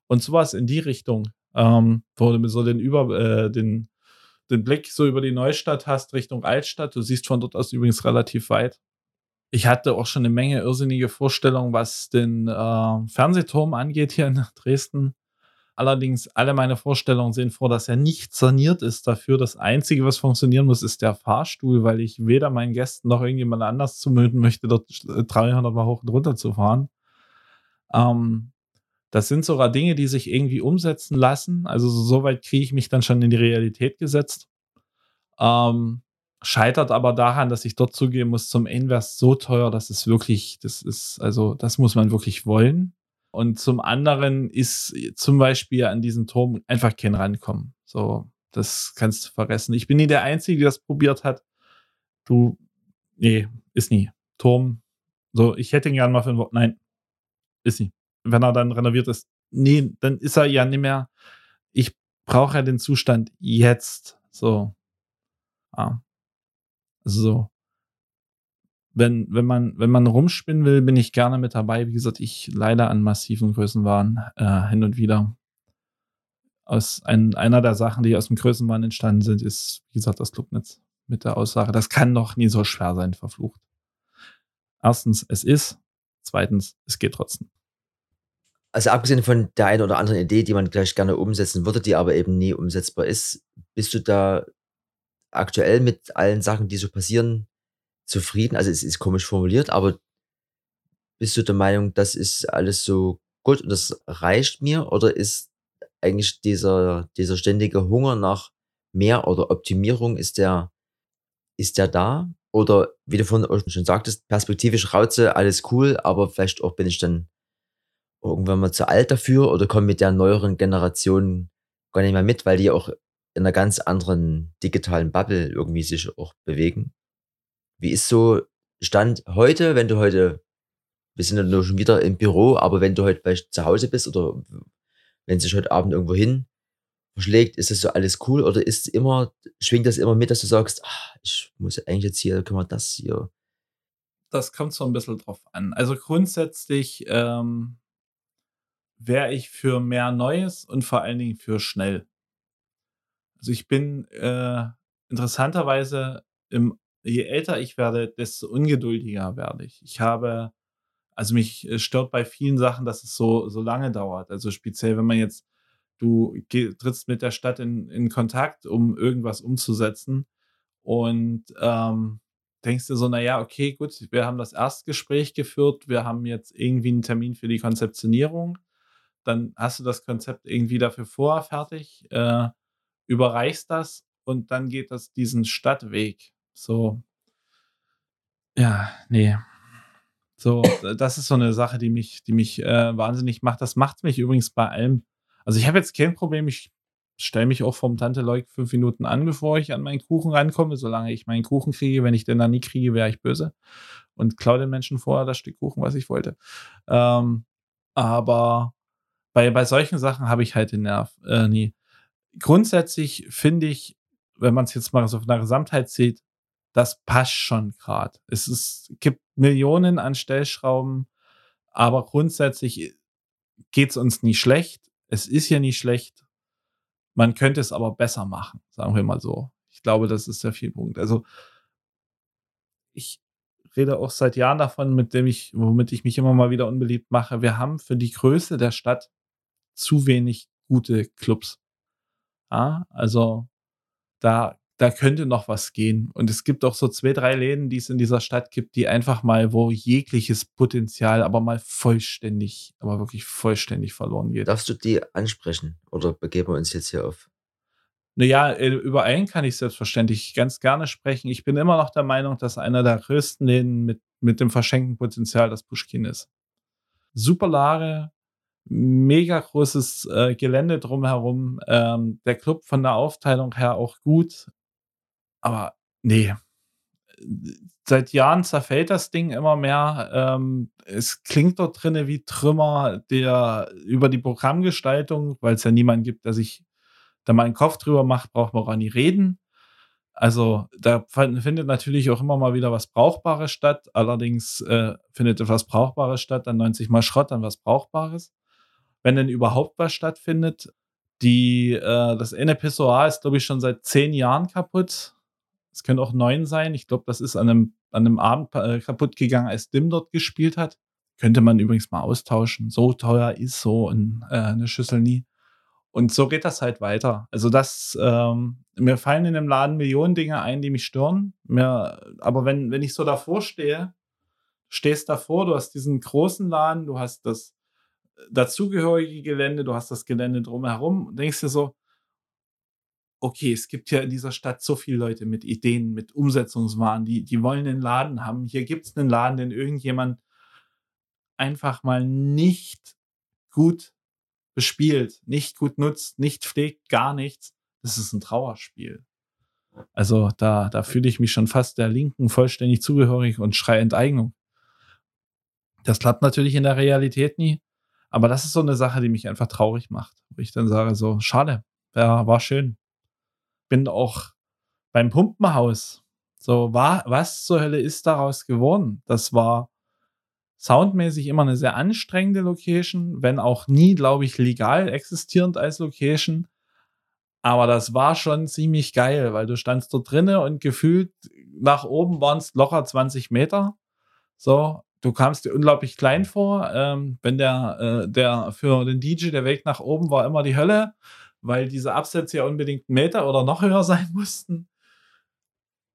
S3: Und sowas in die Richtung, ähm, wo du so den, über, äh, den, den Blick so über die Neustadt hast Richtung Altstadt. Du siehst von dort aus übrigens relativ weit. Ich hatte auch schon eine Menge irrsinnige Vorstellungen, was den äh, Fernsehturm angeht hier in Dresden. Allerdings, alle meine Vorstellungen sehen vor, dass er nicht saniert ist dafür. Das Einzige, was funktionieren muss, ist der Fahrstuhl, weil ich weder meinen Gästen noch irgendjemand anders zumuten möchte, dort 300 Mal hoch und runter zu fahren. Ähm, das sind sogar Dinge, die sich irgendwie umsetzen lassen. Also so weit kriege ich mich dann schon in die Realität gesetzt. Ähm, scheitert aber daran, dass ich dort zugeben muss, zum Invest so teuer, dass es wirklich, das ist, also das muss man wirklich wollen. Und zum anderen ist zum Beispiel an diesen Turm einfach kein Rankommen. So, das kannst du vergessen. Ich bin nie der Einzige, der das probiert hat. Du, nee, ist nie. Turm, so, ich hätte ihn gern mal für ein Wort. Nein, ist nie. Wenn er dann renoviert ist, nee, dann ist er ja nicht mehr. Ich brauche ja den Zustand jetzt. So. Ah. Also so wenn, wenn man, wenn man rumspinnen will, bin ich gerne mit dabei. Wie gesagt, ich leider an massiven Größenwahn äh, hin und wieder. Aus ein, einer der Sachen, die aus dem Größenwahn entstanden sind, ist, wie gesagt, das Clubnetz mit der Aussage, das kann doch nie so schwer sein, verflucht. Erstens, es ist. Zweitens, es geht trotzdem.
S2: Also abgesehen von der einen oder anderen Idee, die man gleich gerne umsetzen würde, die aber eben nie umsetzbar ist, bist du da aktuell mit allen Sachen, die so passieren, zufrieden? Also es ist komisch formuliert, aber bist du der Meinung, das ist alles so gut und das reicht mir? Oder ist eigentlich dieser, dieser ständige Hunger nach mehr oder Optimierung, ist der, ist der da? Oder wie du vorhin schon sagtest, perspektivisch Rauze, alles cool, aber vielleicht auch bin ich dann irgendwann mal zu alt dafür oder komme mit der neueren Generation gar nicht mehr mit, weil die auch in einer ganz anderen digitalen Bubble irgendwie sich auch bewegen. Wie ist so Stand heute, wenn du heute, wir sind ja nur schon wieder im Büro, aber wenn du heute bei, zu Hause bist oder wenn sich heute Abend irgendwo hin verschlägt, ist das so alles cool oder ist immer, schwingt das immer mit, dass du sagst, ach, ich muss eigentlich jetzt hier, können wir das hier.
S3: Das kommt so ein bisschen drauf an. Also grundsätzlich ähm, wäre ich für mehr Neues und vor allen Dingen für schnell. Also ich bin äh, interessanterweise im je älter ich werde, desto ungeduldiger werde ich. Ich habe, also mich äh, stört bei vielen Sachen, dass es so, so lange dauert. Also speziell, wenn man jetzt, du trittst mit der Stadt in, in Kontakt, um irgendwas umzusetzen und ähm, denkst du so, naja, okay, gut, wir haben das Erstgespräch geführt, wir haben jetzt irgendwie einen Termin für die Konzeptionierung, dann hast du das Konzept irgendwie dafür vorher fertig, äh, überreichst das und dann geht das diesen Stadtweg so. Ja, nee. So, das ist so eine Sache, die mich, die mich äh, wahnsinnig macht. Das macht mich übrigens bei allem. Also ich habe jetzt kein Problem, ich stelle mich auch vom Tante Leuk fünf Minuten an, bevor ich an meinen Kuchen rankomme, solange ich meinen Kuchen kriege. Wenn ich den dann nie kriege, wäre ich böse und klaue den Menschen vorher das Stück Kuchen, was ich wollte. Ähm, aber bei, bei solchen Sachen habe ich halt den Nerv äh, nie. Grundsätzlich finde ich, wenn man es jetzt mal so von der Gesamtheit sieht, das passt schon gerade. Es ist, gibt Millionen an Stellschrauben, aber grundsätzlich geht es uns nie schlecht. Es ist ja nicht schlecht. Man könnte es aber besser machen, sagen wir mal so. Ich glaube, das ist der Punkt. Also ich rede auch seit Jahren davon, mit dem ich, womit ich mich immer mal wieder unbeliebt mache. Wir haben für die Größe der Stadt zu wenig gute Clubs. Ja, also da da könnte noch was gehen. Und es gibt auch so zwei, drei Läden, die es in dieser Stadt gibt, die einfach mal, wo jegliches Potenzial aber mal vollständig, aber wirklich vollständig verloren geht.
S2: Darfst du die ansprechen oder begeben wir uns jetzt hier auf?
S3: Naja, äh, über einen kann ich selbstverständlich ganz gerne sprechen. Ich bin immer noch der Meinung, dass einer der größten Läden mit, mit dem verschenkten Potenzial das Pushkin ist. Super Lage, mega großes äh, Gelände drumherum. Ähm, der Club von der Aufteilung her auch gut. Aber nee. Seit Jahren zerfällt das Ding immer mehr. Ähm, es klingt dort drinne wie Trümmer der über die Programmgestaltung, weil es ja niemanden gibt, der sich da mal einen Kopf drüber macht, braucht man auch nie reden. Also da findet natürlich auch immer mal wieder was Brauchbares statt. Allerdings äh, findet etwas Brauchbares statt, dann 90 Mal Schrott, dann was Brauchbares. Wenn denn überhaupt was stattfindet. Die, äh, das Pissoir ist, glaube ich, schon seit zehn Jahren kaputt. Es könnte auch neun sein. Ich glaube, das ist an einem, an einem Abend äh, kaputt gegangen, als Dim dort gespielt hat. Könnte man übrigens mal austauschen. So teuer ist so ein, äh, eine Schüssel nie. Und so geht das halt weiter. Also das, ähm, mir fallen in dem Laden Millionen Dinge ein, die mich stören. Mir, aber wenn, wenn ich so davor stehe, stehst davor, du hast diesen großen Laden, du hast das dazugehörige Gelände, du hast das Gelände drumherum, denkst dir so, okay, es gibt ja in dieser Stadt so viele Leute mit Ideen, mit Umsetzungswahn, die, die wollen einen Laden haben. Hier gibt es einen Laden, den irgendjemand einfach mal nicht gut bespielt, nicht gut nutzt, nicht pflegt, gar nichts. Das ist ein Trauerspiel. Also da, da fühle ich mich schon fast der Linken vollständig zugehörig und schreie Enteignung. Das klappt natürlich in der Realität nie. Aber das ist so eine Sache, die mich einfach traurig macht. Wo ich dann sage, so, schade, ja, war schön. Bin auch beim Pumpenhaus. So, war, was zur Hölle ist daraus geworden? Das war soundmäßig immer eine sehr anstrengende Location, wenn auch nie, glaube ich, legal existierend als Location. Aber das war schon ziemlich geil, weil du standst dort drinnen und gefühlt nach oben waren es locker 20 Meter. So, du kamst dir unglaublich klein vor. Ähm, wenn der, äh, der für den DJ der Weg nach oben war immer die Hölle, weil diese Absätze ja unbedingt Meter oder noch höher *laughs* sein mussten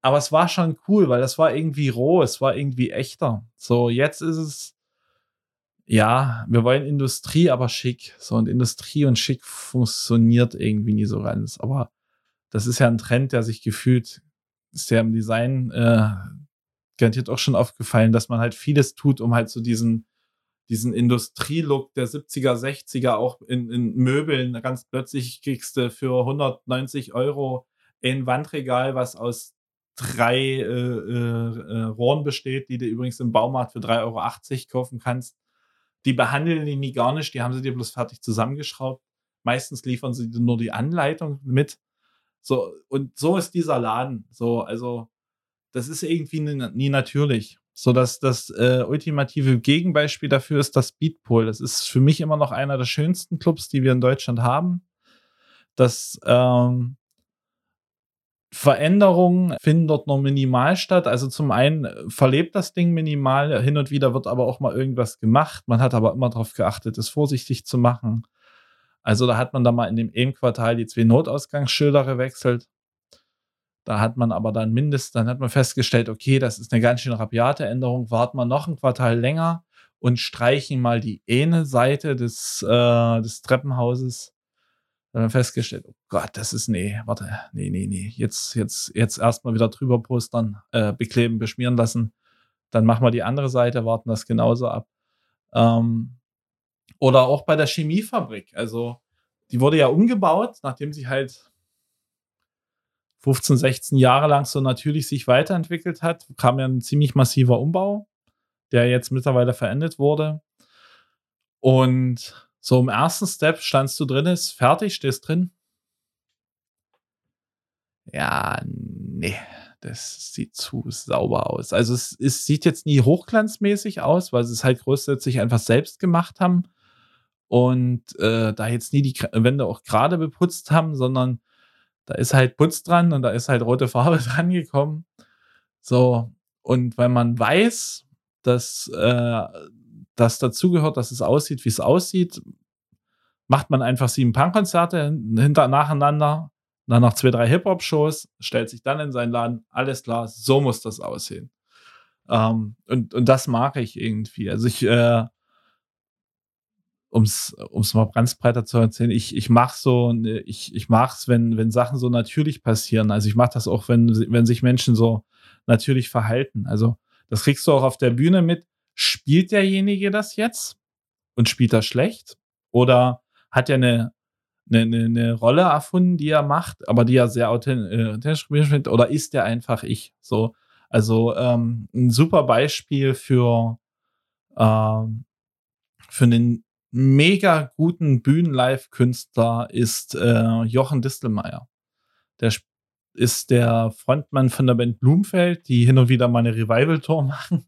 S3: aber es war schon cool, weil das war irgendwie roh, es war irgendwie echter. So, jetzt ist es, ja, wir wollen Industrie, aber schick. So, und Industrie und schick funktioniert irgendwie nie so ganz. Aber das ist ja ein Trend, der sich gefühlt, ist ja im Design äh, garantiert auch schon aufgefallen, dass man halt vieles tut, um halt so diesen, diesen Industrielook der 70er, 60er auch in, in Möbeln ganz plötzlich kriegst du für 190 Euro ein Wandregal, was aus drei äh, äh, äh, Rohren besteht, die du übrigens im Baumarkt für 3,80 Euro kaufen kannst. Die behandeln die nie gar nicht, die haben sie dir bloß fertig zusammengeschraubt. Meistens liefern sie dir nur die Anleitung mit. So, und so ist dieser Laden. So, also, das ist irgendwie nie, natürlich. So, dass das äh, ultimative Gegenbeispiel dafür ist das Beatpool. Das ist für mich immer noch einer der schönsten Clubs, die wir in Deutschland haben. Das ähm, Veränderungen finden dort nur minimal statt. Also zum einen verlebt das Ding minimal, hin und wieder wird aber auch mal irgendwas gemacht. Man hat aber immer darauf geachtet, es vorsichtig zu machen. Also da hat man da mal in dem EM-Quartal die zwei Notausgangsschilder gewechselt. Da hat man aber dann mindestens, dann hat man festgestellt, okay, das ist eine ganz schön rabiate Änderung. Warten wir noch ein Quartal länger und streichen mal die eine Seite des, äh, des Treppenhauses dann haben wir festgestellt, oh Gott, das ist, nee, warte, nee, nee, nee, jetzt, jetzt, jetzt erstmal wieder drüber postern, äh, bekleben, beschmieren lassen. Dann machen wir die andere Seite, warten das genauso ab. Ähm, oder auch bei der Chemiefabrik. Also, die wurde ja umgebaut, nachdem sie halt 15, 16 Jahre lang so natürlich sich weiterentwickelt hat, kam ja ein ziemlich massiver Umbau, der jetzt mittlerweile verendet wurde. Und so im ersten Step standst du drin, ist fertig, stehst drin. Ja, nee, das sieht zu sauber aus. Also es, es sieht jetzt nie hochglanzmäßig aus, weil sie es halt grundsätzlich einfach selbst gemacht haben und äh, da jetzt nie die Wände auch gerade beputzt haben, sondern da ist halt Putz dran und da ist halt rote Farbe *laughs* dran gekommen. So, und weil man weiß, dass äh, das dazugehört, dass es aussieht, wie es aussieht, macht man einfach sieben Punkkonzerte hinter nacheinander, dann noch zwei, drei Hip-Hop-Shows, stellt sich dann in seinen Laden, alles klar, so muss das aussehen. Ähm, und, und das mag ich irgendwie. Also ich, äh, um's, um's mal ganz breiter zu erzählen, ich, ich mach so, ich, ich mach's, wenn, wenn Sachen so natürlich passieren. Also ich mach das auch, wenn, wenn sich Menschen so natürlich verhalten. Also das kriegst du auch auf der Bühne mit spielt derjenige das jetzt und spielt das schlecht? Oder hat er eine, eine, eine Rolle erfunden, die er macht, aber die er sehr authentisch findet? Oder ist er einfach ich? So, also ähm, ein super Beispiel für, ähm, für einen mega guten Bühnenlive-Künstler ist äh, Jochen Distelmeier. Der ist der Frontmann von der Band Blumfeld, die hin und wieder mal eine Revival-Tour *laughs* machen.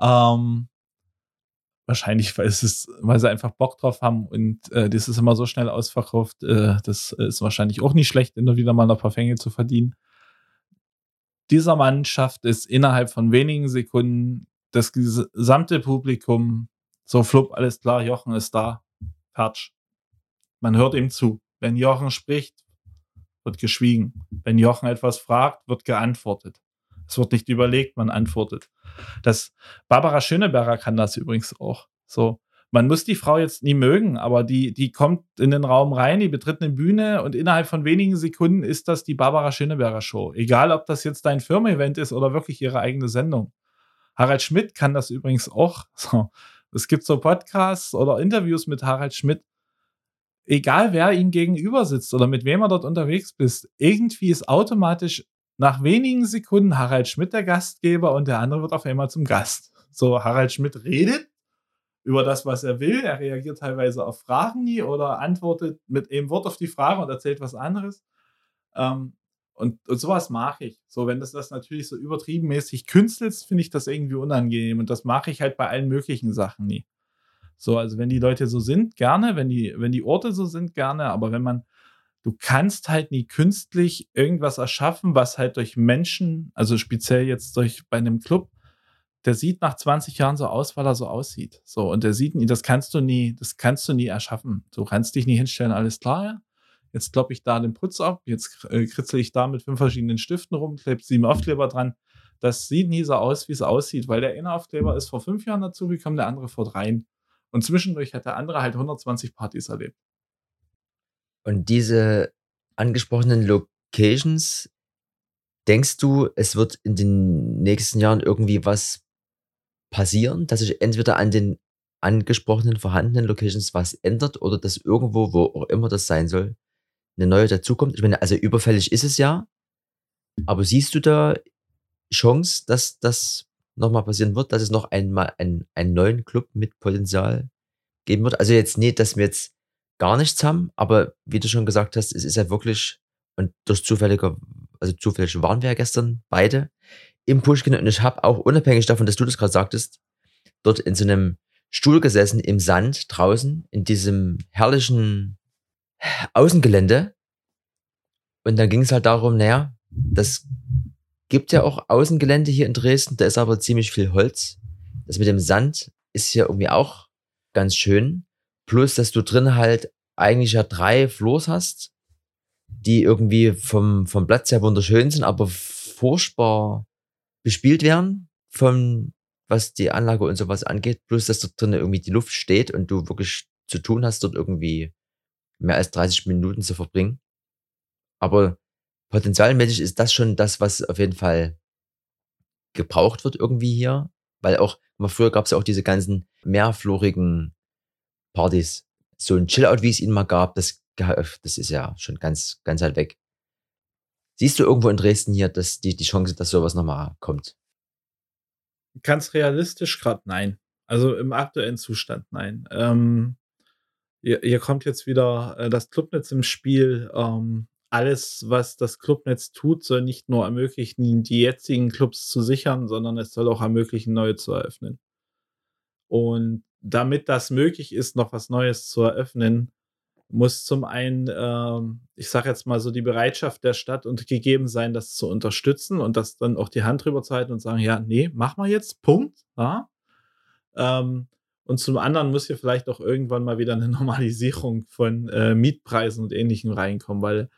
S3: ähm, wahrscheinlich, weil, es weil sie einfach Bock drauf haben und äh, das ist immer so schnell ausverkauft. Äh, das ist wahrscheinlich auch nicht schlecht, immer wieder mal ein paar Fänge zu verdienen. Dieser Mann schafft es innerhalb von wenigen Sekunden, das gesamte Publikum, so flupp, alles klar, Jochen ist da, Patsch. Man hört ihm zu. Wenn Jochen spricht, wird geschwiegen. Wenn Jochen etwas fragt, wird geantwortet. Es wird nicht überlegt, man antwortet. Das Barbara Schöneberger kann das übrigens auch. So, man muss die Frau jetzt nie mögen, aber die, die kommt in den Raum rein, die betritt eine Bühne und innerhalb von wenigen Sekunden ist das die Barbara Schöneberger Show. Egal, ob das jetzt dein Firmen-Event ist oder wirklich ihre eigene Sendung. Harald Schmidt kann das übrigens auch. *laughs* So, es gibt so Podcasts oder Interviews mit Harald Schmidt. Egal wer ihm gegenüber sitzt oder mit wem er dort unterwegs bist, irgendwie ist automatisch nach wenigen Sekunden Harald Schmidt der Gastgeber und der andere wird auf einmal zum Gast. So, Harald Schmidt redet über das, was er will. Er reagiert teilweise auf Fragen nie oder antwortet mit einem Wort auf die Frage und erzählt was anderes. Ähm, und, und sowas mache ich. So, wenn das das natürlich so übertriebenmäßig künstelst, finde ich das irgendwie unangenehm. Und das mache ich halt bei allen möglichen Sachen nie. So, also wenn die Leute so sind, gerne, wenn die, wenn die Orte so sind, gerne, aber wenn man du kannst halt nie künstlich irgendwas erschaffen, was halt durch Menschen, also speziell jetzt durch bei einem Club, der sieht nach 20 Jahren so aus, weil er so aussieht. So, und der sieht nie, das kannst du nie, das kannst du nie erschaffen. Du kannst dich nie hinstellen, alles klar. Jetzt kloppe ich da den Putz ab, jetzt äh, kritzel ich da mit fünf verschiedenen Stiften rum, klebe sieben Aufkleber dran. Das sieht nie so aus, wie es aussieht, weil der eine Aufkleber ist vor fünf Jahren dazugekommen, der andere vor dreien. Und zwischendurch hat der andere halt 120 Partys erlebt.
S2: Und diese angesprochenen Locations, denkst du, es wird in den nächsten Jahren irgendwie was passieren, dass sich entweder an den angesprochenen vorhandenen Locations was ändert oder dass irgendwo, wo auch immer das sein soll, eine neue dazukommt? Ich meine, also überfällig ist es ja, aber siehst du da Chance, dass das nochmal passieren wird, dass es noch einmal einen, einen neuen Club mit Potenzial geben wird? Also jetzt nicht, dass wir jetzt gar nichts haben, aber wie du schon gesagt hast, es ist ja wirklich, und durch zufälliger, also zufällig waren wir ja gestern beide im Pushkin und ich habe auch unabhängig davon, dass du das gerade sagtest, dort in so einem Stuhl gesessen im Sand draußen in diesem herrlichen Außengelände. Und dann ging es halt darum, naja, das gibt ja auch Außengelände hier in Dresden, da ist aber ziemlich viel Holz. Das mit dem Sand ist hier irgendwie auch ganz schön. Plus, dass du drin halt eigentlich ja drei Floors hast, die irgendwie vom, vom Platz her wunderschön sind, aber furchtbar bespielt werden, von was die Anlage und sowas angeht. Plus, dass dort drin irgendwie die Luft steht und du wirklich zu tun hast, dort irgendwie mehr als 30 Minuten zu verbringen. Aber potenzialmäßig ist das schon das, was auf jeden Fall gebraucht wird irgendwie hier. Weil auch, früher gab es ja auch diese ganzen mehrflorigen Partys. So ein Chillout, wie es ihn mal gab, das, das ist ja schon ganz, ganz halt weg. Siehst du irgendwo in Dresden hier, dass die, die Chance, dass sowas nochmal kommt?
S3: Ganz realistisch gerade nein. Also im aktuellen Zustand nein. Ähm, hier, hier, kommt jetzt wieder äh, das Clubnetz im Spiel. Ähm, alles, was das Clubnetz tut, soll nicht nur ermöglichen, die jetzigen Clubs zu sichern, sondern es soll auch ermöglichen, neue zu eröffnen. Und damit das möglich ist, noch was Neues zu eröffnen, muss zum einen, ähm, ich sage jetzt mal so, die Bereitschaft der Stadt und gegeben sein, das zu unterstützen und das dann auch die Hand drüber zu halten und sagen, ja, nee, mach mal jetzt, Punkt. Ja? Ähm, und zum anderen muss hier vielleicht auch irgendwann mal wieder eine *laughs* Normalisierung von äh, Mietpreisen und Ähnlichem reinkommen, weil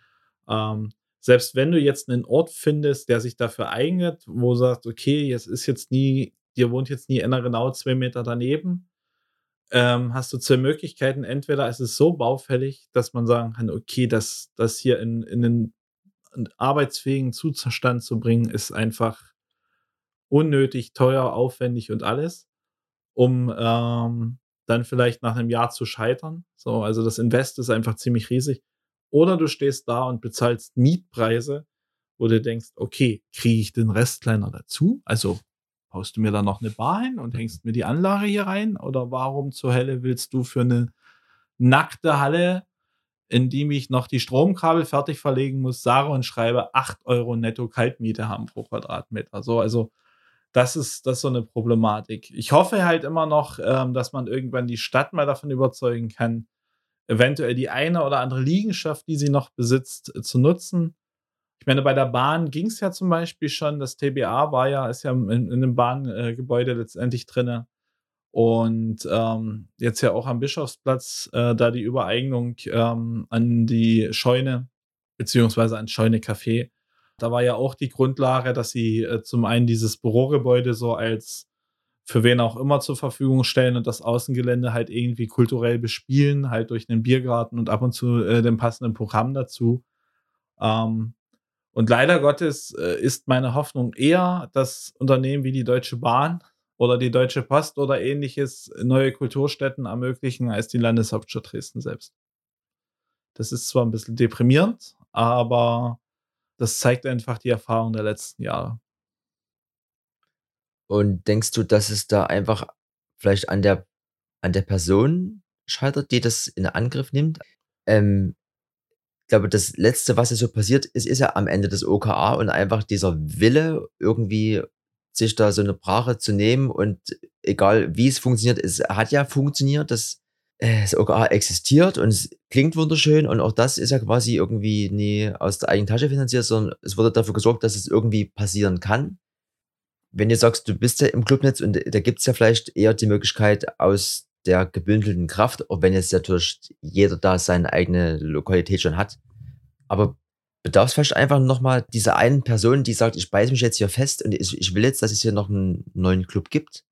S3: ähm, selbst wenn du jetzt einen Ort findest, der sich dafür eignet, wo du sagst, okay, es ist jetzt nie, dir wohnt jetzt nie einer genau zwei Meter daneben, ähm, hast du zwei Möglichkeiten. Entweder ist es so baufällig, dass man sagen kann, okay, das, das hier in, in einen, einen arbeitsfähigen Zustand zu bringen, ist einfach unnötig, teuer, aufwendig und alles, um ähm, dann vielleicht nach einem Jahr zu scheitern. So, also das Invest ist einfach ziemlich riesig. Oder du stehst da und bezahlst Mietpreise, wo du denkst, okay, kriege ich den Rest kleiner dazu? Also Haust du mir da noch eine Bar hin und hängst mir die Anlage hier rein? Oder warum zur Hölle willst du für eine nackte Halle indem ich noch die Stromkabel fertig verlegen muss, sage und schreibe 8 Euro netto Kaltmiete haben pro Quadratmeter. So, also das ist, das ist so eine Problematik. Ich hoffe halt immer noch, ähm, dass man irgendwann die Stadt mal davon überzeugen kann, eventuell die eine oder andere Liegenschaft, die sie noch besitzt, äh, zu nutzen. Ich meine, bei der Bahn ging es ja zum Beispiel schon, das TBA war ja, ist ja in, in einem Bahngebäude letztendlich drinne. Und ähm, jetzt ja auch am Bischofsplatz, äh, da die Übereignung ähm, an die Scheune, beziehungsweise an Scheune Café, da war ja auch die Grundlage, dass sie äh, zum einen dieses Bürogebäude so als für wen auch immer zur Verfügung stellen und das Außengelände halt irgendwie kulturell bespielen, halt durch einen Biergarten und ab und zu äh, dem passenden Programm dazu. Ähm, und leider Gottes äh, ist meine Hoffnung eher, dass Unternehmen wie die Deutsche Bahn oder die Deutsche Post oder ähnliches neue Kulturstätten ermöglichen als die Landeshauptstadt Dresden selbst. Das ist zwar ein bisschen deprimierend, aber das zeigt einfach die Erfahrung der letzten Jahre.
S2: Und denkst du, dass es da einfach vielleicht an der, an der Person scheitert, die das in Angriff nimmt? Ähm, ich glaube, das Letzte, was ja so passiert ist, ist ja am Ende das OKA und einfach dieser Wille, irgendwie sich da so eine Brache zu nehmen und egal wie es funktioniert, es hat ja funktioniert, das, das OKA existiert und es klingt wunderschön und auch das ist ja quasi irgendwie nie aus der eigenen Tasche finanziert, sondern es wurde dafür gesorgt, dass es irgendwie passieren kann. Wenn du sagst, du bist ja im Clubnetz und da gibt es ja vielleicht eher die Möglichkeit aus der gebündelten Kraft, auch wenn jetzt natürlich jeder da seine eigene Lokalität schon hat. Aber bedarf es vielleicht einfach nochmal dieser einen Person, die sagt, ich beiße mich jetzt hier fest und ich, ich will jetzt, dass es hier noch einen neuen Club gibt?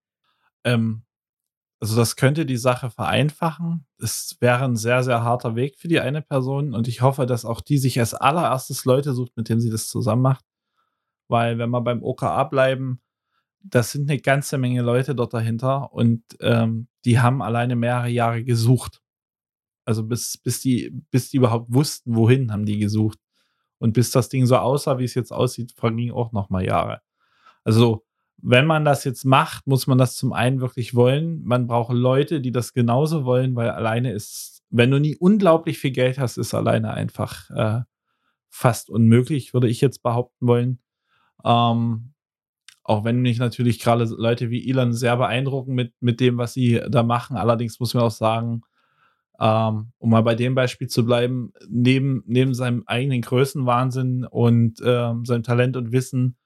S3: Ähm, also das könnte die Sache vereinfachen. Es wäre ein sehr, sehr harter Weg für die eine Person und ich hoffe, dass auch die sich als allererstes Leute sucht, mit denen sie das zusammen macht. Weil wenn wir beim OKA bleiben, das sind eine ganze Menge Leute dort dahinter und ähm, die haben alleine mehrere Jahre gesucht. Also bis, bis, die, bis die überhaupt wussten, wohin haben die gesucht. Und bis das Ding so aussah, wie es jetzt aussieht, vergingen auch noch mal Jahre. Also, wenn man das jetzt macht, muss man das zum einen wirklich wollen. Man braucht Leute, die das genauso wollen, weil alleine ist, wenn du nie unglaublich viel Geld hast, ist alleine einfach äh, fast unmöglich, würde ich jetzt behaupten wollen. Ähm, auch wenn mich natürlich gerade Leute wie Elon sehr beeindrucken mit, mit dem, was sie da machen. Allerdings muss man auch sagen, ähm, um mal bei dem Beispiel zu bleiben, neben, neben seinem eigenen Größenwahnsinn und ähm, seinem Talent und Wissen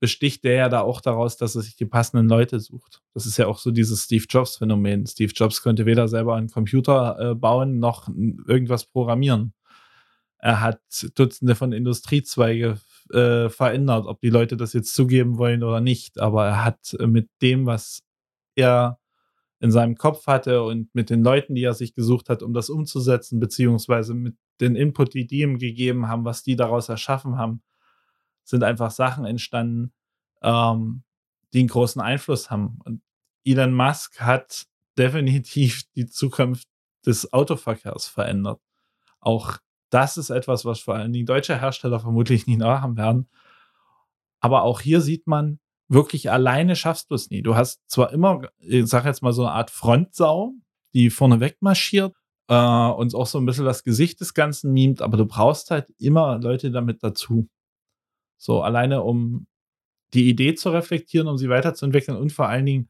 S3: besticht der ja da auch daraus, dass er sich die passenden Leute sucht. Das ist ja auch so dieses Steve Jobs-Phänomen. Steve Jobs könnte weder selber einen Computer äh, bauen noch irgendwas programmieren. Er hat Dutzende von Industriezweige äh, verändert, ob die Leute das jetzt zugeben wollen oder nicht. Aber er hat äh, mit dem, was er in seinem Kopf hatte und mit den Leuten, die er sich gesucht hat, um das umzusetzen, beziehungsweise mit den Input, die die ihm gegeben haben, was die daraus erschaffen haben, sind einfach Sachen entstanden, ähm, die einen großen Einfluss haben. Und Elon Musk hat *laughs* definitiv die Zukunft des Autoverkehrs verändert. Auch das ist etwas, was vor allen Dingen deutsche Hersteller vermutlich nie nachhaben werden. Aber auch hier sieht man, wirklich alleine schaffst du es nie. Du hast zwar immer, ich sag jetzt mal so eine Art Frontsau, die vorne weg marschiert äh, und auch so ein bisschen das Gesicht des Ganzen mimt, aber du brauchst halt immer Leute damit dazu. So alleine, um die Idee zu reflektieren, um sie weiterzuentwickeln und vor allen Dingen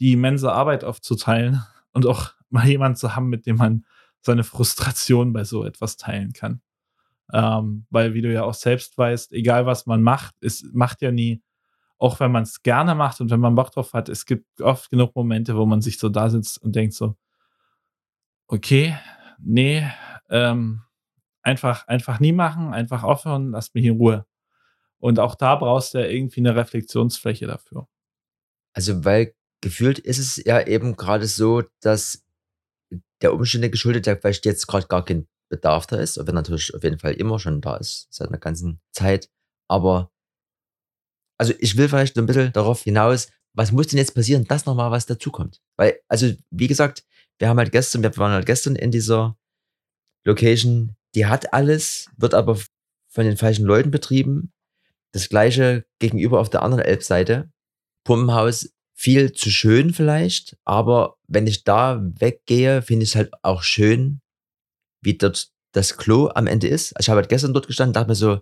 S3: die immense Arbeit aufzuteilen *laughs* und auch mal jemanden zu haben, mit dem man seine Frustration bei so etwas teilen kann. Ähm, weil, wie du ja auch selbst weißt, egal was man macht, es macht ja nie auch wenn man es gerne macht und wenn man Bock drauf hat, es gibt oft genug Momente, wo man sich so da sitzt und denkt so, okay, nee, ähm, einfach, einfach nie machen, einfach aufhören, lass mich in Ruhe. Und auch da brauchst du ja irgendwie eine Reflexionsfläche dafür.
S2: Also, weil gefühlt ist es ja eben gerade so, dass der Umstände geschuldet, der vielleicht jetzt gerade gar kein Bedarf da ist, wenn natürlich auf jeden Fall immer schon da ist, seit einer ganzen Zeit. Aber also ich will vielleicht ein bisschen darauf hinaus, was muss denn jetzt passieren, dass nochmal was dazukommt? Weil, also wie gesagt, wir haben halt gestern, wir waren halt gestern in dieser Location, die hat alles, wird aber von den falschen Leuten betrieben. Das gleiche gegenüber auf der anderen Elbseite. Pumpenhaus viel zu schön vielleicht, aber wenn ich da weggehe, finde ich es halt auch schön, wie dort das Klo am Ende ist. Also ich habe halt gestern dort gestanden, dachte mir so,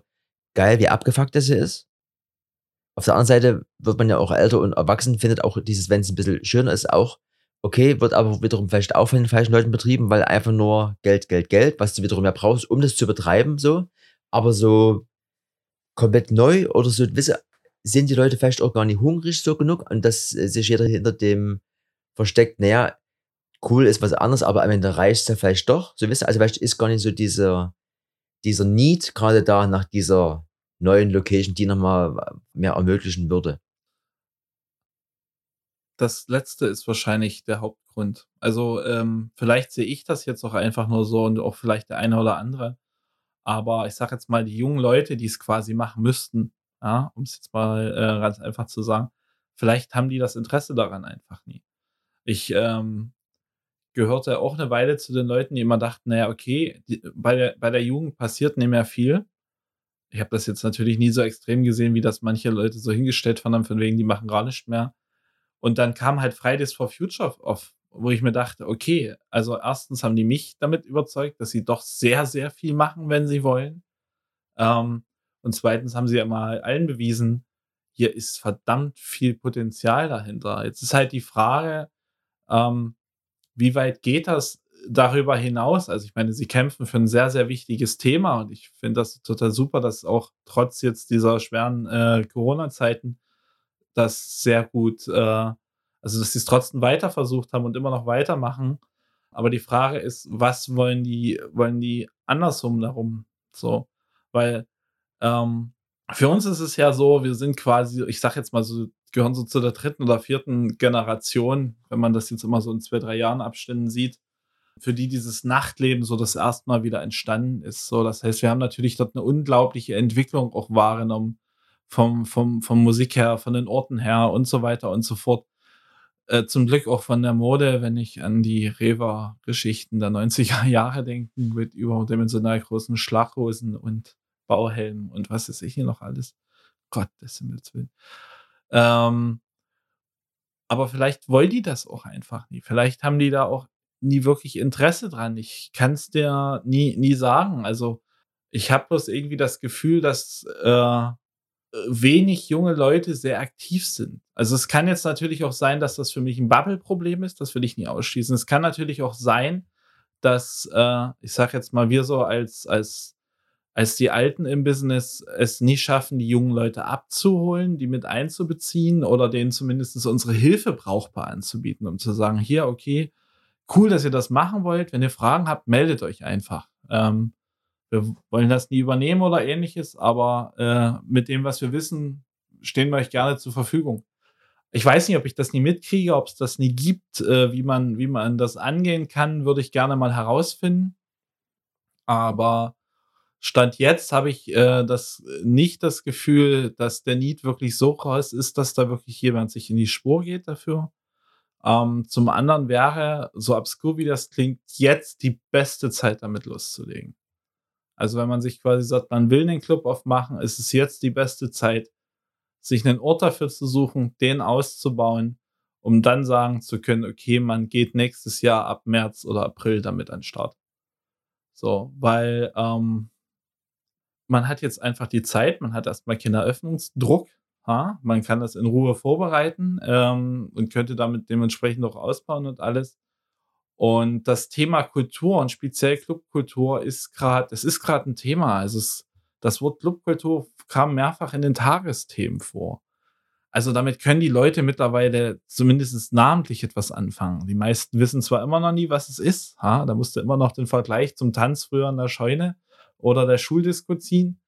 S2: geil, wie abgefuckt das hier ist. Auf der anderen Seite wird man ja auch älter und erwachsen, findet auch dieses, wenn es ein bisschen schöner ist, auch okay, wird aber wiederum vielleicht auch von den falschen Leuten betrieben, weil einfach nur Geld, Geld, Geld, was du wiederum ja brauchst, um das zu betreiben, so. Aber so komplett neu oder so, wisse, sind die Leute vielleicht auch gar nicht hungrig so genug und dass sich jeder hinter dem versteckt, naja, cool ist was anderes, aber am Ende reicht es ja vielleicht doch. So wisst ihr, also vielleicht ist gar nicht so dieser, dieser Need gerade da nach dieser neuen Location, die nochmal mehr ermöglichen würde.
S3: Das letzte ist wahrscheinlich der Hauptgrund. Also ähm, vielleicht sehe ich das jetzt auch einfach nur so und auch vielleicht der eine oder andere. Aber ich sage jetzt mal, die jungen Leute, die es quasi machen müssten, ja, um es jetzt mal äh, ganz einfach zu sagen, vielleicht haben die das Interesse daran einfach nie. Ich ähm, gehörte auch eine Weile zu den Leuten, die immer dachten, naja, okay, die, bei, der, bei der Jugend passiert nicht mehr viel. Ich habe das jetzt natürlich nie so extrem gesehen, wie das manche Leute so hingestellt fanden, von wegen, die machen gar nichts mehr. Und dann kam halt Fridays for Future auf, wo ich mir dachte, okay, also erstens haben die mich damit überzeugt, dass sie doch sehr, sehr viel machen, wenn sie wollen. Ähm, und zweitens haben sie ja mal allen bewiesen, hier ist verdammt viel Potenzial dahinter. Jetzt ist halt die Frage, ähm, wie weit geht das darüber hinaus? Also ich meine, sie kämpfen für ein sehr, sehr wichtiges Thema und ich finde das total super, dass auch trotz jetzt dieser schweren äh, Corona-Zeiten das sehr gut, äh, also dass sie es trotzdem weiter versucht haben und immer noch weitermachen. Aber die Frage ist, was wollen die, wollen die andersrum darum? So, weil ähm, für uns ist es ja so, wir sind quasi, ich sag jetzt mal so, gehören so zu der dritten oder vierten Generation, wenn man das jetzt immer so in zwei, drei Jahren Abständen sieht, für die dieses Nachtleben so das erste Mal wieder entstanden ist. So, das heißt, wir haben natürlich dort eine unglaubliche Entwicklung auch wahrgenommen vom, vom, vom Musik her, von den Orten her und so weiter und so fort. Äh, zum Glück auch von der Mode, wenn ich an die Reva-Geschichten der 90er *laughs* Jahre denke, mit überdimensional großen Schlaghosen und Bauhelm und was ist ich hier noch alles. Gott des Himmels Willen. Ähm, aber vielleicht wollen die das auch einfach nie. Vielleicht haben die da auch nie wirklich Interesse dran. Ich kann es dir nie, nie sagen. Also ich habe bloß irgendwie das Gefühl, dass äh, wenig junge Leute sehr aktiv sind. Also es kann jetzt natürlich auch sein, dass das für mich ein Bubble-Problem ist. Das will ich nie ausschließen. Es kann natürlich auch sein, dass, äh, ich sage jetzt mal, wir so als, als als die Alten im Business es nie schaffen, die jungen Leute abzuholen, die mit einzubeziehen oder denen zumindest unsere Hilfe brauchbar anzubieten, um zu sagen, hier, okay, cool, dass ihr das machen wollt. Wenn ihr Fragen habt, meldet euch einfach. Ähm, wir wollen das nie übernehmen oder ähnliches, aber äh, mit dem, was wir wissen, stehen wir euch gerne zur Verfügung. Ich weiß nicht, ob ich das nie mitkriege, ob es das nie gibt, äh, wie, man, wie man das angehen kann, würde ich gerne mal herausfinden. Aber Stand jetzt habe ich äh, das äh, nicht das Gefühl, dass der Need wirklich so groß ist, dass da wirklich jemand sich in die Spur geht dafür. Ähm, zum anderen wäre, so obskur wie das klingt, jetzt die beste Zeit damit loszulegen. Also wenn man sich quasi sagt, man will den Club aufmachen, ist es jetzt die beste Zeit, sich einen Ort dafür zu suchen, den auszubauen, um dann sagen zu können, okay, man geht nächstes Jahr ab März oder April damit an den Start. So, weil ähm, man hat jetzt einfach die Zeit, man hat erstmal keinen Eröffnungsdruck. Ha? Man kann das in Ruhe vorbereiten ähm, und könnte damit dementsprechend auch ausbauen und alles. Und das Thema Kultur und speziell Clubkultur ist gerade, es ist gerade ein Thema. Also es, das Wort Clubkultur kam mehrfach in den Tagesthemen vor. Also damit können die Leute mittlerweile zumindest namentlich etwas anfangen. Die meisten wissen zwar immer noch nie, was es ist. Ha? Da musst du immer noch den Vergleich zum Tanz früher in der Scheune oder der Schuldisco ziehen.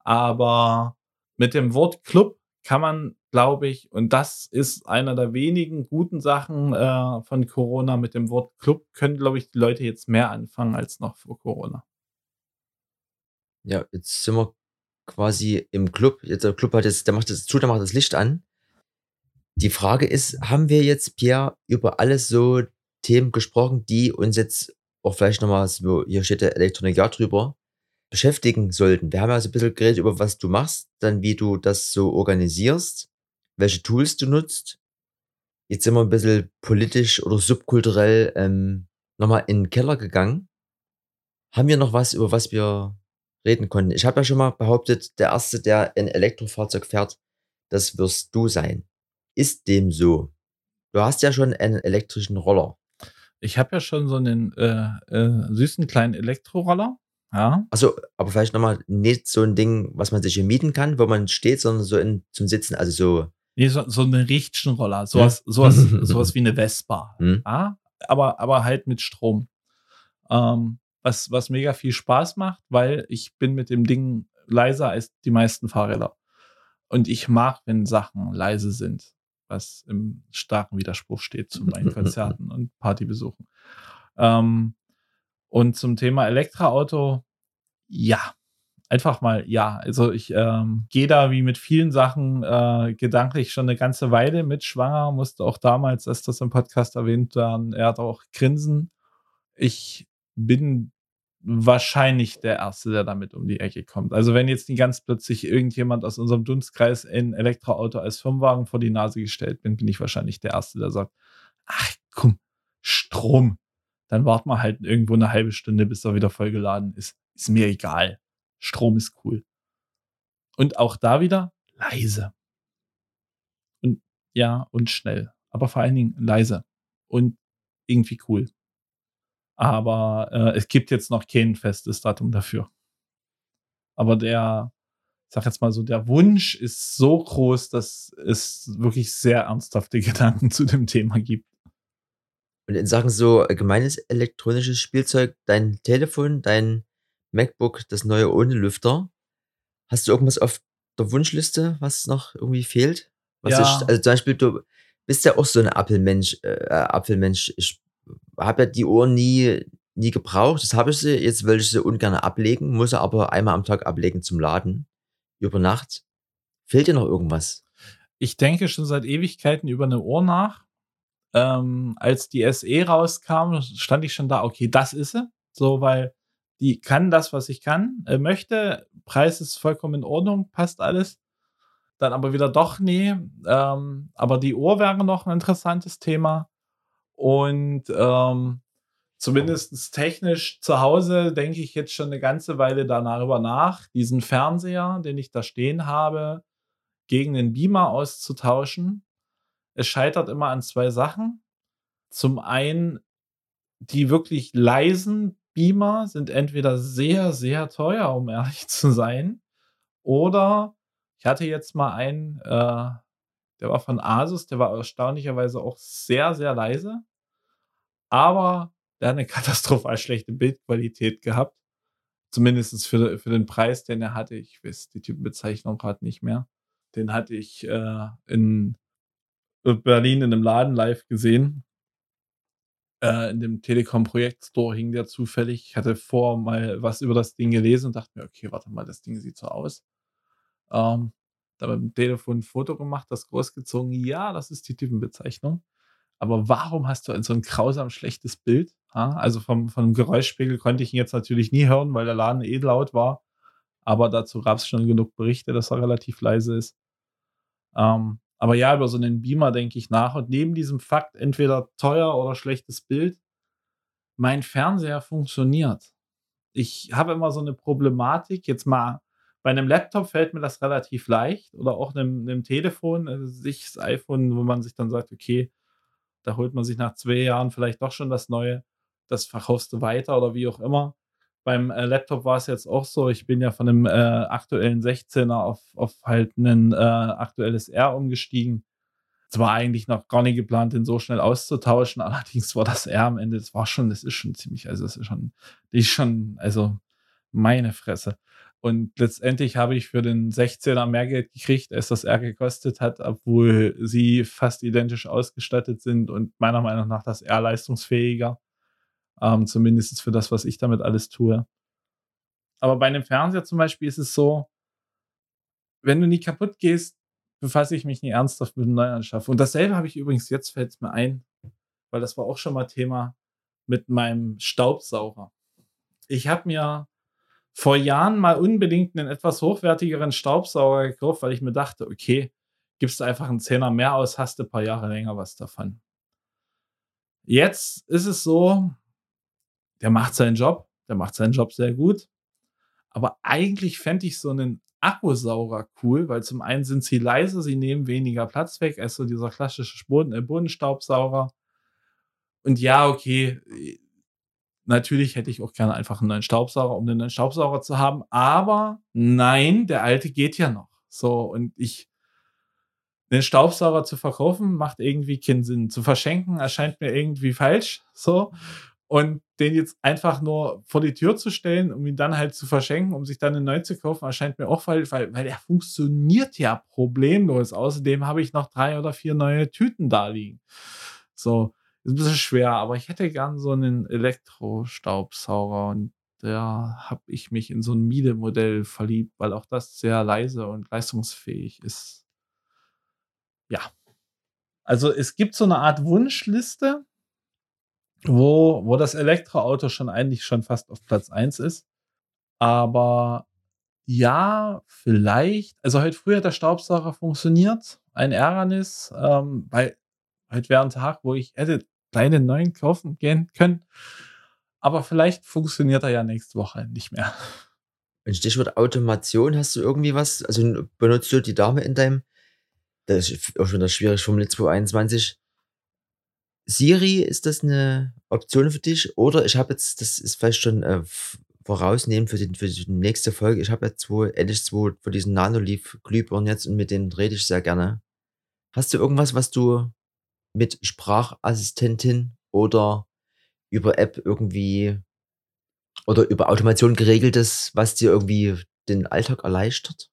S3: Aber mit dem Wort Club kann man, glaube ich, und das ist einer der wenigen guten Sachen äh, von Corona, mit dem Wort Club können, glaube ich, die Leute jetzt mehr anfangen als noch vor Corona.
S2: Ja, jetzt sind wir quasi im Club. Jetzt der Club hat jetzt, der macht das zu, der macht das Licht an. Die Frage ist, haben wir jetzt, Pierre, über alles so Themen gesprochen, die uns jetzt auch vielleicht nochmal, so, hier steht der Elektronik ja drüber, beschäftigen sollten. Wir haben ja so ein bisschen geredet über, was du machst, dann wie du das so organisierst, welche Tools du nutzt. Jetzt sind wir ein bisschen politisch oder subkulturell ähm, nochmal in den Keller gegangen. Haben wir noch was, über was wir reden konnten? Ich habe ja schon mal behauptet, der Erste, der ein Elektrofahrzeug fährt, das wirst du sein. Ist dem so? Du hast ja schon einen elektrischen Roller.
S3: Ich habe ja schon so einen äh, äh, süßen kleinen Elektroroller. Ja.
S2: Also, aber vielleicht nochmal nicht so ein Ding, was man sich hier mieten kann, wo man steht, sondern so in, zum Sitzen, also so.
S3: Nee, so, so einen richtigen Roller, sowas, ja. sowas, *laughs* sowas wie eine Vespa. Hm. Ja? Aber, aber halt mit Strom. Ähm, was, was mega viel Spaß macht, weil ich bin mit dem Ding leiser als die meisten Fahrräder. Und ich mag, wenn Sachen leise sind, was im starken Widerspruch steht zu meinen *laughs* Konzerten und Partybesuchen. Ähm, und zum Thema Elektroauto, ja, einfach mal ja. Also ich ähm, gehe da wie mit vielen Sachen äh, gedanklich schon eine ganze Weile mit schwanger, musste auch damals, als das im Podcast erwähnt, dann er hat auch grinsen. Ich bin wahrscheinlich der Erste, der damit um die Ecke kommt. Also wenn jetzt nicht ganz plötzlich irgendjemand aus unserem Dunstkreis ein Elektroauto als Firmenwagen vor die Nase gestellt bin, bin ich wahrscheinlich der Erste, der sagt, ach komm, Strom. Dann warten wir halt irgendwo eine halbe Stunde, bis er wieder vollgeladen ist. Ist mir egal. Strom ist cool. Und auch da wieder leise. Und ja, und schnell. Aber vor allen Dingen leise. Und irgendwie cool. Aber äh, es gibt jetzt noch kein festes Datum dafür. Aber der, sag jetzt mal so, der Wunsch ist so groß, dass es wirklich sehr ernsthafte *laughs* Gedanken zu dem Thema gibt.
S2: Und in Sachen so allgemeines elektronisches Spielzeug, dein Telefon, dein MacBook, das neue ohne Lüfter, hast du irgendwas auf der Wunschliste, was noch irgendwie fehlt? Was ja. ich, also zum Beispiel, du bist ja auch so ein Apfelmensch, äh, Apfelmensch. Ich habe ja die Ohren nie, nie gebraucht. Das habe ich sie. Jetzt will ich sie ungern ablegen, muss sie aber einmal am Tag ablegen zum Laden. Über Nacht. Fehlt dir noch irgendwas?
S3: Ich denke schon seit Ewigkeiten über eine Ohr nach. Ähm, als die SE rauskam, stand ich schon da, okay, das ist sie. So, weil die kann das, was ich kann, äh, möchte. Preis ist vollkommen in Ordnung, passt alles. Dann aber wieder doch, nee. Ähm, aber die Ohr wäre noch ein interessantes Thema. Und ähm, zumindest technisch zu Hause denke ich jetzt schon eine ganze Weile darüber nach, diesen Fernseher, den ich da stehen habe, gegen den Beamer auszutauschen. Es scheitert immer an zwei Sachen. Zum einen, die wirklich leisen Beamer sind entweder sehr, sehr teuer, um ehrlich *laughs* zu sein, oder ich hatte jetzt mal einen, äh, der war von Asus, der war erstaunlicherweise auch sehr, sehr leise aber der hat eine *laughs* katastrophal schlechte Bildqualität gehabt. Zumindest für, für den Preis, den er hatte. Ich weiß die Typenbezeichnung gerade nicht mehr. Den hatte ich äh, in Berlin in einem Laden live gesehen. Äh, in dem Telekom Projekt Store hing der zufällig. Ich hatte vor mal was über das Ding gelesen und dachte mir, okay, warte mal, das Ding sieht so aus. Ähm, da mit dem Telefon ein Foto gemacht, das großgezogen. Ja, das ist die Typenbezeichnung. Aber warum hast du so ein grausam schlechtes Bild? Ja, also vom, vom Geräuschspiegel konnte ich ihn jetzt natürlich nie hören, weil der Laden eh laut war. Aber dazu gab es schon genug Berichte, dass er relativ leise ist. Ähm, aber ja, über so einen Beamer denke ich nach. Und neben diesem Fakt, entweder teuer oder schlechtes Bild, mein Fernseher funktioniert. Ich habe immer so eine Problematik. Jetzt mal bei einem Laptop fällt mir das relativ leicht oder auch einem, einem Telefon, also sich das iPhone, wo man sich dann sagt, okay, da holt man sich nach zwei Jahren vielleicht doch schon das Neue. Das verkaufst du weiter oder wie auch immer. Beim äh, Laptop war es jetzt auch so. Ich bin ja von einem äh, aktuellen 16er auf, auf halt ein äh, aktuelles R umgestiegen. Es war eigentlich noch gar nicht geplant, den so schnell auszutauschen. *laughs* Allerdings war das R am Ende, das war schon, das ist schon ziemlich, also das ist schon, die ist schon, also meine Fresse. Und letztendlich habe ich für den 16er mehr Geld gekriegt, als das R gekostet hat, obwohl sie fast identisch ausgestattet sind und meiner Meinung nach das R leistungsfähiger. Ähm, zumindest für das, was ich damit alles tue. Aber bei einem Fernseher zum Beispiel ist es so, wenn du nie kaputt gehst, befasse ich mich nie ernsthaft mit einem Neuanschaffen. Und dasselbe habe ich übrigens, jetzt fällt es mir ein, weil das war auch schon mal Thema mit meinem Staubsauger. Ich habe mir vor Jahren mal unbedingt einen etwas hochwertigeren Staubsauger gekauft, weil ich mir dachte, okay, gibst du einfach einen Zehner mehr aus, hast du ein paar Jahre länger was davon. Jetzt ist es so, der macht seinen Job, der macht seinen Job sehr gut. Aber eigentlich fände ich so einen Akkusauger cool, weil zum einen sind sie leiser, sie nehmen weniger Platz weg als so dieser klassische Boden, äh, Bodenstaubsauger. Und ja, okay, natürlich hätte ich auch gerne einfach einen neuen Staubsauger, um einen neuen Staubsauger zu haben. Aber nein, der alte geht ja noch. So, und ich, den Staubsauger zu verkaufen, macht irgendwie keinen Sinn. Zu verschenken erscheint mir irgendwie falsch. So. Und den jetzt einfach nur vor die Tür zu stellen, um ihn dann halt zu verschenken, um sich dann einen neu zu kaufen, erscheint mir auch falsch, weil, weil er funktioniert ja problemlos. Außerdem habe ich noch drei oder vier neue Tüten da liegen. So, ist ein bisschen schwer, aber ich hätte gern so einen Elektrostaubsauger und da habe ich mich in so ein Miele-Modell verliebt, weil auch das sehr leise und leistungsfähig ist. Ja. Also es gibt so eine Art Wunschliste, wo, wo das Elektroauto schon eigentlich schon fast auf Platz 1 ist. Aber ja, vielleicht. Also heute früh hat der Staubsauger funktioniert. Ein Ärgernis, ähm, weil heute wäre ein Tag, wo ich hätte kleine neuen kaufen gehen können. Aber vielleicht funktioniert er ja nächste Woche nicht mehr.
S2: Ein Stichwort Automation, hast du irgendwie was? Also benutzt du die Dame in deinem, das ist auch schon das schwierig formuliert 221, Siri, ist das eine Option für dich? Oder ich habe jetzt, das ist vielleicht schon äh, vorausnehmen für die, für die nächste Folge, ich habe jetzt zwei, endlich zwei von diesen Nanoleaf-Glühbirnen jetzt und mit denen rede ich sehr gerne. Hast du irgendwas, was du mit Sprachassistentin oder über App irgendwie oder über Automation geregeltes, was dir irgendwie den Alltag erleichtert?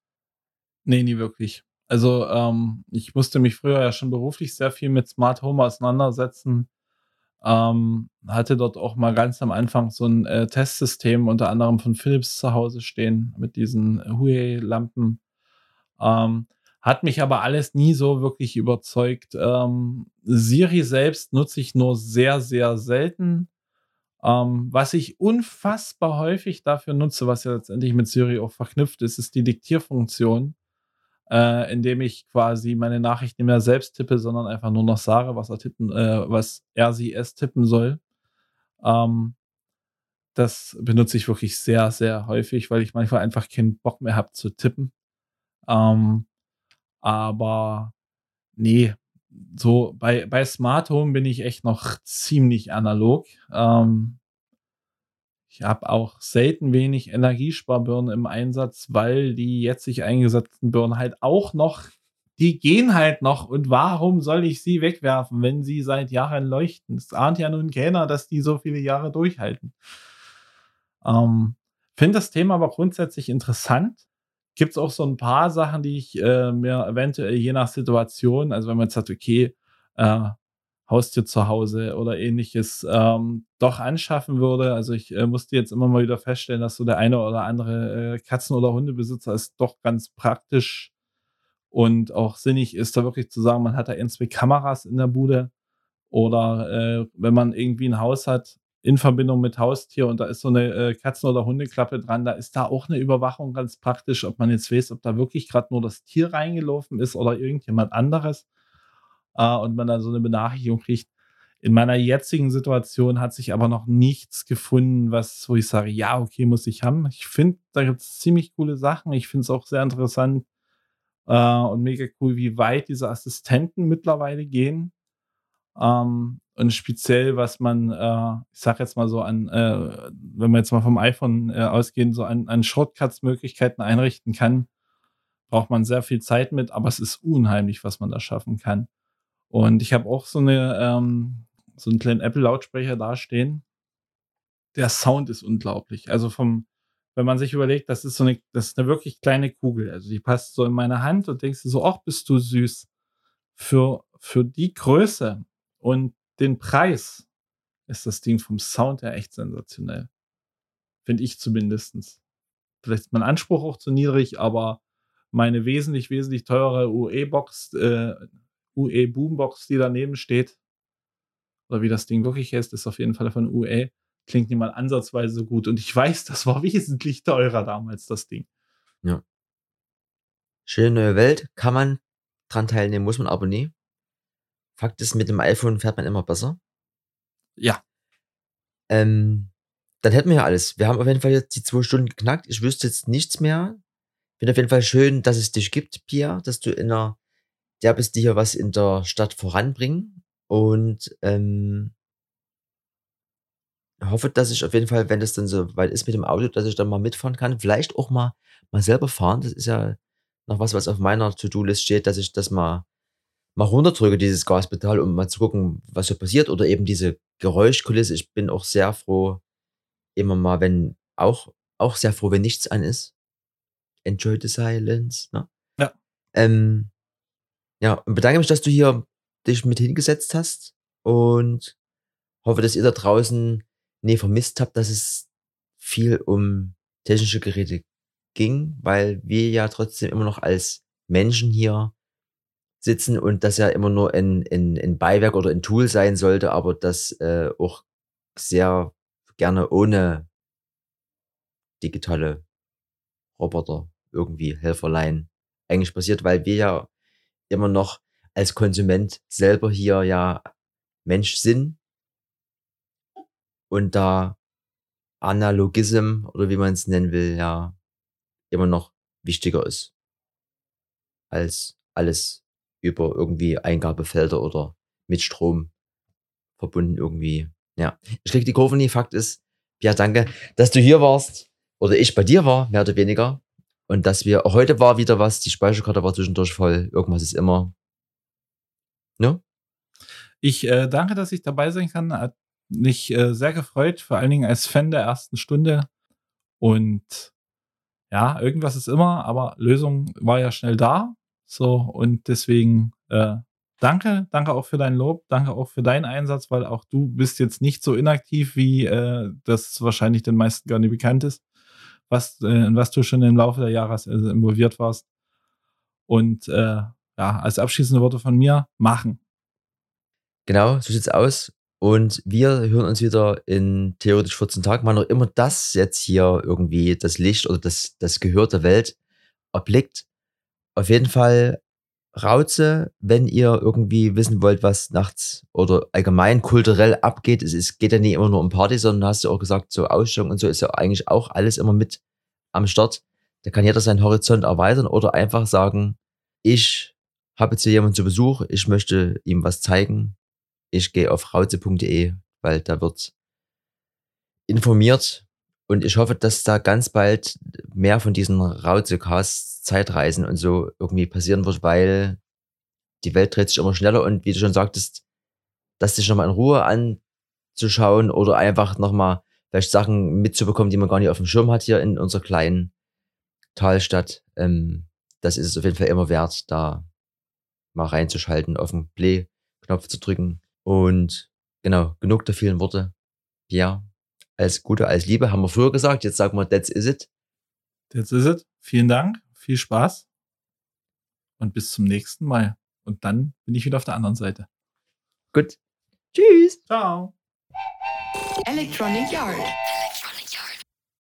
S3: Nee, nie wirklich. Also, ähm, ich musste mich früher ja schon beruflich sehr viel mit Smart Home auseinandersetzen. Ähm, hatte dort auch mal ganz am Anfang so ein äh, Testsystem unter anderem von Philips zu Hause stehen mit diesen Huawei-Lampen. Ähm, hat mich aber alles nie so wirklich überzeugt. Ähm, Siri selbst nutze ich nur sehr, sehr selten. Ähm, was ich unfassbar häufig dafür nutze, was ja letztendlich mit Siri auch verknüpft ist, ist die Diktierfunktion äh, indem ich quasi meine Nachricht nicht mehr selbst tippe, sondern einfach nur noch sage, was er tippen, äh, was er sie es tippen soll. Ähm, das benutze ich wirklich sehr, sehr häufig, weil ich manchmal einfach keinen Bock mehr habe zu tippen. Ähm, aber nee, so bei, bei Smart Home bin ich echt noch ziemlich analog. Ähm, ich habe auch selten wenig Energiesparbirnen im Einsatz, weil die jetzig eingesetzten Birnen halt auch noch, die gehen halt noch. Und warum soll ich sie wegwerfen, wenn sie seit Jahren leuchten? Es ahnt ja nun keiner, dass die so viele Jahre durchhalten. Ähm, Finde das Thema aber grundsätzlich interessant. Gibt es auch so ein paar Sachen, die ich äh, mir eventuell je nach Situation, also wenn man jetzt sagt, okay, äh, Haustier zu Hause oder ähnliches ähm, doch anschaffen würde. Also ich äh, musste jetzt immer mal wieder feststellen, dass so der eine oder andere äh, Katzen- oder Hundebesitzer es doch ganz praktisch und auch sinnig ist, da wirklich zu sagen, man hat da ein, zwei Kameras in der Bude oder äh, wenn man irgendwie ein Haus hat in Verbindung mit Haustier und da ist so eine äh, Katzen- oder Hundeklappe dran, da ist da auch eine Überwachung ganz praktisch, ob man jetzt weiß, ob da wirklich gerade nur das Tier reingelaufen ist oder irgendjemand anderes äh, und man dann so eine Benachrichtigung kriegt. In meiner jetzigen Situation hat sich aber noch nichts gefunden, was, wo ich sage, ja, okay, muss ich haben. Ich finde, da gibt es ziemlich coole Sachen. Ich finde es auch sehr interessant äh, und mega cool, wie weit diese Assistenten mittlerweile gehen. Ähm, und speziell, was man, äh, ich sag jetzt mal so an, äh, wenn wir jetzt mal vom iPhone äh, ausgehen, so an, an Shortcuts-Möglichkeiten einrichten kann, braucht man sehr viel Zeit mit, aber es ist unheimlich, was man da schaffen kann. Und ich habe auch so eine, ähm, so einen kleinen Apple-Lautsprecher dastehen. Der Sound ist unglaublich. Also vom, wenn man sich überlegt, das ist so eine, das ist eine wirklich kleine Kugel. Also die passt so in meine Hand und denkst du so, ach, bist du süß. Für, für die Größe und den Preis ist das Ding vom Sound her echt sensationell. Finde ich zumindestens. Vielleicht ist mein Anspruch auch zu niedrig, aber meine wesentlich, wesentlich teure UE-Box, äh, UE Boombox, die daneben steht, oder wie das Ding wirklich heißt, ist auf jeden Fall von UE, klingt nicht mal ansatzweise so gut. Und ich weiß, das war *laughs* wesentlich teurer damals, das Ding.
S2: Ja. Schöne neue Welt, kann man dran teilnehmen, muss man aber nie. Fakt ist, mit dem iPhone fährt man immer besser.
S3: Ja.
S2: Ähm, dann hätten wir ja alles. Wir haben auf jeden Fall jetzt die zwei Stunden geknackt. Ich wüsste jetzt nichts mehr. Finde auf jeden Fall schön, dass es dich gibt, Pia, dass du in einer, der bist, die hier was in der Stadt voranbringen. Und ähm, hoffe, dass ich auf jeden Fall, wenn das dann so weit ist mit dem Auto, dass ich dann mal mitfahren kann. Vielleicht auch mal, mal selber fahren. Das ist ja noch was, was auf meiner To-Do-List steht, dass ich das mal, mal runterdrücke, dieses Gaspedal, um mal zu gucken, was so passiert. Oder eben diese Geräuschkulisse. Ich bin auch sehr froh, immer mal, wenn auch, auch sehr froh, wenn nichts an ist. Enjoy the silence. Ne?
S3: Ja.
S2: Ähm, ja, und bedanke mich, dass du hier dich mit hingesetzt hast und hoffe, dass ihr da draußen nee, vermisst habt, dass es viel um technische Geräte ging, weil wir ja trotzdem immer noch als Menschen hier sitzen und das ja immer nur ein, ein, ein Beiwerk oder ein Tool sein sollte, aber das äh, auch sehr gerne ohne digitale Roboter irgendwie Helferlein eigentlich passiert, weil wir ja immer noch als Konsument selber hier ja Mensch sind und da Analogism oder wie man es nennen will, ja immer noch wichtiger ist als alles über irgendwie Eingabefelder oder mit Strom verbunden irgendwie. Ja, ich krieg die Kurve nie. Fakt ist, ja, danke, dass du hier warst oder ich bei dir war, mehr oder weniger. Und dass wir, heute war wieder was, die Speicherkarte war zwischendurch voll, irgendwas ist immer. Ne?
S3: Ich äh, danke, dass ich dabei sein kann. Hat mich äh, sehr gefreut, vor allen Dingen als Fan der ersten Stunde. Und ja, irgendwas ist immer, aber Lösung war ja schnell da. So, und deswegen äh, danke, danke auch für dein Lob, danke auch für deinen Einsatz, weil auch du bist jetzt nicht so inaktiv, wie äh, das wahrscheinlich den meisten gar nicht bekannt ist, was, äh, in was du schon im Laufe der Jahre also involviert warst. Und äh, ja, als abschließende Worte von mir, machen.
S2: Genau, so sieht's aus. Und wir hören uns wieder in theoretisch 14 Tagen, wann auch immer das jetzt hier irgendwie das Licht oder das, das Gehör der Welt erblickt. Auf jeden Fall Rauze, wenn ihr irgendwie wissen wollt, was nachts oder allgemein kulturell abgeht. Es ist, geht ja nicht immer nur um Party, sondern hast du auch gesagt, so Ausstellungen und so ist ja eigentlich auch alles immer mit am Start. Da kann jeder seinen Horizont erweitern oder einfach sagen, ich habe jetzt hier jemanden zu Besuch, ich möchte ihm was zeigen, ich gehe auf rauze.de, weil da wird informiert und ich hoffe, dass da ganz bald mehr von diesen Rauze-Casts, Zeitreisen und so irgendwie passieren wird, weil die Welt dreht sich immer schneller und wie du schon sagtest, das sich nochmal in Ruhe anzuschauen oder einfach nochmal vielleicht Sachen mitzubekommen, die man gar nicht auf dem Schirm hat hier in unserer kleinen Talstadt. Ähm, das ist es auf jeden Fall immer wert, da mal reinzuschalten, auf den Play-Knopf zu drücken und genau, genug der vielen Worte. Ja, als Gute, als Liebe haben wir früher gesagt. Jetzt sagen wir, that's is it.
S3: That's is it. Vielen Dank. Viel Spaß. Und bis zum nächsten Mal. Und dann bin ich wieder auf der anderen Seite.
S2: Gut. Tschüss.
S3: Ciao.
S1: Electronic Yard.